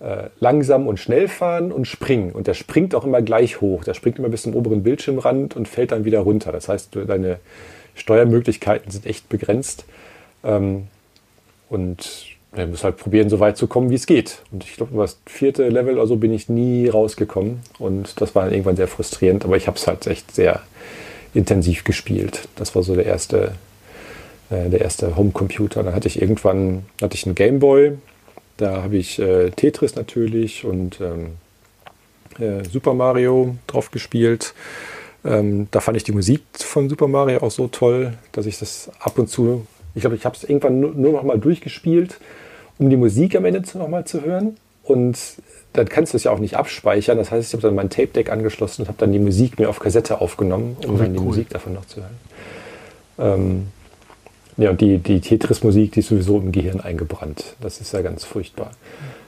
äh, langsam und schnell fahren und springen. Und der springt auch immer gleich hoch. Der springt immer bis zum oberen Bildschirmrand und fällt dann wieder runter. Das heißt, du, deine Steuermöglichkeiten sind echt begrenzt. Ähm, und man muss halt probieren, so weit zu kommen, wie es geht. Und ich glaube, über das vierte Level oder so bin ich nie rausgekommen. Und das war dann irgendwann sehr frustrierend, aber ich habe es halt echt sehr intensiv gespielt. Das war so der erste, äh, der erste Homecomputer. Dann hatte ich irgendwann hatte ich einen Gameboy. Da habe ich äh, Tetris natürlich und ähm, äh, Super Mario drauf gespielt. Ähm, da fand ich die Musik von Super Mario auch so toll, dass ich das ab und zu, ich glaube, ich habe es irgendwann nur, nur noch mal durchgespielt, um die Musik am Ende noch mal zu hören. Und dann kannst du es ja auch nicht abspeichern. Das heißt, ich habe dann mein Tape-Deck angeschlossen und habe dann die Musik mir auf Kassette aufgenommen, um oh, dann die cool. Musik davon noch zu hören. Ähm, ja, und die, die Tetris-Musik, die ist sowieso im Gehirn eingebrannt. Das ist ja ganz furchtbar.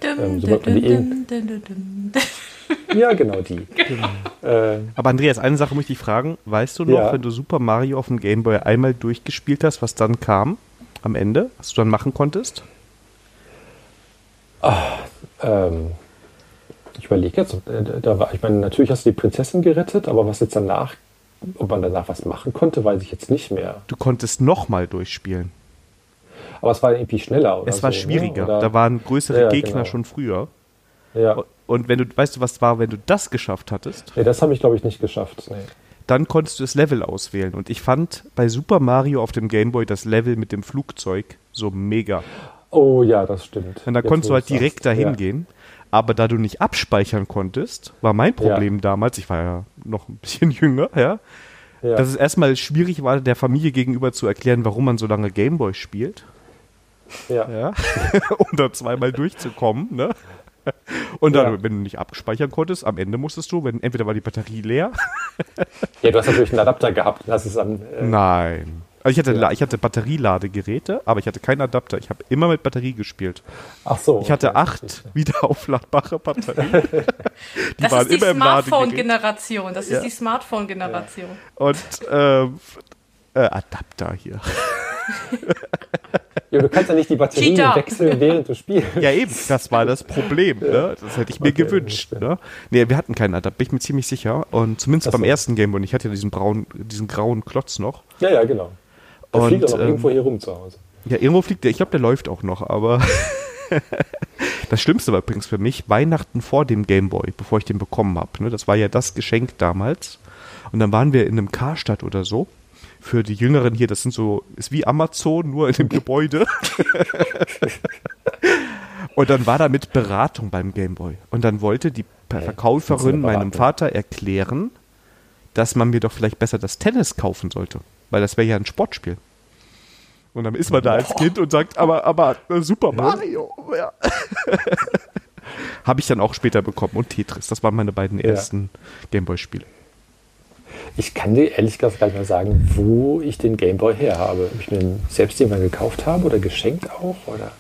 Dum, ähm, ja, genau die. Genau. Äh, Aber Andreas, eine Sache möchte ich fragen. Weißt du noch, ja. wenn du Super Mario auf dem Game Boy einmal durchgespielt hast, was dann kam am Ende, was du dann machen konntest? Ach, ähm, ich überlege jetzt, äh, da war, ich meine, natürlich hast du die Prinzessin gerettet, aber was jetzt danach, ob man danach was machen konnte, weiß ich jetzt nicht mehr. Du konntest nochmal durchspielen. Aber es war irgendwie schneller, oder? Es war so, ne? schwieriger. Ne? Da waren größere ja, Gegner genau. schon früher. Ja. Und wenn du, weißt du, was war, wenn du das geschafft hattest? Nee, das habe ich, glaube ich, nicht geschafft. Nee. Dann konntest du das Level auswählen. Und ich fand bei Super Mario auf dem Gameboy das Level mit dem Flugzeug so mega. Oh ja, das stimmt. Und da Jetzt, konntest du halt direkt dahin ja. gehen. Aber da du nicht abspeichern konntest, war mein Problem ja. damals, ich war ja noch ein bisschen jünger, ja, ja, dass es erstmal schwierig war, der Familie gegenüber zu erklären, warum man so lange Gameboy spielt. Ja. ja. um da zweimal durchzukommen, ne? Und dann, ja. wenn du nicht abspeichern konntest, am Ende musstest du, wenn entweder war die Batterie leer. ja, du hast natürlich einen Adapter gehabt. Das ist dann, äh Nein. Also ich hatte, ja. ich hatte Batterieladegeräte, aber ich hatte keinen Adapter. Ich habe immer mit Batterie gespielt. Ach so. Ich hatte acht wiederaufladbare Batterien. die das waren ist die Smartphone-Generation. Das ist die Smartphone-Generation. Und ähm, äh, Adapter hier. Ja, du kannst ja nicht die Batterien Cheater. wechseln, während du spielst. Ja, eben, das war das Problem. Ne? Das hätte ich mir okay, gewünscht. Ne? Nee, wir hatten keinen Adapter, bin ich mir ziemlich sicher. Und zumindest Achso. beim ersten Gameboy. Ich hatte ja diesen, braun, diesen grauen Klotz noch. Ja, ja, genau. Der und, fliegt auch noch ähm, irgendwo hier rum zu Hause. Ja, irgendwo fliegt der. Ich glaube, der läuft auch noch, aber. das Schlimmste war übrigens für mich Weihnachten vor dem Gameboy, bevor ich den bekommen habe. Ne? Das war ja das Geschenk damals. Und dann waren wir in einem Karstadt oder so für die Jüngeren hier, das sind so, ist wie Amazon, nur in dem Gebäude. und dann war da mit Beratung beim Gameboy. Und dann wollte die Verkäuferin meinem Vater erklären, dass man mir doch vielleicht besser das Tennis kaufen sollte. Weil das wäre ja ein Sportspiel. Und dann ist man da als Kind und sagt, aber, aber äh, Super Mario. Ja. Habe ich dann auch später bekommen. Und Tetris. Das waren meine beiden ersten ja. Gameboy-Spiele. Ich kann dir ehrlich gesagt gar nicht mehr sagen, wo ich den Gameboy her habe. Ob ich mir den selbst jemand gekauft habe oder geschenkt auch oder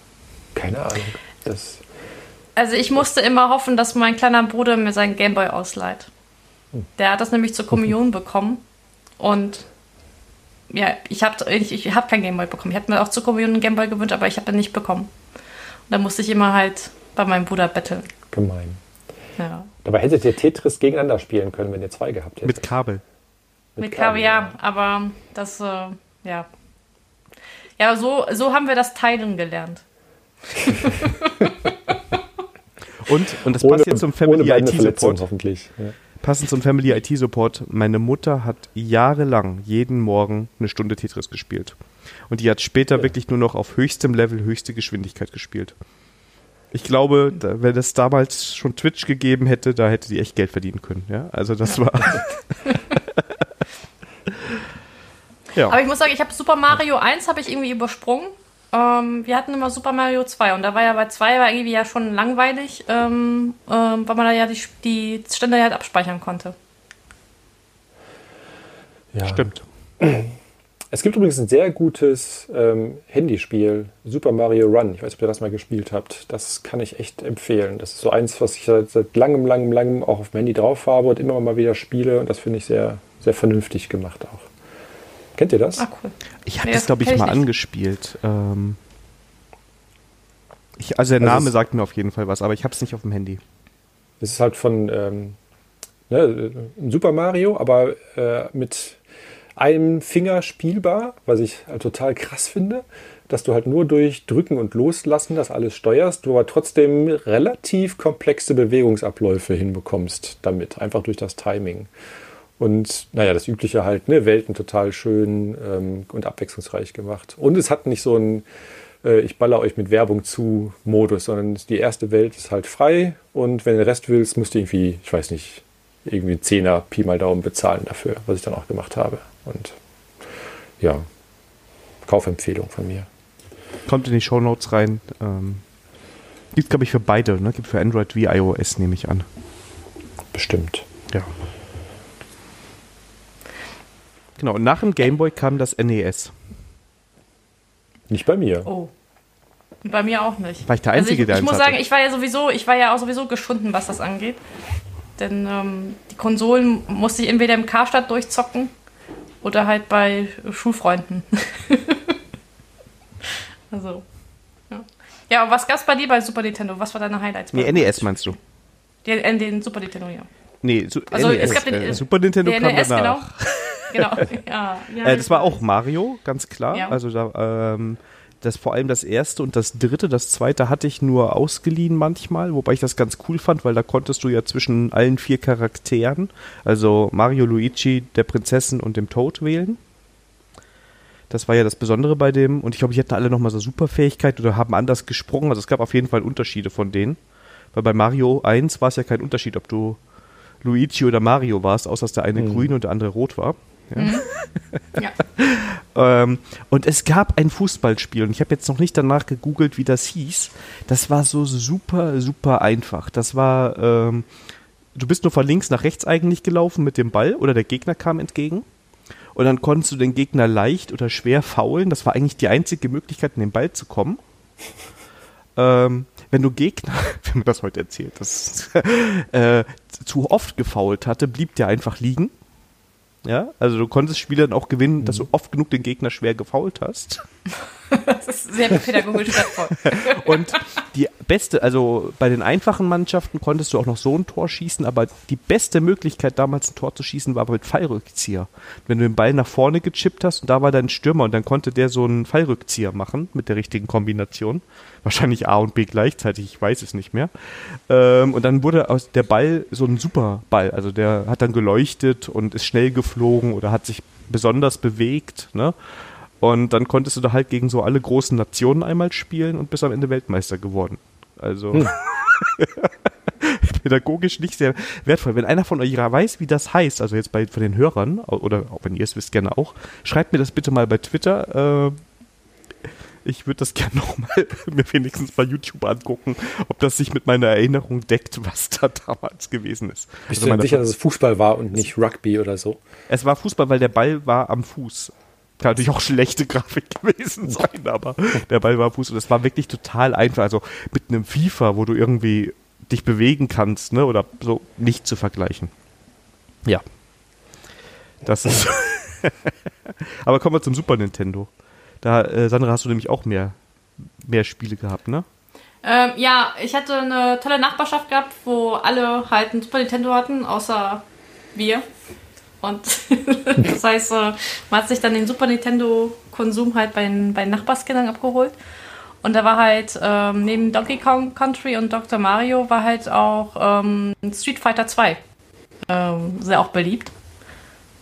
keine Ahnung. Das also ich musste immer hoffen, dass mein kleiner Bruder mir seinen Gameboy ausleiht. Hm. Der hat das nämlich zur Kommunion bekommen und ja, ich habe ich, ich hab keinen Gameboy bekommen. Ich habe mir auch zur Kommunion einen Gameboy gewünscht, aber ich habe den nicht bekommen. Und da musste ich immer halt bei meinem Bruder betteln. Gemein. Ja. Dabei hättet ihr Tetris gegeneinander spielen können, wenn ihr zwei gehabt hättet. Mit Kabel. Mit, Kaviar, aber das, äh, ja. Ja, so, so haben wir das Teilen gelernt. und, und das passt ohne, jetzt zum Family IT Support. Hoffentlich. Ja. Passend zum Family IT Support. Meine Mutter hat jahrelang jeden Morgen eine Stunde Tetris gespielt. Und die hat später ja. wirklich nur noch auf höchstem Level höchste Geschwindigkeit gespielt. Ich glaube, da, wenn es damals schon Twitch gegeben hätte, da hätte die echt Geld verdienen können. Ja, also das war. Ja. Aber ich muss sagen, ich habe Super Mario 1 habe ich irgendwie übersprungen. Ähm, wir hatten immer Super Mario 2 und da war ja bei 2 war irgendwie ja schon langweilig, ähm, ähm, weil man da ja die, die Stände halt abspeichern konnte. Ja. Stimmt. Es gibt übrigens ein sehr gutes ähm, Handyspiel, Super Mario Run. Ich weiß nicht, ob ihr das mal gespielt habt. Das kann ich echt empfehlen. Das ist so eins, was ich seit, seit langem, langem, langem auch auf dem Handy drauf habe und immer mal wieder spiele. Und das finde ich sehr, sehr vernünftig gemacht auch. Kennt ihr das? Ah, cool. Ich habe nee, das, glaube ich, mal nicht. angespielt. Ähm ich, also der also Name sagt mir auf jeden Fall was, aber ich habe es nicht auf dem Handy. Es ist halt von ähm, ne, Super Mario, aber äh, mit einem Finger spielbar, was ich halt total krass finde, dass du halt nur durch Drücken und Loslassen das alles steuerst, du aber trotzdem relativ komplexe Bewegungsabläufe hinbekommst damit, einfach durch das Timing. Und naja, das Übliche halt, ne, Welten total schön ähm, und abwechslungsreich gemacht. Und es hat nicht so ein äh, Ich baller euch mit Werbung zu Modus, sondern die erste Welt ist halt frei und wenn du den Rest willst, musst du irgendwie, ich weiß nicht, irgendwie Zehner Pi mal Daumen bezahlen dafür, was ich dann auch gemacht habe. Und ja, Kaufempfehlung von mir. Kommt in die Show Notes rein. Ähm, gibt, glaube ich, für beide, ne? Gibt für Android wie iOS, nehme ich an. Bestimmt. Ja. Genau, und nach dem Gameboy kam das NES. Nicht bei mir. Oh. Bei mir auch nicht. War ich der Einzige, also ich, der Ich muss hatte. sagen, ich war ja sowieso, ich war ja auch sowieso geschunden, was das angeht. Denn ähm, die Konsolen musste ich entweder im Karstadt durchzocken oder halt bei Schulfreunden. also. Ja. ja, und was gab's bei dir bei Super Nintendo? Was war deine Highlights? Nee, NES meinst du? Den, äh, den Super Nintendo, ja. Nee, su also, NES, es gab den, äh, Super Nintendo kam NES, danach. Genau. genau. Ja, ja, äh, das war auch Mario, ganz klar. Ja. Also da, ähm, das vor allem das erste und das dritte, das zweite hatte ich nur ausgeliehen manchmal, wobei ich das ganz cool fand, weil da konntest du ja zwischen allen vier Charakteren, also Mario, Luigi, der Prinzessin und dem Toad wählen. Das war ja das Besondere bei dem. Und ich glaube, die hatten alle nochmal so Superfähigkeit oder haben anders gesprungen. Also es gab auf jeden Fall Unterschiede von denen. Weil bei Mario 1 war es ja kein Unterschied, ob du Luigi oder Mario warst, außer dass der eine mhm. grün und der andere rot war. Ja. Mhm. ja. ähm, und es gab ein Fußballspiel und ich habe jetzt noch nicht danach gegoogelt, wie das hieß. Das war so super, super einfach. Das war, ähm, du bist nur von links nach rechts eigentlich gelaufen mit dem Ball oder der Gegner kam entgegen. Und dann konntest du den Gegner leicht oder schwer faulen. Das war eigentlich die einzige Möglichkeit, in den Ball zu kommen. Ähm, wenn du Gegner, wenn man das heute erzählt, das äh, zu oft gefault hatte, blieb der einfach liegen. Ja, also du konntest Spiele dann auch gewinnen, dass du mhm. oft genug den Gegner schwer gefault hast. das ist sehr pädagogisch wertvoll. Und die beste, also bei den einfachen Mannschaften konntest du auch noch so ein Tor schießen, aber die beste Möglichkeit damals ein Tor zu schießen war mit Fallrückzieher. Wenn du den Ball nach vorne gechippt hast und da war dein Stürmer und dann konnte der so einen Fallrückzieher machen mit der richtigen Kombination. Wahrscheinlich A und B gleichzeitig, ich weiß es nicht mehr. Ähm, und dann wurde aus der Ball so ein Superball, also der hat dann geleuchtet und ist schnell geflogen oder hat sich besonders bewegt, ne? Und dann konntest du da halt gegen so alle großen Nationen einmal spielen und bist am Ende Weltmeister geworden. Also hm. pädagogisch nicht sehr wertvoll. Wenn einer von euch weiß, wie das heißt, also jetzt bei von den Hörern, oder auch wenn ihr es wisst, gerne auch, schreibt mir das bitte mal bei Twitter. Äh, ich würde das gerne nochmal mir wenigstens bei YouTube angucken, ob das sich mit meiner Erinnerung deckt, was da damals gewesen ist. Bist also du sicher, dass es Fußball war und nicht Rugby oder so? Es war Fußball, weil der Ball war am Fuß. Kann natürlich auch schlechte Grafik gewesen sein, aber der Ball war Fuß und es war wirklich total einfach. Also mit einem FIFA, wo du irgendwie dich bewegen kannst, ne, oder so, nicht zu vergleichen. Ja. Das ist. aber kommen wir zum Super Nintendo. Da, äh, Sandra, hast du nämlich auch mehr, mehr Spiele gehabt, ne? Ähm, ja, ich hatte eine tolle Nachbarschaft gehabt, wo alle halt ein Super Nintendo hatten, außer wir. Und das heißt, man hat sich dann den Super Nintendo-Konsum halt bei den, bei Nachbarskindern abgeholt. Und da war halt ähm, neben Donkey Kong Country und Dr. Mario war halt auch ähm, Street Fighter 2 ähm, sehr auch beliebt.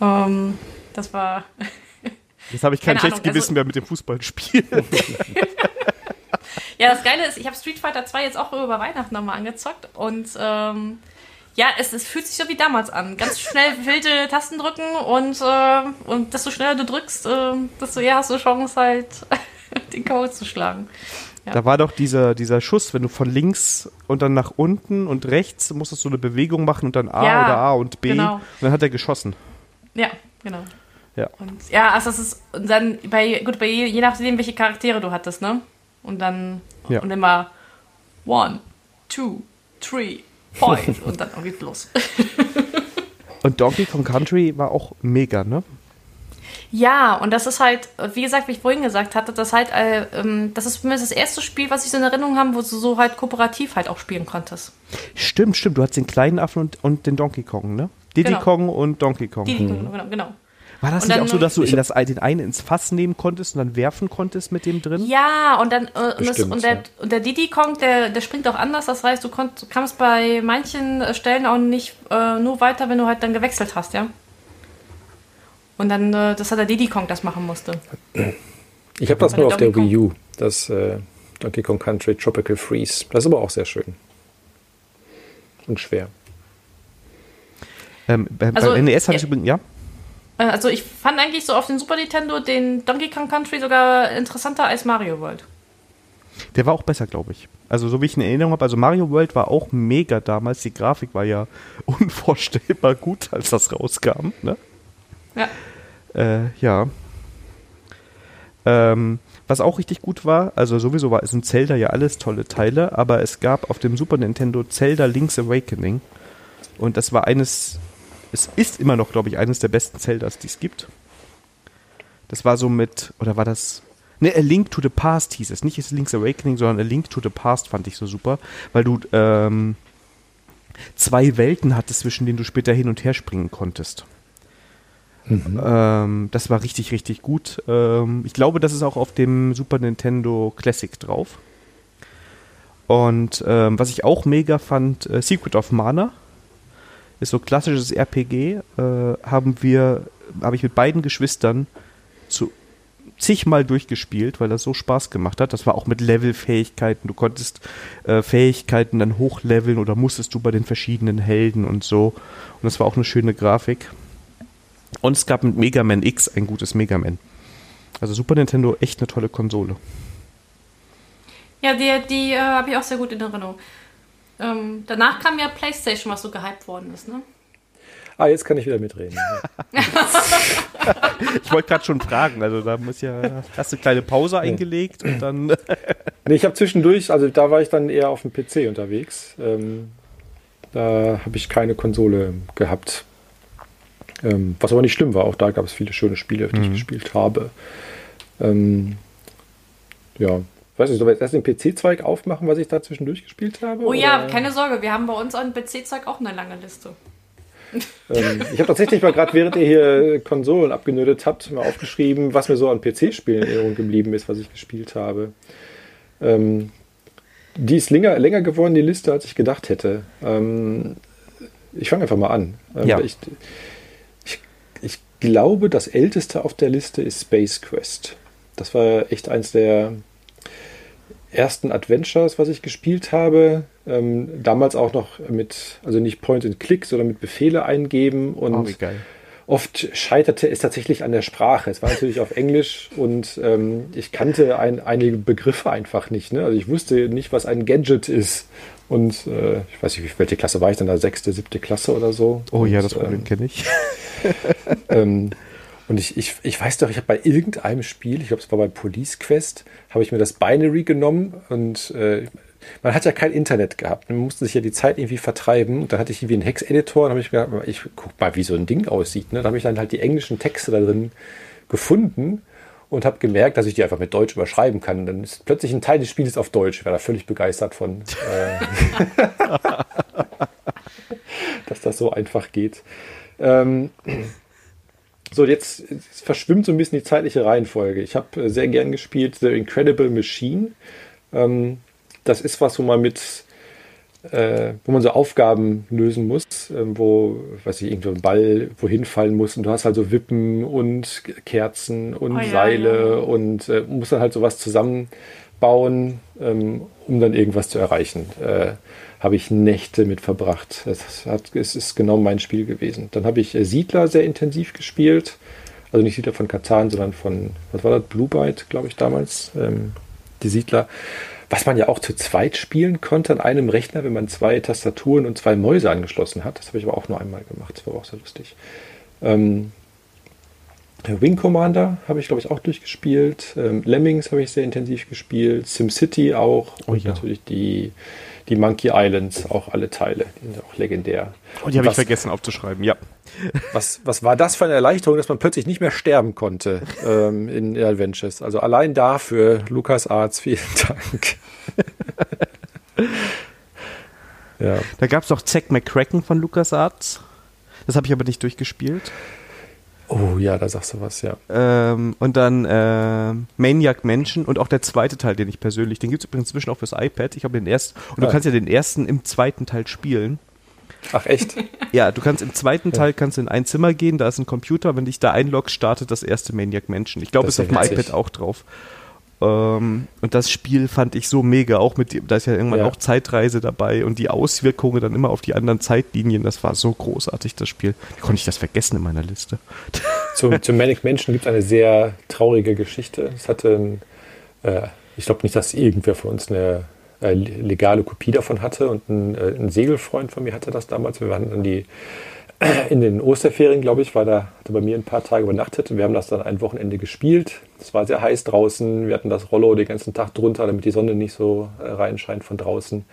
Ähm, das war. Jetzt habe ich kein schlechtes Gewissen also, mehr mit dem Fußballspiel. ja, das Geile ist, ich habe Street Fighter 2 jetzt auch über Weihnachten nochmal angezockt und ähm, ja, es, es fühlt sich so wie damals an. Ganz schnell wilde Tasten drücken und, äh, und desto schneller du drückst, äh, desto eher hast du Chance, halt den Code zu schlagen. Ja. Da war doch dieser, dieser Schuss, wenn du von links und dann nach unten und rechts musstest du eine Bewegung machen und dann A ja, oder A und B. Genau. Und dann hat er geschossen. Ja, genau. Ja. Und, ja, also das ist dann bei, gut, bei je, je nachdem, welche Charaktere du hattest, ne? Und dann ja. und immer one, two, three, Und dann geht's los. und Donkey Kong Country war auch mega, ne? Ja, und das ist halt, wie gesagt, wie ich vorhin gesagt hatte, das halt, äh, ähm, das ist für mich das erste Spiel, was ich so in Erinnerung habe, wo du so halt kooperativ halt auch spielen konntest. Stimmt, stimmt. Du hast den kleinen Affen und, und den Donkey Kong, ne? Diddy genau. Kong und Donkey Kong. Diddy Kong, mhm. genau, genau. War das und nicht auch so, dass du in das, den einen ins Fass nehmen konntest und dann werfen konntest mit dem drin? Ja, und dann äh, und, das, und, der, ja. und der Diddy Kong, der, der springt auch anders. Das heißt, du, konnt, du kamst bei manchen Stellen auch nicht äh, nur weiter, wenn du halt dann gewechselt hast, ja. Und dann, äh, das hat der Diddy Kong das machen musste. Ich habe das nur auf der Wii U, das äh, Donkey Kong Country Tropical Freeze. Das ist aber auch sehr schön. Und schwer. Ähm, bei, also, bei NES hatte ich übrigens, ja? Äh, also ich fand eigentlich so auf den Super Nintendo den Donkey Kong Country sogar interessanter als Mario World. Der war auch besser, glaube ich. Also so wie ich in Erinnerung habe, also Mario World war auch mega damals. Die Grafik war ja unvorstellbar gut, als das rauskam. Ne? Ja. Äh, ja. Ähm, was auch richtig gut war, also sowieso war es in Zelda ja alles tolle Teile, aber es gab auf dem Super Nintendo Zelda Link's Awakening. Und das war eines es ist immer noch, glaube ich, eines der besten Zeldas, die es gibt. Das war so mit, oder war das? Ne, A Link to the Past hieß es. Nicht Link's Awakening, sondern A Link to the Past fand ich so super, weil du ähm, zwei Welten hattest, zwischen denen du später hin und her springen konntest. Mhm. Ähm, das war richtig, richtig gut. Ähm, ich glaube, das ist auch auf dem Super Nintendo Classic drauf. Und ähm, was ich auch mega fand, äh, Secret of Mana ist so klassisches RPG, äh, haben wir, habe ich mit beiden Geschwistern zu zigmal durchgespielt, weil das so Spaß gemacht hat. Das war auch mit Levelfähigkeiten. Du konntest äh, Fähigkeiten dann hochleveln oder musstest du bei den verschiedenen Helden und so. Und das war auch eine schöne Grafik. Und es gab mit Mega Man X ein gutes Mega Man. Also Super Nintendo echt eine tolle Konsole. Ja, die, die äh, habe ich auch sehr gut in Erinnerung. Ähm, danach kam ja PlayStation, was so gehypt worden ist, ne? Ah, jetzt kann ich wieder mitreden. ich wollte gerade schon fragen, also da muss ja, hast du eine kleine Pause eingelegt und dann. nee, ich habe zwischendurch, also da war ich dann eher auf dem PC unterwegs. Ähm, da habe ich keine Konsole gehabt. Ähm, was aber nicht schlimm war, auch da gab es viele schöne Spiele, die mhm. ich gespielt habe. Ähm, ja, weiß nicht, soll ich erst den PC-Zweig aufmachen, was ich da zwischendurch gespielt habe? Oh oder? ja, keine Sorge, wir haben bei uns an PC-Zweig auch eine lange Liste. ähm, ich habe tatsächlich mal gerade, während ihr hier Konsolen abgenödet habt, mal aufgeschrieben, was mir so an PC-Spielen in Erinnerung geblieben ist, was ich gespielt habe. Ähm, die ist länger, länger geworden, die Liste, als ich gedacht hätte. Ähm, ich fange einfach mal an. Ähm, ja. Ich, ich, ich glaube, das älteste auf der Liste ist Space Quest. Das war echt eins der ersten Adventures, was ich gespielt habe. Ähm, damals auch noch mit, also nicht Point and Click, sondern mit Befehle eingeben und oh, oft scheiterte es tatsächlich an der Sprache. Es war natürlich auf Englisch und ähm, ich kannte ein, einige Begriffe einfach nicht. Ne? Also ich wusste nicht, was ein Gadget ist. Und äh, ich weiß nicht, welche Klasse war ich dann da? Sechste, siebte Klasse oder so. Oh und, ja, das Problem ähm, kenne ich. ähm, und ich, ich, ich weiß doch, ich habe bei irgendeinem Spiel, ich glaube, es war bei Police Quest, habe ich mir das Binary genommen und äh, man hat ja kein Internet gehabt. Man musste sich ja die Zeit irgendwie vertreiben. Und dann hatte ich irgendwie einen Hex-Editor und habe ich gedacht, ich guck mal, wie so ein Ding aussieht. Ne? Da habe ich dann halt die englischen Texte da drin gefunden und habe gemerkt, dass ich die einfach mit Deutsch überschreiben kann. Dann ist plötzlich ein Teil des Spiels auf Deutsch. Ich war da völlig begeistert von, äh, dass das so einfach geht. Ähm, so, jetzt, verschwimmt so ein bisschen die zeitliche Reihenfolge. Ich habe äh, sehr gern gespielt The Incredible Machine. Ähm, das ist was, wo man mit, äh, wo man so Aufgaben lösen muss, äh, wo, weiß ich, irgendwo ein Ball wohin fallen muss und du hast halt so Wippen und Kerzen und oh, ja, Seile ja. und äh, musst dann halt sowas zusammenbauen, ähm, um dann irgendwas zu erreichen. Äh, habe ich Nächte mit verbracht. Das hat, es ist genau mein Spiel gewesen. Dann habe ich äh, Siedler sehr intensiv gespielt. Also nicht Siedler von Katan, sondern von, was war das, Blue Byte, glaube ich, damals. Ähm, die Siedler was man ja auch zu zweit spielen konnte an einem Rechner, wenn man zwei Tastaturen und zwei Mäuse angeschlossen hat. Das habe ich aber auch nur einmal gemacht. Das war auch sehr lustig. Ähm, Wing Commander habe ich, glaube ich, auch durchgespielt. Ähm, Lemmings habe ich sehr intensiv gespielt. SimCity auch. Oh, und ja. natürlich die, die Monkey Islands, auch alle Teile. Die sind auch legendär. Und die habe ich vergessen aufzuschreiben, ja. Was, was war das für eine Erleichterung, dass man plötzlich nicht mehr sterben konnte ähm, in Adventures? Also allein dafür, Lukas Arzt, vielen Dank. ja. Da gab es auch Zack McCracken von Lukas Arzt. Das habe ich aber nicht durchgespielt. Oh ja, da sagst du was, ja. Ähm, und dann äh, Maniac Mansion und auch der zweite Teil, den ich persönlich, den gibt es übrigens inzwischen auch fürs iPad. Ich habe den ersten, und ah. du kannst ja den ersten im zweiten Teil spielen. Ach echt? Ja, du kannst im zweiten Teil kannst in ein Zimmer gehen, da ist ein Computer, wenn dich da einloggst, startet das erste Maniac Mansion. Ich glaube, es ist auf dem iPad auch drauf. Ähm, und das Spiel fand ich so mega, auch mit, da ist ja irgendwann ja. auch Zeitreise dabei und die Auswirkungen dann immer auf die anderen Zeitlinien, das war so großartig, das Spiel. Wie konnte ich das vergessen in meiner Liste? Zu, zu Manic Mansion gibt es eine sehr traurige Geschichte. Es hatte, äh, ich glaube nicht, dass irgendwer von uns eine äh, legale Kopie davon hatte und ein, äh, ein, Segelfreund von mir hatte das damals. Wir waren dann die in den Osterferien, glaube ich, war da, hatte bei mir ein paar Tage übernachtet wir haben das dann ein Wochenende gespielt. Es war sehr heiß draußen. Wir hatten das Rollo den ganzen Tag drunter, damit die Sonne nicht so äh, reinscheint von draußen.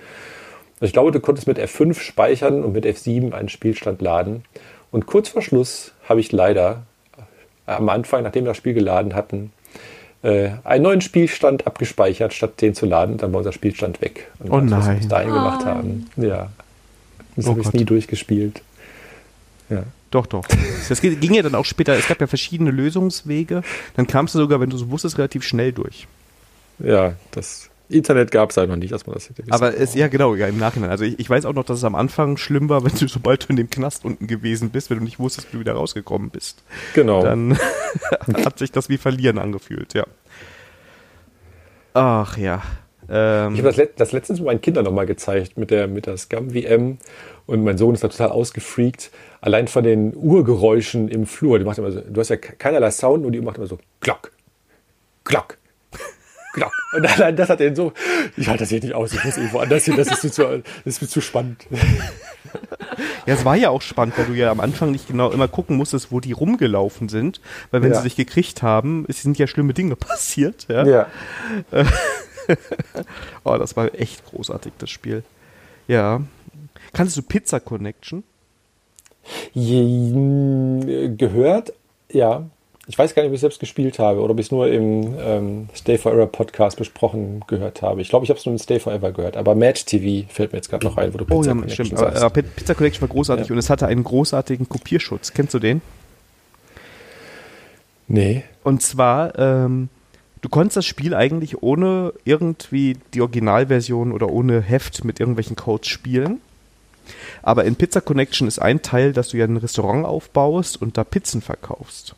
Also ich glaube, du konntest mit F5 speichern und mit F7 einen Spielstand laden. Und kurz vor Schluss habe ich leider am Anfang, nachdem wir das Spiel geladen hatten, äh, einen neuen Spielstand abgespeichert, statt den zu laden. Dann war unser Spielstand weg. Und oh das, nein. was wir bis dahin oh. gemacht haben. Ja. Das oh habe ich nie durchgespielt. Ja. Doch, doch. Das ging ja dann auch später, es gab ja verschiedene Lösungswege. Dann kamst du sogar, wenn du so wusstest, relativ schnell durch. Ja, das Internet gab es halt noch nicht, dass man das hätte Aber es, ja, genau, ja, im Nachhinein. Also ich, ich, weiß auch noch, dass es am Anfang schlimm war, wenn du, sobald du in dem Knast unten gewesen bist, wenn du nicht wusstest, wie du wieder rausgekommen bist. Genau. Dann hat sich das wie Verlieren angefühlt, ja. Ach ja. Ähm, ich habe das, Let das letztens mit meinen Kindern nochmal gezeigt, mit der, mit der Scum-WM. Und mein Sohn ist da total ausgefreakt. Allein von den Urgeräuschen im Flur. Die macht immer so, du hast ja keinerlei Sound, nur die macht immer so Glock, Glock, Glock. Und allein das hat er so, ich halte das hier nicht aus, ich muss irgendwo anders hin, das ist, zu, das ist mir zu spannend. Ja, es war ja auch spannend, weil du ja am Anfang nicht genau immer gucken musstest, wo die rumgelaufen sind, weil wenn ja. sie sich gekriegt haben, sind ja schlimme Dinge passiert. Ja. ja. oh, das war echt großartig, das Spiel. Ja. Kannst du Pizza Connection? Je, gehört, ja. Ich weiß gar nicht, ob ich es selbst gespielt habe oder ob ich es nur im ähm, Stay Forever Podcast besprochen gehört habe. Ich glaube, ich habe es nur im Stay Forever gehört. Aber Match TV fällt mir jetzt gerade noch ein, wo du Pizza oh, ja, Connection stimmt. sagst. Aber, Pizza Connection war großartig ja. und es hatte einen großartigen Kopierschutz. Kennst du den? Nee. Und zwar, ähm, du konntest das Spiel eigentlich ohne irgendwie die Originalversion oder ohne Heft mit irgendwelchen Codes spielen. Aber in Pizza Connection ist ein Teil, dass du ja ein Restaurant aufbaust und da Pizzen verkaufst.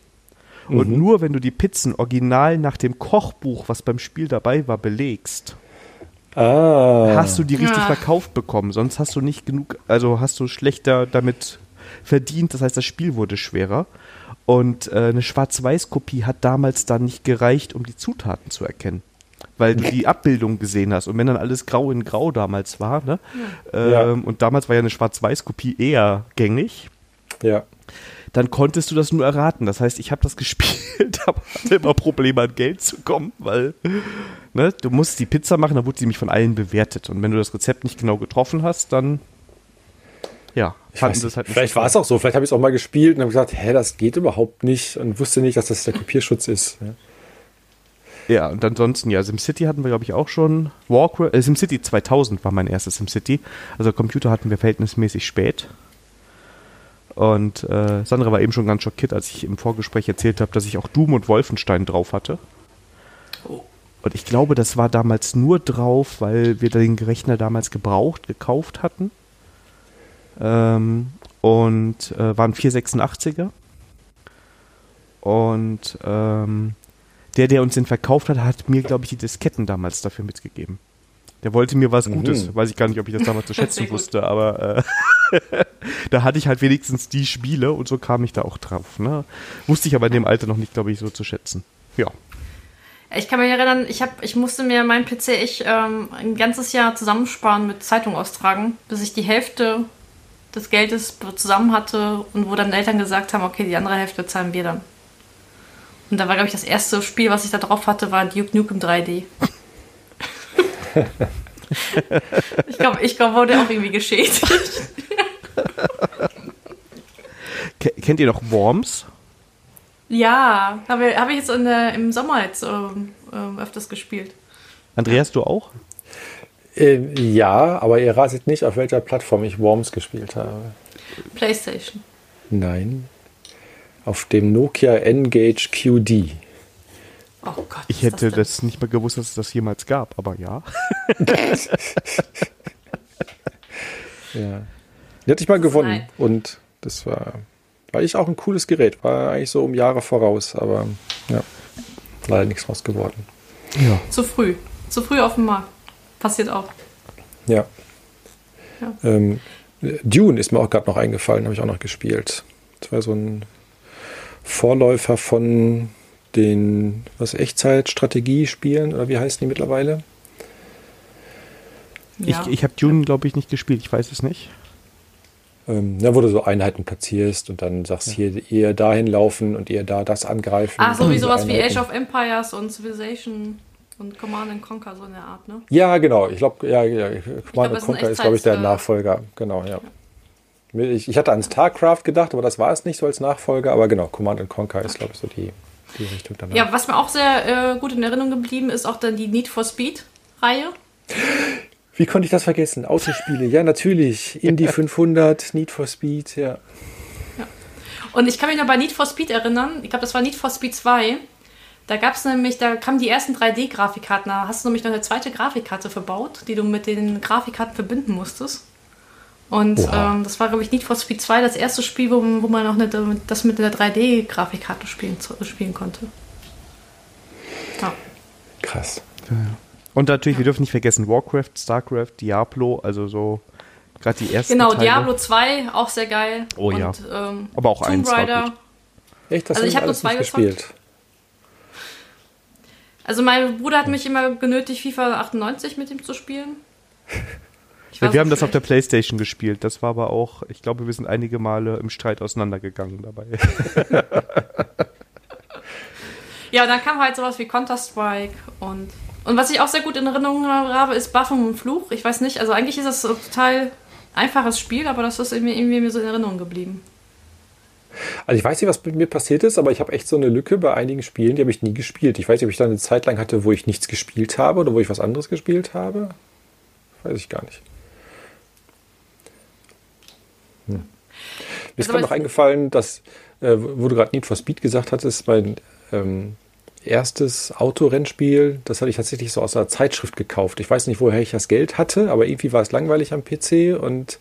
Mhm. Und nur wenn du die Pizzen original nach dem Kochbuch, was beim Spiel dabei war, belegst, ah. hast du die richtig ja. verkauft bekommen. Sonst hast du nicht genug, also hast du schlechter damit verdient. Das heißt, das Spiel wurde schwerer. Und äh, eine Schwarz-Weiß-Kopie hat damals dann nicht gereicht, um die Zutaten zu erkennen weil du die Abbildung gesehen hast. Und wenn dann alles grau in grau damals war, ne? Ja. Ähm, und damals war ja eine Schwarz-Weiß-Kopie eher gängig. Ja. Dann konntest du das nur erraten. Das heißt, ich habe das gespielt, aber hatte immer Probleme an Geld zu kommen, weil ne, du musst die Pizza machen, dann wurde sie nämlich von allen bewertet. Und wenn du das Rezept nicht genau getroffen hast, dann ja, fanden das halt Vielleicht war es auch so, vielleicht habe ich es auch mal gespielt und habe gesagt, hä, das geht überhaupt nicht und wusste nicht, dass das der Kopierschutz ist. Ja. Ja, und ansonsten, ja, SimCity hatten wir, glaube ich, auch schon. Warcraft, äh, SimCity 2000 war mein erstes SimCity. Also Computer hatten wir verhältnismäßig spät. Und äh, Sandra war eben schon ganz schockiert, als ich im Vorgespräch erzählt habe, dass ich auch Doom und Wolfenstein drauf hatte. Oh. Und ich glaube, das war damals nur drauf, weil wir den Rechner damals gebraucht, gekauft hatten. Ähm, und äh, waren 486er. Und ähm, der, der uns den verkauft hat, hat mir, glaube ich, die Disketten damals dafür mitgegeben. Der wollte mir was Gutes. Mhm. Weiß ich gar nicht, ob ich das damals zu schätzen wusste, aber äh, da hatte ich halt wenigstens die Spiele und so kam ich da auch drauf. Ne? Wusste ich aber in dem Alter noch nicht, glaube ich, so zu schätzen. Ja. Ich kann mich erinnern, ich, hab, ich musste mir meinen PC ich, ähm, ein ganzes Jahr zusammensparen mit Zeitung austragen, bis ich die Hälfte des Geldes zusammen hatte und wo dann Eltern gesagt haben, okay, die andere Hälfte zahlen wir dann. Und da war, glaube ich, das erste Spiel, was ich da drauf hatte, war Duke Nukem 3D. ich glaube, ich glaub, wurde auch irgendwie geschädigt. Kennt ihr noch Worms? Ja, habe hab ich jetzt der, im Sommer jetzt ähm, ähm, öfters gespielt. Andreas, du auch? Ähm, ja, aber ihr ratet nicht, auf welcher Plattform ich Worms gespielt habe. PlayStation. Nein auf dem Nokia N-Gage QD. Oh Gott, ich hätte das, das, nicht mehr gewusst, dass es das jemals gab, aber ja. ja. Die hatte ich mal gewonnen Nein. und das war, war ich auch ein cooles Gerät. War eigentlich so um Jahre voraus, aber ja, leider nichts draus geworden. Ja. Zu früh. Zu früh auf dem Markt. Passiert auch. Ja. ja. Ähm, Dune ist mir auch gerade noch eingefallen, habe ich auch noch gespielt. Das war so ein Vorläufer von den was Echtzeit-Strategie-Spielen oder wie heißen die mittlerweile? Ja. Ich, ich habe Dune, glaube ich, nicht gespielt, ich weiß es nicht. Ähm, da, wo du so Einheiten platzierst und dann sagst, ja. hier eher dahin laufen und eher da das angreifen. Ach, so wie sowas wie Age of Empires und Civilization und Command Conquer, so in der Art, ne? Ja, genau. Ich glaube, ja, ja, Command glaub, Conquer ist, glaube ich, der Nachfolger. Genau, ja. ja. Ich, ich hatte an StarCraft gedacht, aber das war es nicht so als Nachfolger. Aber genau, Command Conquer ist, glaube ich, so die, die Richtung danach. Ja, was mir auch sehr äh, gut in Erinnerung geblieben ist, auch dann die Need for Speed-Reihe. Wie konnte ich das vergessen? Autospiele, ja, natürlich. Indie 500, Need for Speed, ja. ja. Und ich kann mich noch bei Need for Speed erinnern, ich glaube, das war Need for Speed 2. Da gab es nämlich, da kamen die ersten 3D-Grafikkarten. Da hast du nämlich noch eine zweite Grafikkarte verbaut, die du mit den Grafikkarten verbinden musstest. Und ähm, das war, glaube ich, Need for Speed 2 das erste Spiel, wo, wo man auch eine, das mit der 3D-Grafikkarte spielen, spielen konnte. Ja. Krass. Ja, Und natürlich, ja. wir dürfen nicht vergessen, Warcraft, Starcraft, Diablo, also so gerade die ersten Genau, Teile. Diablo 2, auch sehr geil. Oh Und, ja. Ähm, Aber auch Tomb eins Raider. Echt, das also ich habe nur zwei gespielt. Also mein Bruder hat mich immer genötigt, FIFA 98 mit ihm zu spielen. wir so haben das auf der Playstation gespielt. Das war aber auch, ich glaube, wir sind einige Male im Streit auseinandergegangen dabei. ja, und dann kam halt sowas wie Counter-Strike und und was ich auch sehr gut in Erinnerung habe, ist Buffen und Fluch. Ich weiß nicht, also eigentlich ist das ein total einfaches Spiel, aber das ist irgendwie, irgendwie mir so in Erinnerung geblieben. Also ich weiß nicht, was mit mir passiert ist, aber ich habe echt so eine Lücke bei einigen Spielen, die habe ich nie gespielt. Ich weiß nicht, ob ich da eine Zeit lang hatte, wo ich nichts gespielt habe oder wo ich was anderes gespielt habe. Weiß ich gar nicht. Hm. Mir ist gerade noch eingefallen, dass, äh, wo du gerade Need for Speed gesagt hattest, mein ähm, erstes Autorennspiel, das hatte ich tatsächlich so aus einer Zeitschrift gekauft. Ich weiß nicht, woher ich das Geld hatte, aber irgendwie war es langweilig am PC und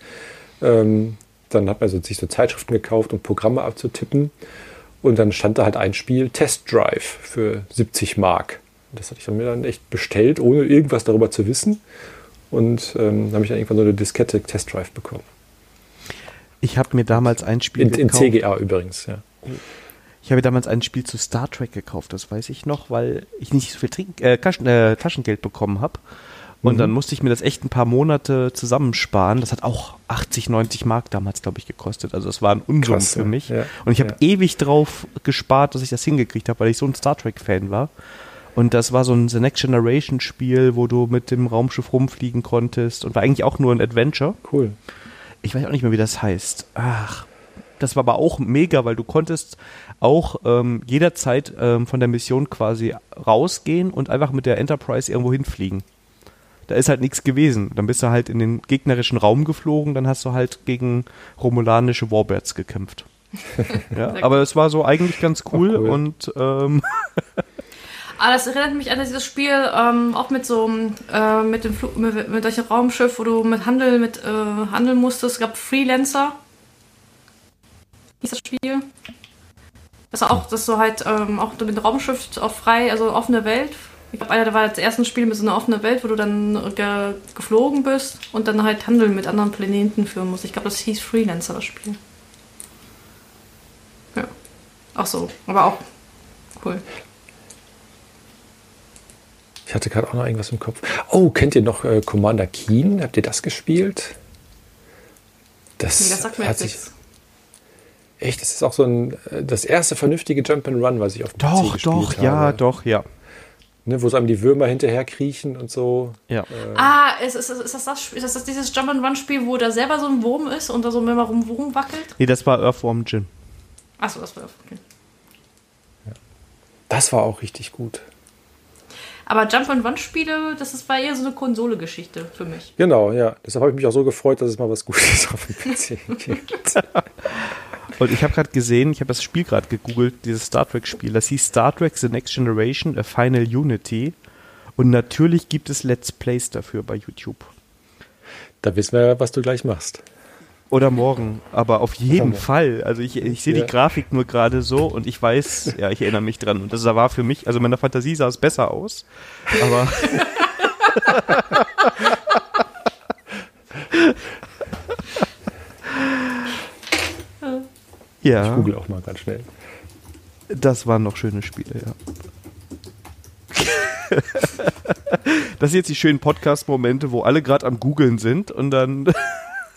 ähm, dann hat man so, sich so Zeitschriften gekauft, um Programme abzutippen. Und dann stand da halt ein Spiel, Test Drive, für 70 Mark. Das hatte ich mir dann echt bestellt, ohne irgendwas darüber zu wissen. Und ähm, dann habe ich dann irgendwann so eine Diskette Test Drive bekommen. Ich habe mir damals ein Spiel in, gekauft. In CGA übrigens, ja. Ich habe damals ein Spiel zu Star Trek gekauft, das weiß ich noch, weil ich nicht so viel Trink äh, äh, Taschengeld bekommen habe. Und mhm. dann musste ich mir das echt ein paar Monate zusammensparen. Das hat auch 80, 90 Mark damals, glaube ich, gekostet. Also das war ein Unsummen für mich. Ja, und ich habe ja. ewig drauf gespart, dass ich das hingekriegt habe, weil ich so ein Star Trek-Fan war. Und das war so ein The Next Generation Spiel, wo du mit dem Raumschiff rumfliegen konntest und war eigentlich auch nur ein Adventure. Cool. Ich weiß auch nicht mehr, wie das heißt. Ach, das war aber auch mega, weil du konntest auch ähm, jederzeit ähm, von der Mission quasi rausgehen und einfach mit der Enterprise irgendwo hinfliegen da ist halt nichts gewesen. Dann bist du halt in den gegnerischen Raum geflogen, dann hast du halt gegen romulanische Warbirds gekämpft. ja, aber es war so eigentlich ganz cool, cool. und ähm Ah, das erinnert mich an dieses Spiel, ähm, auch mit so äh, mit dem Flug, mit, mit solchem Raumschiff, wo du mit Handel mit äh, handeln musstest. Es gab Freelancer. Hieß das Spiel. Das war auch, dass du halt ähm, auch mit Raumschiff auf frei, also offene Welt ich glaube, einer der war das erste Spiel mit so einer offenen Welt, wo du dann ge geflogen bist und dann halt Handeln mit anderen Planeten führen musst. Ich glaube, das hieß Freelancer, das Spiel. Ja. Ach so, aber auch cool. Ich hatte gerade auch noch irgendwas im Kopf. Oh, kennt ihr noch äh, Commander Keen? Habt ihr das gespielt? Das, das sagt mir hat sich. Echt, das ist auch so ein äh, das erste vernünftige Jump and Run, was ich auf dem doch, PC gespielt doch, habe. Doch, ja, doch, ja. Ne, wo so einem die Würmer hinterher kriechen und so. Ja. Äh. Ah, ist, ist, ist, das das, ist das dieses Jump-and-Run-Spiel, wo da selber so ein Wurm ist und da so immer rum, rumwackelt? Nee, das war Earthworm Jim. Achso, das war Earthworm, okay. Ja. Das war auch richtig gut. Aber Jump-and-Run-Spiele, das ist, war eher so eine Konsole-Geschichte für mich. Genau, ja. Deshalb habe ich mich auch so gefreut, dass es mal was Gutes auf dem PC gibt. Und ich habe gerade gesehen, ich habe das Spiel gerade gegoogelt, dieses Star Trek-Spiel. Das hieß Star Trek The Next Generation, A Final Unity. Und natürlich gibt es Let's Plays dafür bei YouTube. Da wissen wir, was du gleich machst. Oder morgen, aber auf jeden morgen. Fall. Also ich, ich sehe ja. die Grafik nur gerade so und ich weiß, ja, ich erinnere mich dran. Und das war für mich, also meiner Fantasie sah es besser aus. Aber. Ja. Ich google auch mal ganz schnell. Das waren noch schöne Spiele, ja. das sind jetzt die schönen Podcast-Momente, wo alle gerade am Googeln sind und dann.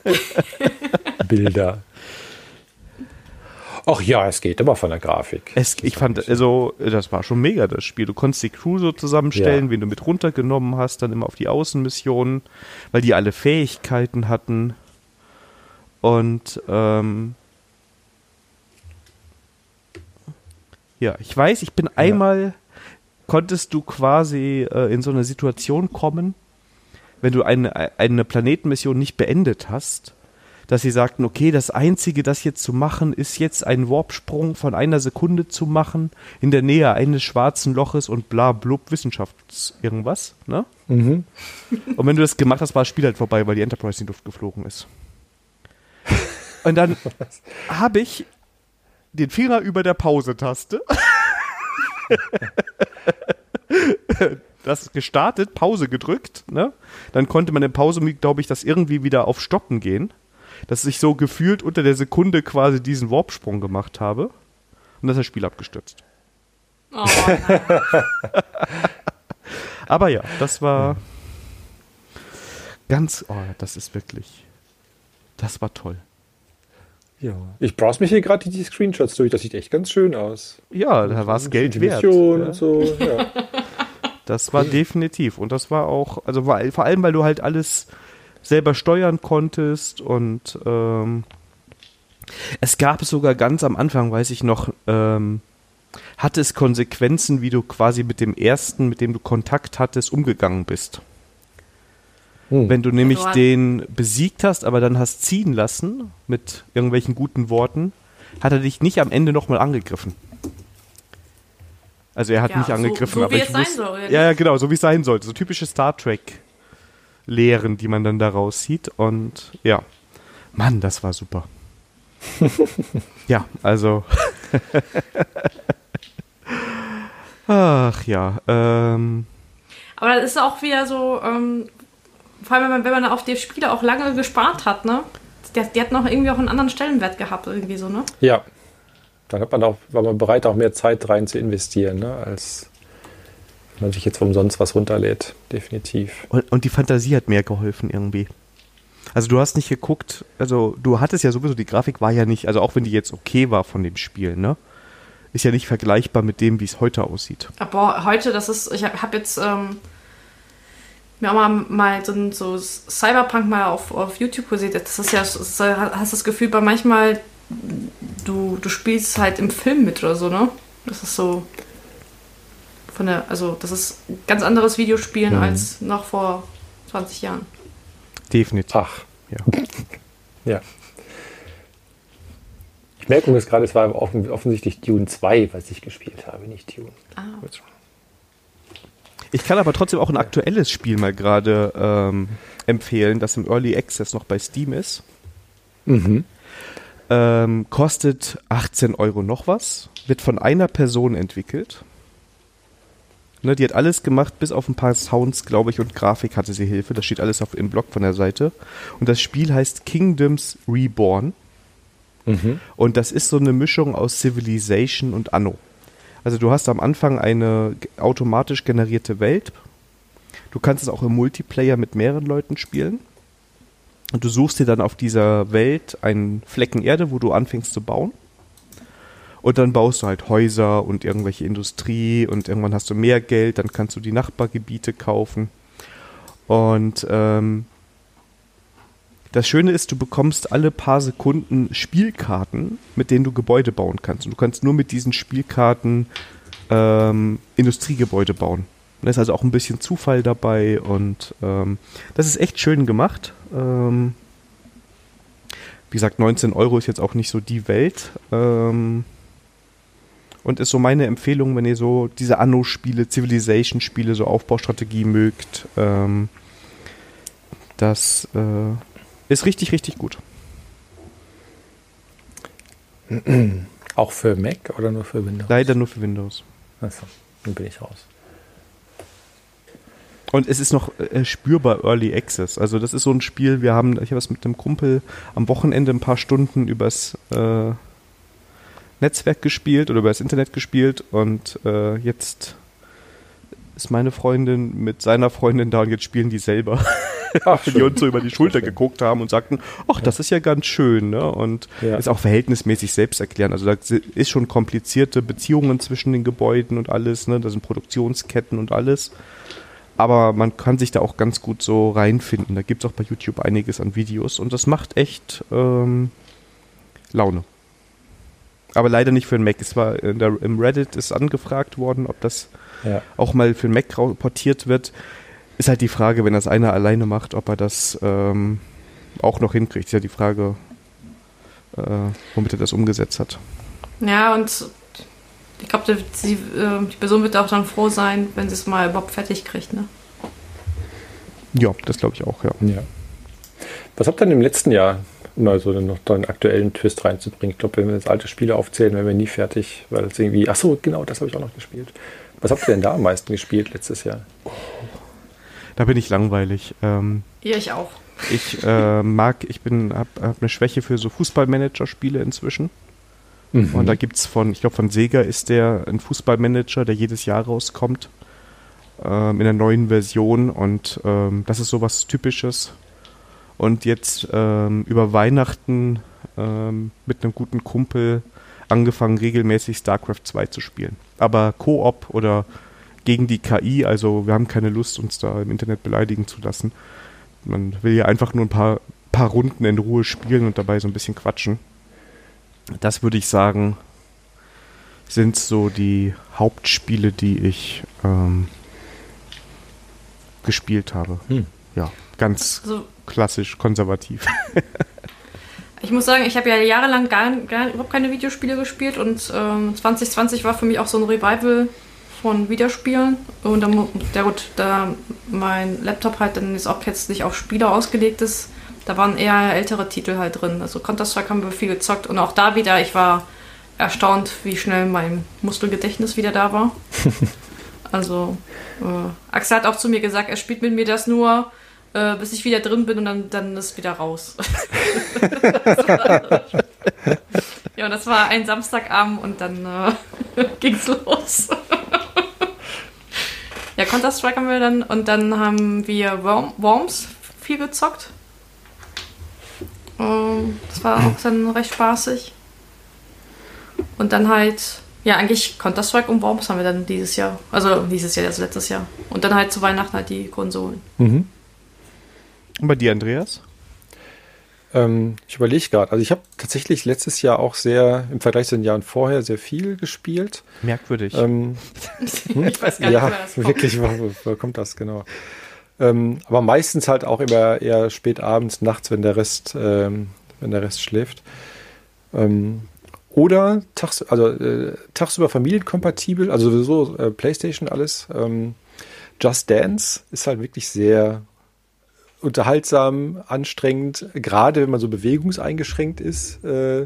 Bilder. Ach ja, es geht immer von der Grafik. Es, ich fand, also, das war schon mega, das Spiel. Du konntest die Crew so zusammenstellen, ja. wen du mit runtergenommen hast, dann immer auf die Außenmissionen, weil die alle Fähigkeiten hatten. Und ähm, Ja, ich weiß, ich bin ja. einmal, konntest du quasi äh, in so eine Situation kommen, wenn du eine, eine Planetenmission nicht beendet hast, dass sie sagten, okay, das Einzige, das jetzt zu machen, ist jetzt einen Warpsprung von einer Sekunde zu machen in der Nähe eines schwarzen Loches und bla blub Wissenschafts irgendwas, ne? Mhm. Und wenn du das gemacht hast, war das Spiel halt vorbei, weil die Enterprise in die Luft geflogen ist. Und dann habe ich den Finger über der Pause-Taste. das gestartet, Pause gedrückt, ne? Dann konnte man in Pause, glaube ich, das irgendwie wieder auf Stoppen gehen. Dass ich so gefühlt unter der Sekunde quasi diesen Warpsprung gemacht habe. Und dann ist das Spiel abgestürzt. Oh, Aber ja, das war Ganz, oh, das ist wirklich, das war toll. Ja. Ich browse mich hier gerade die Screenshots durch. Das sieht echt ganz schön aus. Ja, da war es Geld wert. Ja. Und so, ja. Das war definitiv. Und das war auch, also war, vor allem, weil du halt alles selber steuern konntest und ähm, es gab sogar ganz am Anfang, weiß ich noch, ähm, hatte es Konsequenzen, wie du quasi mit dem ersten, mit dem du Kontakt hattest, umgegangen bist. Hm. Wenn du nämlich du den besiegt hast, aber dann hast ziehen lassen mit irgendwelchen guten Worten, hat er dich nicht am Ende nochmal angegriffen. Also er hat ja, mich angegriffen, so, so aber wie ich es sein soll, ja, ja, genau, so wie es sein sollte. So typische Star Trek Lehren, die man dann daraus sieht. Und ja, Mann, das war super. ja, also. Ach ja. Ähm. Aber das ist auch wieder so, ähm, vor allem wenn man, wenn man auf die Spiele auch lange gespart hat, ne? Die, die hat noch irgendwie auch einen anderen Stellenwert gehabt, irgendwie so, ne? Ja. Dann hat man auch, war man bereit, auch mehr Zeit rein zu investieren, ne? Als wenn man sich jetzt umsonst was runterlädt, definitiv. Und, und die Fantasie hat mehr geholfen irgendwie. Also du hast nicht geguckt, also du hattest ja sowieso, die Grafik war ja nicht, also auch wenn die jetzt okay war von dem Spiel, ne? Ist ja nicht vergleichbar mit dem, wie es heute aussieht. Aber heute, das ist, ich habe hab jetzt ähm, mir auch mal, mal so, so, Cyberpunk mal auf, auf YouTube gesehen. Das ist ja, das hast das Gefühl, bei manchmal, du, du spielst halt im Film mit oder so, ne? Das ist so von der, also das ist ein ganz anderes Videospielen mhm. als noch vor 20 Jahren. Definitiv. Ach. Ja. ja. Ich merke mir gerade, es war offensichtlich Dune 2, was ich gespielt habe, nicht Dune. Ah. Ich kann aber trotzdem auch ein aktuelles Spiel mal gerade ähm, empfehlen, das im Early Access noch bei Steam ist. Mhm. Ähm, kostet 18 Euro noch was, wird von einer Person entwickelt. Ne, die hat alles gemacht, bis auf ein paar Sounds, glaube ich, und Grafik hatte sie Hilfe. Das steht alles auf im Blog von der Seite. Und das Spiel heißt Kingdoms Reborn. Mhm. Und das ist so eine Mischung aus Civilization und Anno. Also du hast am Anfang eine automatisch generierte Welt. Du kannst es auch im Multiplayer mit mehreren Leuten spielen. Und du suchst dir dann auf dieser Welt einen Flecken Erde, wo du anfängst zu bauen. Und dann baust du halt Häuser und irgendwelche Industrie und irgendwann hast du mehr Geld, dann kannst du die Nachbargebiete kaufen. Und ähm, das Schöne ist, du bekommst alle paar Sekunden Spielkarten, mit denen du Gebäude bauen kannst. Und du kannst nur mit diesen Spielkarten ähm, Industriegebäude bauen. Da ist also auch ein bisschen Zufall dabei und ähm, das ist echt schön gemacht. Ähm, wie gesagt, 19 Euro ist jetzt auch nicht so die Welt. Ähm, und ist so meine Empfehlung, wenn ihr so diese Anno-Spiele, Civilization-Spiele, so Aufbaustrategie mögt. Ähm, das äh, ist richtig, richtig gut. Auch für Mac oder nur für Windows? Leider nur für Windows. Achso, dann bin ich raus. Und es ist noch äh, spürbar Early Access. Also das ist so ein Spiel, wir haben, ich habe es mit einem Kumpel am Wochenende ein paar Stunden übers äh, Netzwerk gespielt oder über das Internet gespielt und äh, jetzt ist meine Freundin mit seiner Freundin da und jetzt spielen die selber. Ach, die uns so über die Schulter geguckt haben und sagten, ach, das ist ja ganz schön, ne? Und ja. ist auch verhältnismäßig selbst erklären. Also da ist schon komplizierte Beziehungen zwischen den Gebäuden und alles, ne? Da sind Produktionsketten und alles. Aber man kann sich da auch ganz gut so reinfinden. Da gibt es auch bei YouTube einiges an Videos und das macht echt ähm, Laune aber leider nicht für den Mac. Es war der, im Reddit ist angefragt worden, ob das ja. auch mal für den Mac portiert wird. Ist halt die Frage, wenn das einer alleine macht, ob er das ähm, auch noch hinkriegt. Ist ja die Frage, äh, womit er das umgesetzt hat. Ja, und ich glaube, die, äh, die, Person wird auch dann froh sein, wenn sie es mal überhaupt fertig kriegt, ne? Ja, das glaube ich auch, ja. ja. Was habt ihr denn im letzten Jahr um also noch einen aktuellen Twist reinzubringen. Ich glaube, wenn wir jetzt alte Spiele aufzählen, wären wir nie fertig, weil es irgendwie, ach so, genau, das habe ich auch noch gespielt. Was habt ihr denn da am meisten gespielt letztes Jahr? Da bin ich langweilig. Ähm, ja, ich auch. Ich äh, mag, ich bin, habe hab eine Schwäche für so Fußballmanager-Spiele inzwischen. Mhm. Und da gibt es von, ich glaube von Sega ist der ein Fußballmanager, der jedes Jahr rauskommt. ähm, in der neuen Version und ähm, das ist sowas Typisches. Und jetzt ähm, über Weihnachten ähm, mit einem guten Kumpel angefangen, regelmäßig StarCraft 2 zu spielen. Aber Koop oder gegen die KI, also wir haben keine Lust, uns da im Internet beleidigen zu lassen. Man will ja einfach nur ein paar, paar Runden in Ruhe spielen und dabei so ein bisschen quatschen. Das würde ich sagen, sind so die Hauptspiele, die ich ähm, gespielt habe. Hm. Ja, ganz also, klassisch konservativ. ich muss sagen, ich habe ja jahrelang gar, gar, überhaupt keine Videospiele gespielt und ähm, 2020 war für mich auch so ein Revival von Videospielen. Und dann, ja gut, da mein Laptop halt dann jetzt auch jetzt nicht auf Spiele ausgelegt ist, da waren eher ältere Titel halt drin. Also Counter-Strike haben wir viel gezockt und auch da wieder, ich war erstaunt, wie schnell mein Muskelgedächtnis wieder da war. also äh, Axel hat auch zu mir gesagt, er spielt mit mir das nur, äh, bis ich wieder drin bin und dann, dann ist wieder raus. ja, und das war ein Samstagabend und dann äh, ging's los. ja, Counter-Strike haben wir dann und dann haben wir Worm Worms viel gezockt. Ähm, das war auch dann recht spaßig. Und dann halt, ja, eigentlich Counter-Strike und Worms haben wir dann dieses Jahr. Also dieses Jahr, also letztes Jahr. Und dann halt zu Weihnachten halt die Konsolen. Mhm. Und bei dir, Andreas? Ähm, ich überlege gerade. Also ich habe tatsächlich letztes Jahr auch sehr, im Vergleich zu den Jahren vorher, sehr viel gespielt. Merkwürdig. Ähm, hm? ich weiß gar nicht, ja, das kommt. wirklich, woher kommt das, genau. Ähm, aber meistens halt auch immer eher spät abends, nachts, wenn der Rest, ähm, wenn der Rest schläft. Ähm, oder tags, also, äh, tagsüber familienkompatibel, also sowieso äh, PlayStation alles. Ähm, Just Dance ist halt wirklich sehr unterhaltsam, anstrengend. Gerade wenn man so bewegungseingeschränkt ist, äh,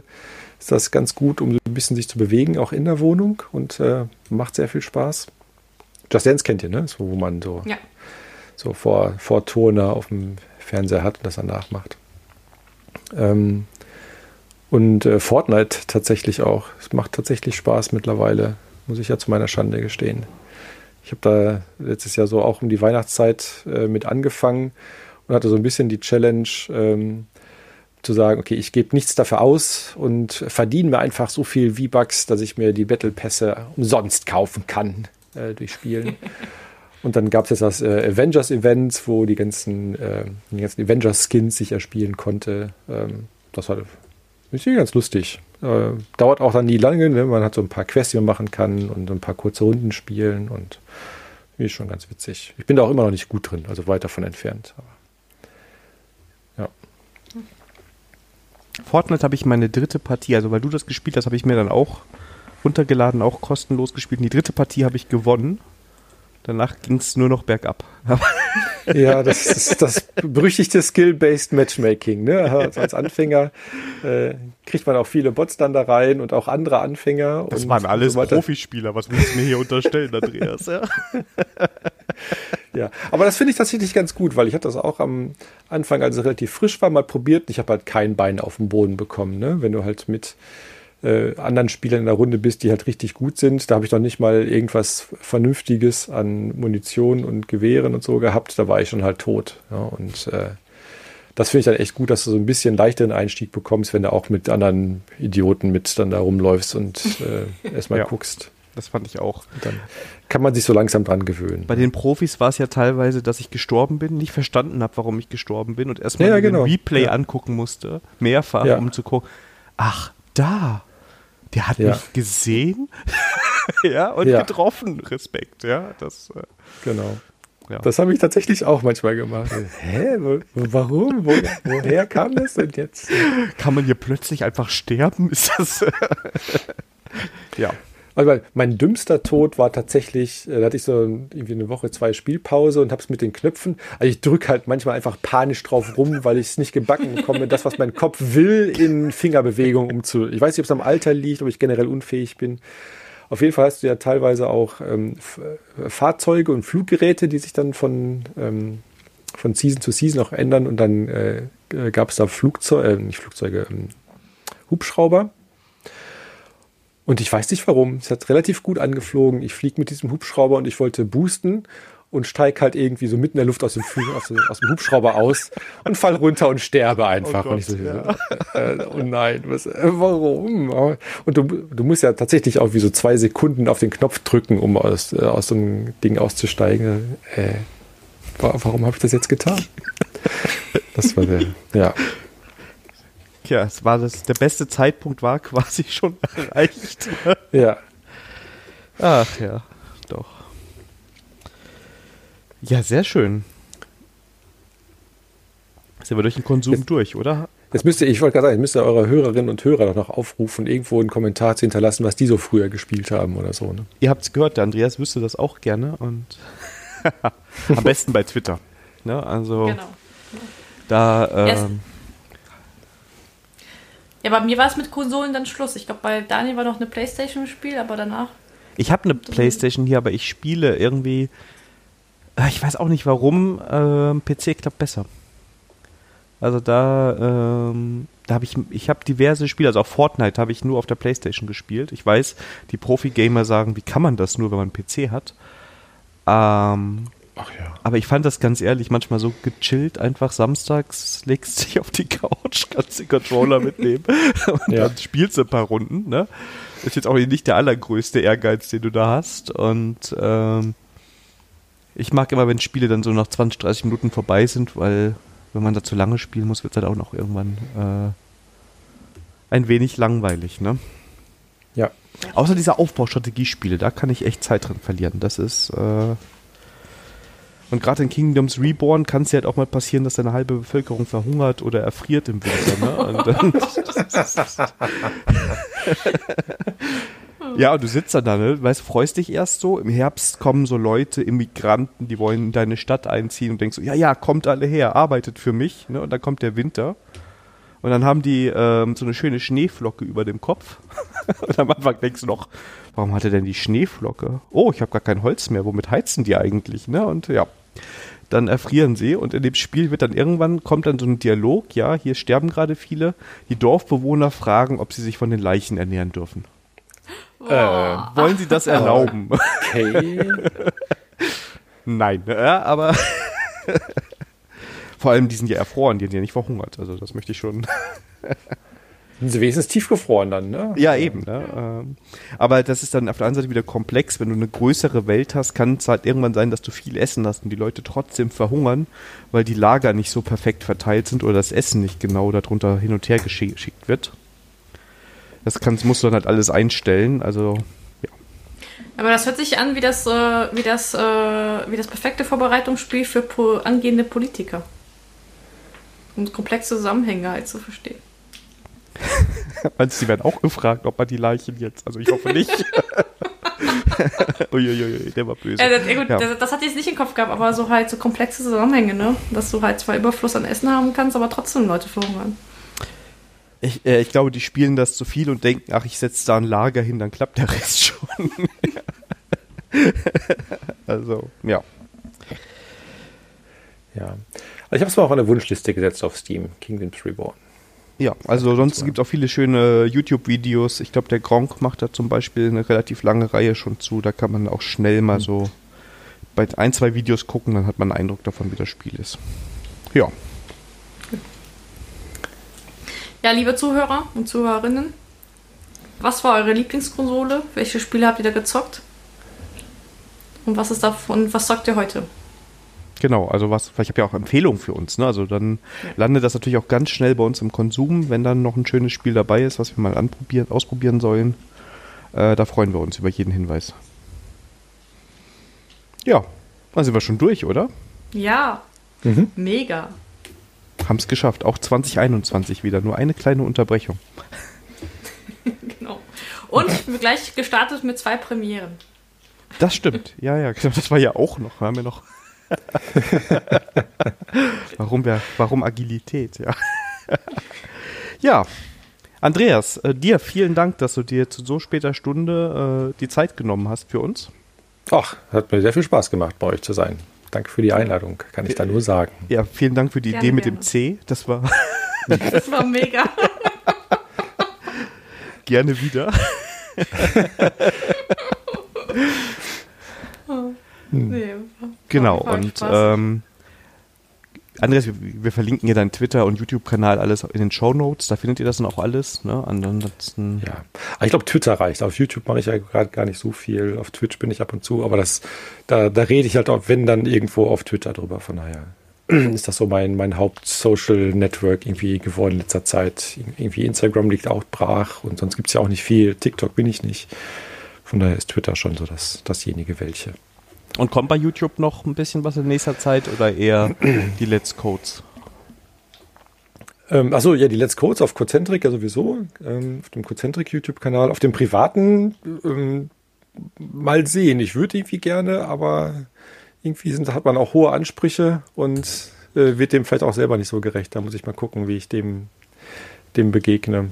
ist das ganz gut, um so ein bisschen sich zu bewegen, auch in der Wohnung und äh, macht sehr viel Spaß. Just Dance kennt ihr, ne? So, wo man so ja so vor, vor Toner auf dem Fernseher hat und das dann nachmacht. Ähm, und äh, Fortnite tatsächlich auch. Es macht tatsächlich Spaß mittlerweile, muss ich ja zu meiner Schande gestehen. Ich habe da letztes Jahr so auch um die Weihnachtszeit äh, mit angefangen und hatte so ein bisschen die Challenge ähm, zu sagen, okay, ich gebe nichts dafür aus und verdiene mir einfach so viel V-Bucks, dass ich mir die Battle Pässe umsonst kaufen kann äh, durch Spielen. Und dann gab es jetzt das äh, Avengers-Event, wo die ganzen, äh, die ganzen Avengers-Skins sich erspielen konnte. Ähm, das war ist ganz lustig. Äh, dauert auch dann nie lange, ne? man hat so ein paar Quests, die man machen kann und ein paar kurze Runden spielen und ist schon ganz witzig. Ich bin da auch immer noch nicht gut drin, also weit davon entfernt. Aber, Fortnite habe ich meine dritte Partie, also weil du das gespielt hast, habe ich mir dann auch runtergeladen, auch kostenlos gespielt. Und die dritte Partie habe ich gewonnen. Danach ging es nur noch bergab. ja, das ist das berüchtigte Skill-Based Matchmaking. Ne? Also als Anfänger äh, kriegt man auch viele Bots dann da rein und auch andere Anfänger. Das waren alles so Profispieler. Was willst du mir hier unterstellen, Andreas? Ja, ja aber das finde ich tatsächlich ganz gut, weil ich hatte das auch am Anfang, als es relativ frisch war, mal probiert. Ich habe halt kein Bein auf dem Boden bekommen. Ne? Wenn du halt mit äh, anderen Spielern in der Runde bist, die halt richtig gut sind. Da habe ich noch nicht mal irgendwas Vernünftiges an Munition und Gewehren und so gehabt. Da war ich schon halt tot. Ja, und äh, das finde ich dann echt gut, dass du so ein bisschen leichteren Einstieg bekommst, wenn du auch mit anderen Idioten mit dann da rumläufst und äh, erstmal ja, guckst. Das fand ich auch. Und dann kann man sich so langsam dran gewöhnen. Bei den Profis war es ja teilweise, dass ich gestorben bin, nicht verstanden habe, warum ich gestorben bin und erstmal ja, genau. den Replay ja. angucken musste, mehrfach, um zu gucken, ach, da, der hat ja. mich gesehen ja, und ja. getroffen. Respekt, ja. Das, äh, genau. Ja. Das habe ich tatsächlich auch manchmal gemacht. Hä? Warum? Wo, woher kam das denn jetzt? Kann man hier plötzlich einfach sterben? Ist das. ja. Also mein dümmster Tod war tatsächlich, äh, da hatte ich so irgendwie eine Woche, zwei Spielpause und habe es mit den Knöpfen. Also ich drücke halt manchmal einfach panisch drauf rum, weil ich es nicht gebacken bekomme, das, was mein Kopf will, in Fingerbewegung umzu. Ich weiß nicht, ob es am Alter liegt, ob ich generell unfähig bin. Auf jeden Fall hast du ja teilweise auch ähm, äh, Fahrzeuge und Fluggeräte, die sich dann von, ähm, von Season zu Season auch ändern und dann äh, gab es da Flugzeuge, äh, nicht Flugzeuge, ähm, Hubschrauber und ich weiß nicht warum. Es hat relativ gut angeflogen. Ich fliege mit diesem Hubschrauber und ich wollte boosten. und steig halt irgendwie so mitten in der Luft aus dem, aus aus dem Hubschrauber aus und fall runter und sterbe einfach. Oh, Gott, und ich so, ja. äh, oh nein, was, äh, warum? Und du, du musst ja tatsächlich auch wie so zwei Sekunden auf den Knopf drücken, um aus, äh, aus so einem Ding auszusteigen. Äh, warum habe ich das jetzt getan? Das war der, ja. Ja, es war das, der beste Zeitpunkt war quasi schon erreicht. ja. Ach ja, doch. Ja, sehr schön. Sind wir durch den Konsum jetzt, durch, oder? Jetzt müsst ihr, ich wollte gerade sagen, müsst ihr eure Hörerinnen und Hörer doch noch aufrufen, irgendwo einen Kommentar zu hinterlassen, was die so früher gespielt haben oder so. Ne? Ihr habt es gehört, der Andreas wüsste das auch gerne und am besten bei Twitter. Ne? Also genau. da. Ähm, ja, bei mir war es mit Konsolen dann Schluss. Ich glaube, bei Daniel war noch eine Playstation im Spiel, aber danach. Ich habe eine Playstation hier, aber ich spiele irgendwie Ah, ich weiß auch nicht warum, äh, PC klappt besser. Also da, ähm, da habe ich, ich habe diverse Spiele, also auch Fortnite habe ich nur auf der Playstation gespielt. Ich weiß, die Profi-Gamer sagen, wie kann man das nur, wenn man einen PC hat? Ähm, Ach ja. Aber ich fand das ganz ehrlich manchmal so gechillt, einfach samstags legst dich auf die Couch, kannst den Controller mitnehmen und ja. dann spielst du ein paar Runden, ne? Ist jetzt auch nicht der allergrößte Ehrgeiz, den du da hast. Und ähm, ich mag immer, wenn Spiele dann so nach 20, 30 Minuten vorbei sind, weil wenn man da zu lange spielen muss, wird es halt auch noch irgendwann äh, ein wenig langweilig, ne? Ja. Außer diese Aufbaustrategiespiele, da kann ich echt Zeit drin verlieren. Das ist äh und gerade in Kingdoms Reborn kann es ja halt auch mal passieren, dass eine halbe Bevölkerung verhungert oder erfriert im Winter. Ne? Ja, und du sitzt dann da, ne? Weißt, freust dich erst so. Im Herbst kommen so Leute, Immigranten, die wollen in deine Stadt einziehen und denkst so, ja, ja, kommt alle her, arbeitet für mich, ne? Und dann kommt der Winter. Und dann haben die ähm, so eine schöne Schneeflocke über dem Kopf. und am Anfang denkst du noch, warum hat er denn die Schneeflocke? Oh, ich habe gar kein Holz mehr. Womit heizen die eigentlich? Ne? Und ja, dann erfrieren sie. Und in dem Spiel wird dann irgendwann, kommt dann so ein Dialog, ja, hier sterben gerade viele. Die Dorfbewohner fragen, ob sie sich von den Leichen ernähren dürfen. Äh, wollen Sie das erlauben? Okay. Nein, äh, aber vor allem die sind ja erfroren, die sind ja nicht verhungert. Also das möchte ich schon. Sind sie wenigstens tiefgefroren dann, ne? Ja, eben. Ne? Ähm, aber das ist dann auf der anderen Seite wieder komplex. Wenn du eine größere Welt hast, kann es halt irgendwann sein, dass du viel Essen hast und die Leute trotzdem verhungern, weil die Lager nicht so perfekt verteilt sind oder das Essen nicht genau darunter hin und her geschickt wird. Das kannst, musst du dann halt alles einstellen. Also, ja. Aber das hört sich an wie das, äh, wie das, äh, wie das perfekte Vorbereitungsspiel für po angehende Politiker. Um komplexe Zusammenhänge halt zu verstehen. Meinst du, die werden auch gefragt, ob man die Leichen jetzt. Also ich hoffe nicht. Uiuiui, der war böse. Äh, das, gut, ja. das, das hatte ich jetzt nicht im Kopf gehabt, aber so halt so komplexe Zusammenhänge, ne? Dass du halt zwar Überfluss an Essen haben kannst, aber trotzdem Leute verhungern. Ich, äh, ich glaube, die spielen das zu viel und denken, ach, ich setze da ein Lager hin, dann klappt der Rest schon. also, ja. Ja. Also ich habe es mal auf eine Wunschliste gesetzt auf Steam, Kingdoms Reborn. Ja, also sonst gibt es auch viele schöne YouTube-Videos. Ich glaube, der Gronk macht da zum Beispiel eine relativ lange Reihe schon zu. Da kann man auch schnell mal mhm. so bei ein, zwei Videos gucken, dann hat man einen Eindruck davon, wie das Spiel ist. Ja. Ja, liebe Zuhörer und Zuhörerinnen, was war eure Lieblingskonsole? Welche Spiele habt ihr da gezockt? Und was ist davon, was zockt ihr heute? Genau, also was, ich habe ja auch Empfehlungen für uns, ne? Also dann landet das natürlich auch ganz schnell bei uns im Konsum, wenn dann noch ein schönes Spiel dabei ist, was wir mal anprobieren, ausprobieren sollen. Äh, da freuen wir uns über jeden Hinweis. Ja, dann sind wir schon durch, oder? Ja. Mhm. Mega. Haben es geschafft. Auch 2021 wieder. Nur eine kleine Unterbrechung. genau. Und gleich gestartet mit zwei Premieren. Das stimmt. Ja, ja, genau. Das war ja auch noch. Haben wir noch. warum, wir, warum Agilität? Ja. ja. Andreas, äh, dir vielen Dank, dass du dir zu so später Stunde äh, die Zeit genommen hast für uns. Ach, hat mir sehr viel Spaß gemacht, bei euch zu sein. Danke für die Einladung, kann ich da nur sagen. Ja, vielen Dank für die gerne, Idee mit gerne. dem C. Das war. das war mega. gerne wieder. oh. Nee, Genau, und ähm, Andreas, wir, wir, verlinken ja deinen Twitter- und YouTube-Kanal alles in den Show Notes. Da findet ihr das dann auch alles. Ne? Ansonsten ja, aber ich glaube, Twitter reicht. Auf YouTube mache ich ja gerade gar nicht so viel. Auf Twitch bin ich ab und zu, aber das, da, da rede ich halt auch, wenn dann irgendwo auf Twitter drüber. Von daher ist das so mein, mein Haupt-Social-Network irgendwie geworden in letzter Zeit. Irgendwie Instagram liegt auch brach und sonst gibt es ja auch nicht viel. TikTok bin ich nicht. Von daher ist Twitter schon so das, dasjenige welche. Und kommt bei YouTube noch ein bisschen was in nächster Zeit oder eher die Let's Codes? Ähm, achso, ja, die Let's Codes auf Cocentric ja sowieso, ähm, auf dem Cocentric YouTube-Kanal. Auf dem privaten ähm, mal sehen. Ich würde irgendwie gerne, aber irgendwie sind, hat man auch hohe Ansprüche und äh, wird dem vielleicht auch selber nicht so gerecht. Da muss ich mal gucken, wie ich dem, dem begegne.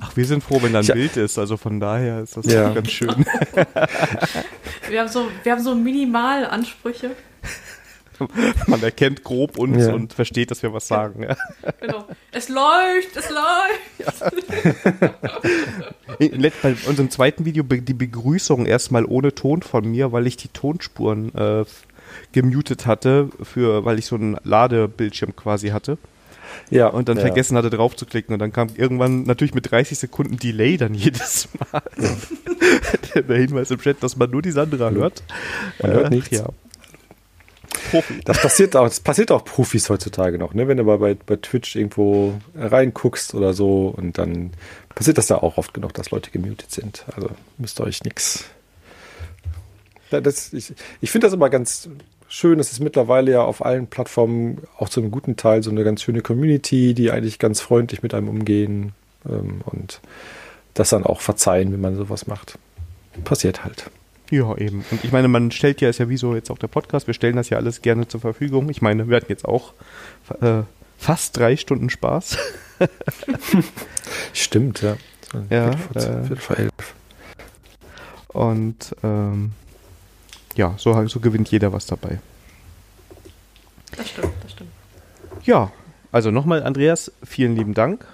Ach, wir sind froh, wenn da ein Bild ist. Also von daher ist das ja. ganz schön. wir, haben so, wir haben so Minimalansprüche. Man erkennt grob uns ja. und versteht, dass wir was sagen. Ja. Genau. Es läuft, es läuft. Ja. Bei unserem zweiten Video die Begrüßung erstmal ohne Ton von mir, weil ich die Tonspuren äh, gemutet hatte, für, weil ich so einen Ladebildschirm quasi hatte. Ja. Und dann ja. vergessen hatte drauf zu klicken und dann kam irgendwann natürlich mit 30 Sekunden Delay dann jedes Mal der Hinweis im Chat, dass man nur die Sandra hört. Man hört äh, nichts. Ja. Profi. Das passiert auch, das passiert auch Profis heutzutage noch, ne? Wenn du mal bei, bei Twitch irgendwo reinguckst oder so und dann passiert das da auch oft genug, dass Leute gemutet sind. Also müsst ihr euch nichts. ich ich finde das immer ganz schön. Es ist mittlerweile ja auf allen Plattformen auch zu einem guten Teil so eine ganz schöne Community, die eigentlich ganz freundlich mit einem umgehen ähm, und das dann auch verzeihen, wenn man sowas macht. Passiert halt. Ja, eben. Und ich meine, man stellt ja, ist ja wie so jetzt auch der Podcast, wir stellen das ja alles gerne zur Verfügung. Ich meine, wir hatten jetzt auch äh, fast drei Stunden Spaß. Stimmt, ja. Ja, Viertel vor, äh, elf. Und ähm, ja, so, so gewinnt jeder was dabei. Das stimmt, das stimmt. Ja, also nochmal, Andreas, vielen lieben Dank.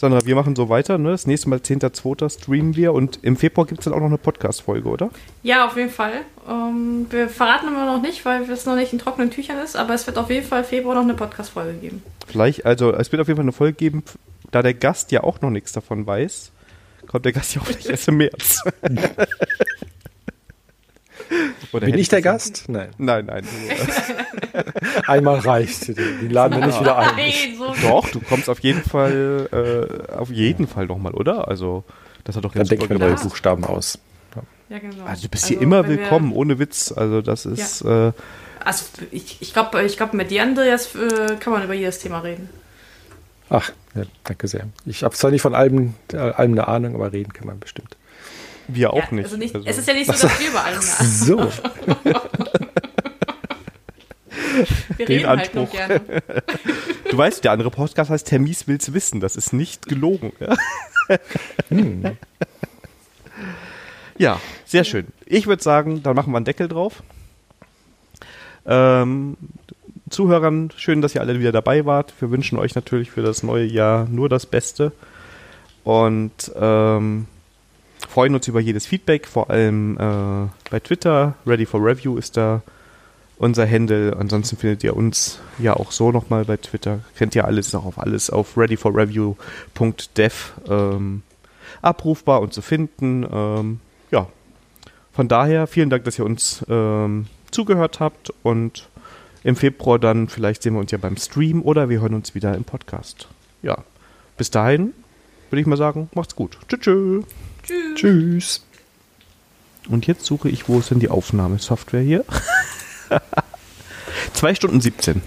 Sandra, wir machen so weiter. Ne? Das nächste Mal 10.2. streamen wir und im Februar gibt es dann auch noch eine Podcast-Folge, oder? Ja, auf jeden Fall. Ähm, wir verraten immer noch nicht, weil es noch nicht in trockenen Tüchern ist, aber es wird auf jeden Fall Februar noch eine Podcast-Folge geben. Vielleicht, also es wird auf jeden Fall eine Folge geben, da der Gast ja auch noch nichts davon weiß, kommt der Gast ja auch nicht erst im März. Oder Bin ich der Gast? Nein. Nein, nein. Einmal reicht. Die laden wir nicht wieder ein. Nein, so doch, du kommst auf jeden Fall, äh, auf jeden Fall nochmal, oder? Also, das hat doch jetzt Dann denken wir neue Buchstaben aus. Ja. genau. Also, du bist also, hier immer willkommen, ohne Witz. Also, das ist. Ja. Äh, also, ich, ich glaube, ich glaub, mit dir, Andreas, äh, kann man über jedes Thema reden. Ach, ja, danke sehr. Ich habe zwar nicht von allem, äh, allem eine Ahnung, aber reden kann man bestimmt. Wir auch ja, nicht. Also nicht also. Es ist ja nicht so, dass wir über allem eine So. wir Den halt Anspruch. Halt du weißt, der andere Podcast heißt Termis will's wissen. Das ist nicht gelogen. Ja, hm. ja sehr schön. Ich würde sagen, dann machen wir einen Deckel drauf. Ähm, Zuhörern, schön, dass ihr alle wieder dabei wart. Wir wünschen euch natürlich für das neue Jahr nur das Beste. Und ähm, freuen uns über jedes Feedback, vor allem äh, bei Twitter. Ready for Review ist da unser Handle. Ansonsten findet ihr uns ja auch so nochmal bei Twitter. Kennt ihr alles, auch auf alles auf readyforreview.dev ähm, abrufbar und zu finden. Ähm, ja, von daher vielen Dank, dass ihr uns ähm, zugehört habt und im Februar dann vielleicht sehen wir uns ja beim Stream oder wir hören uns wieder im Podcast. Ja, bis dahin würde ich mal sagen, macht's gut. Tschüss. Tschüss. Tschüss. Tschüss. Und jetzt suche ich, wo ist denn die Aufnahmesoftware hier? 2 Stunden 17.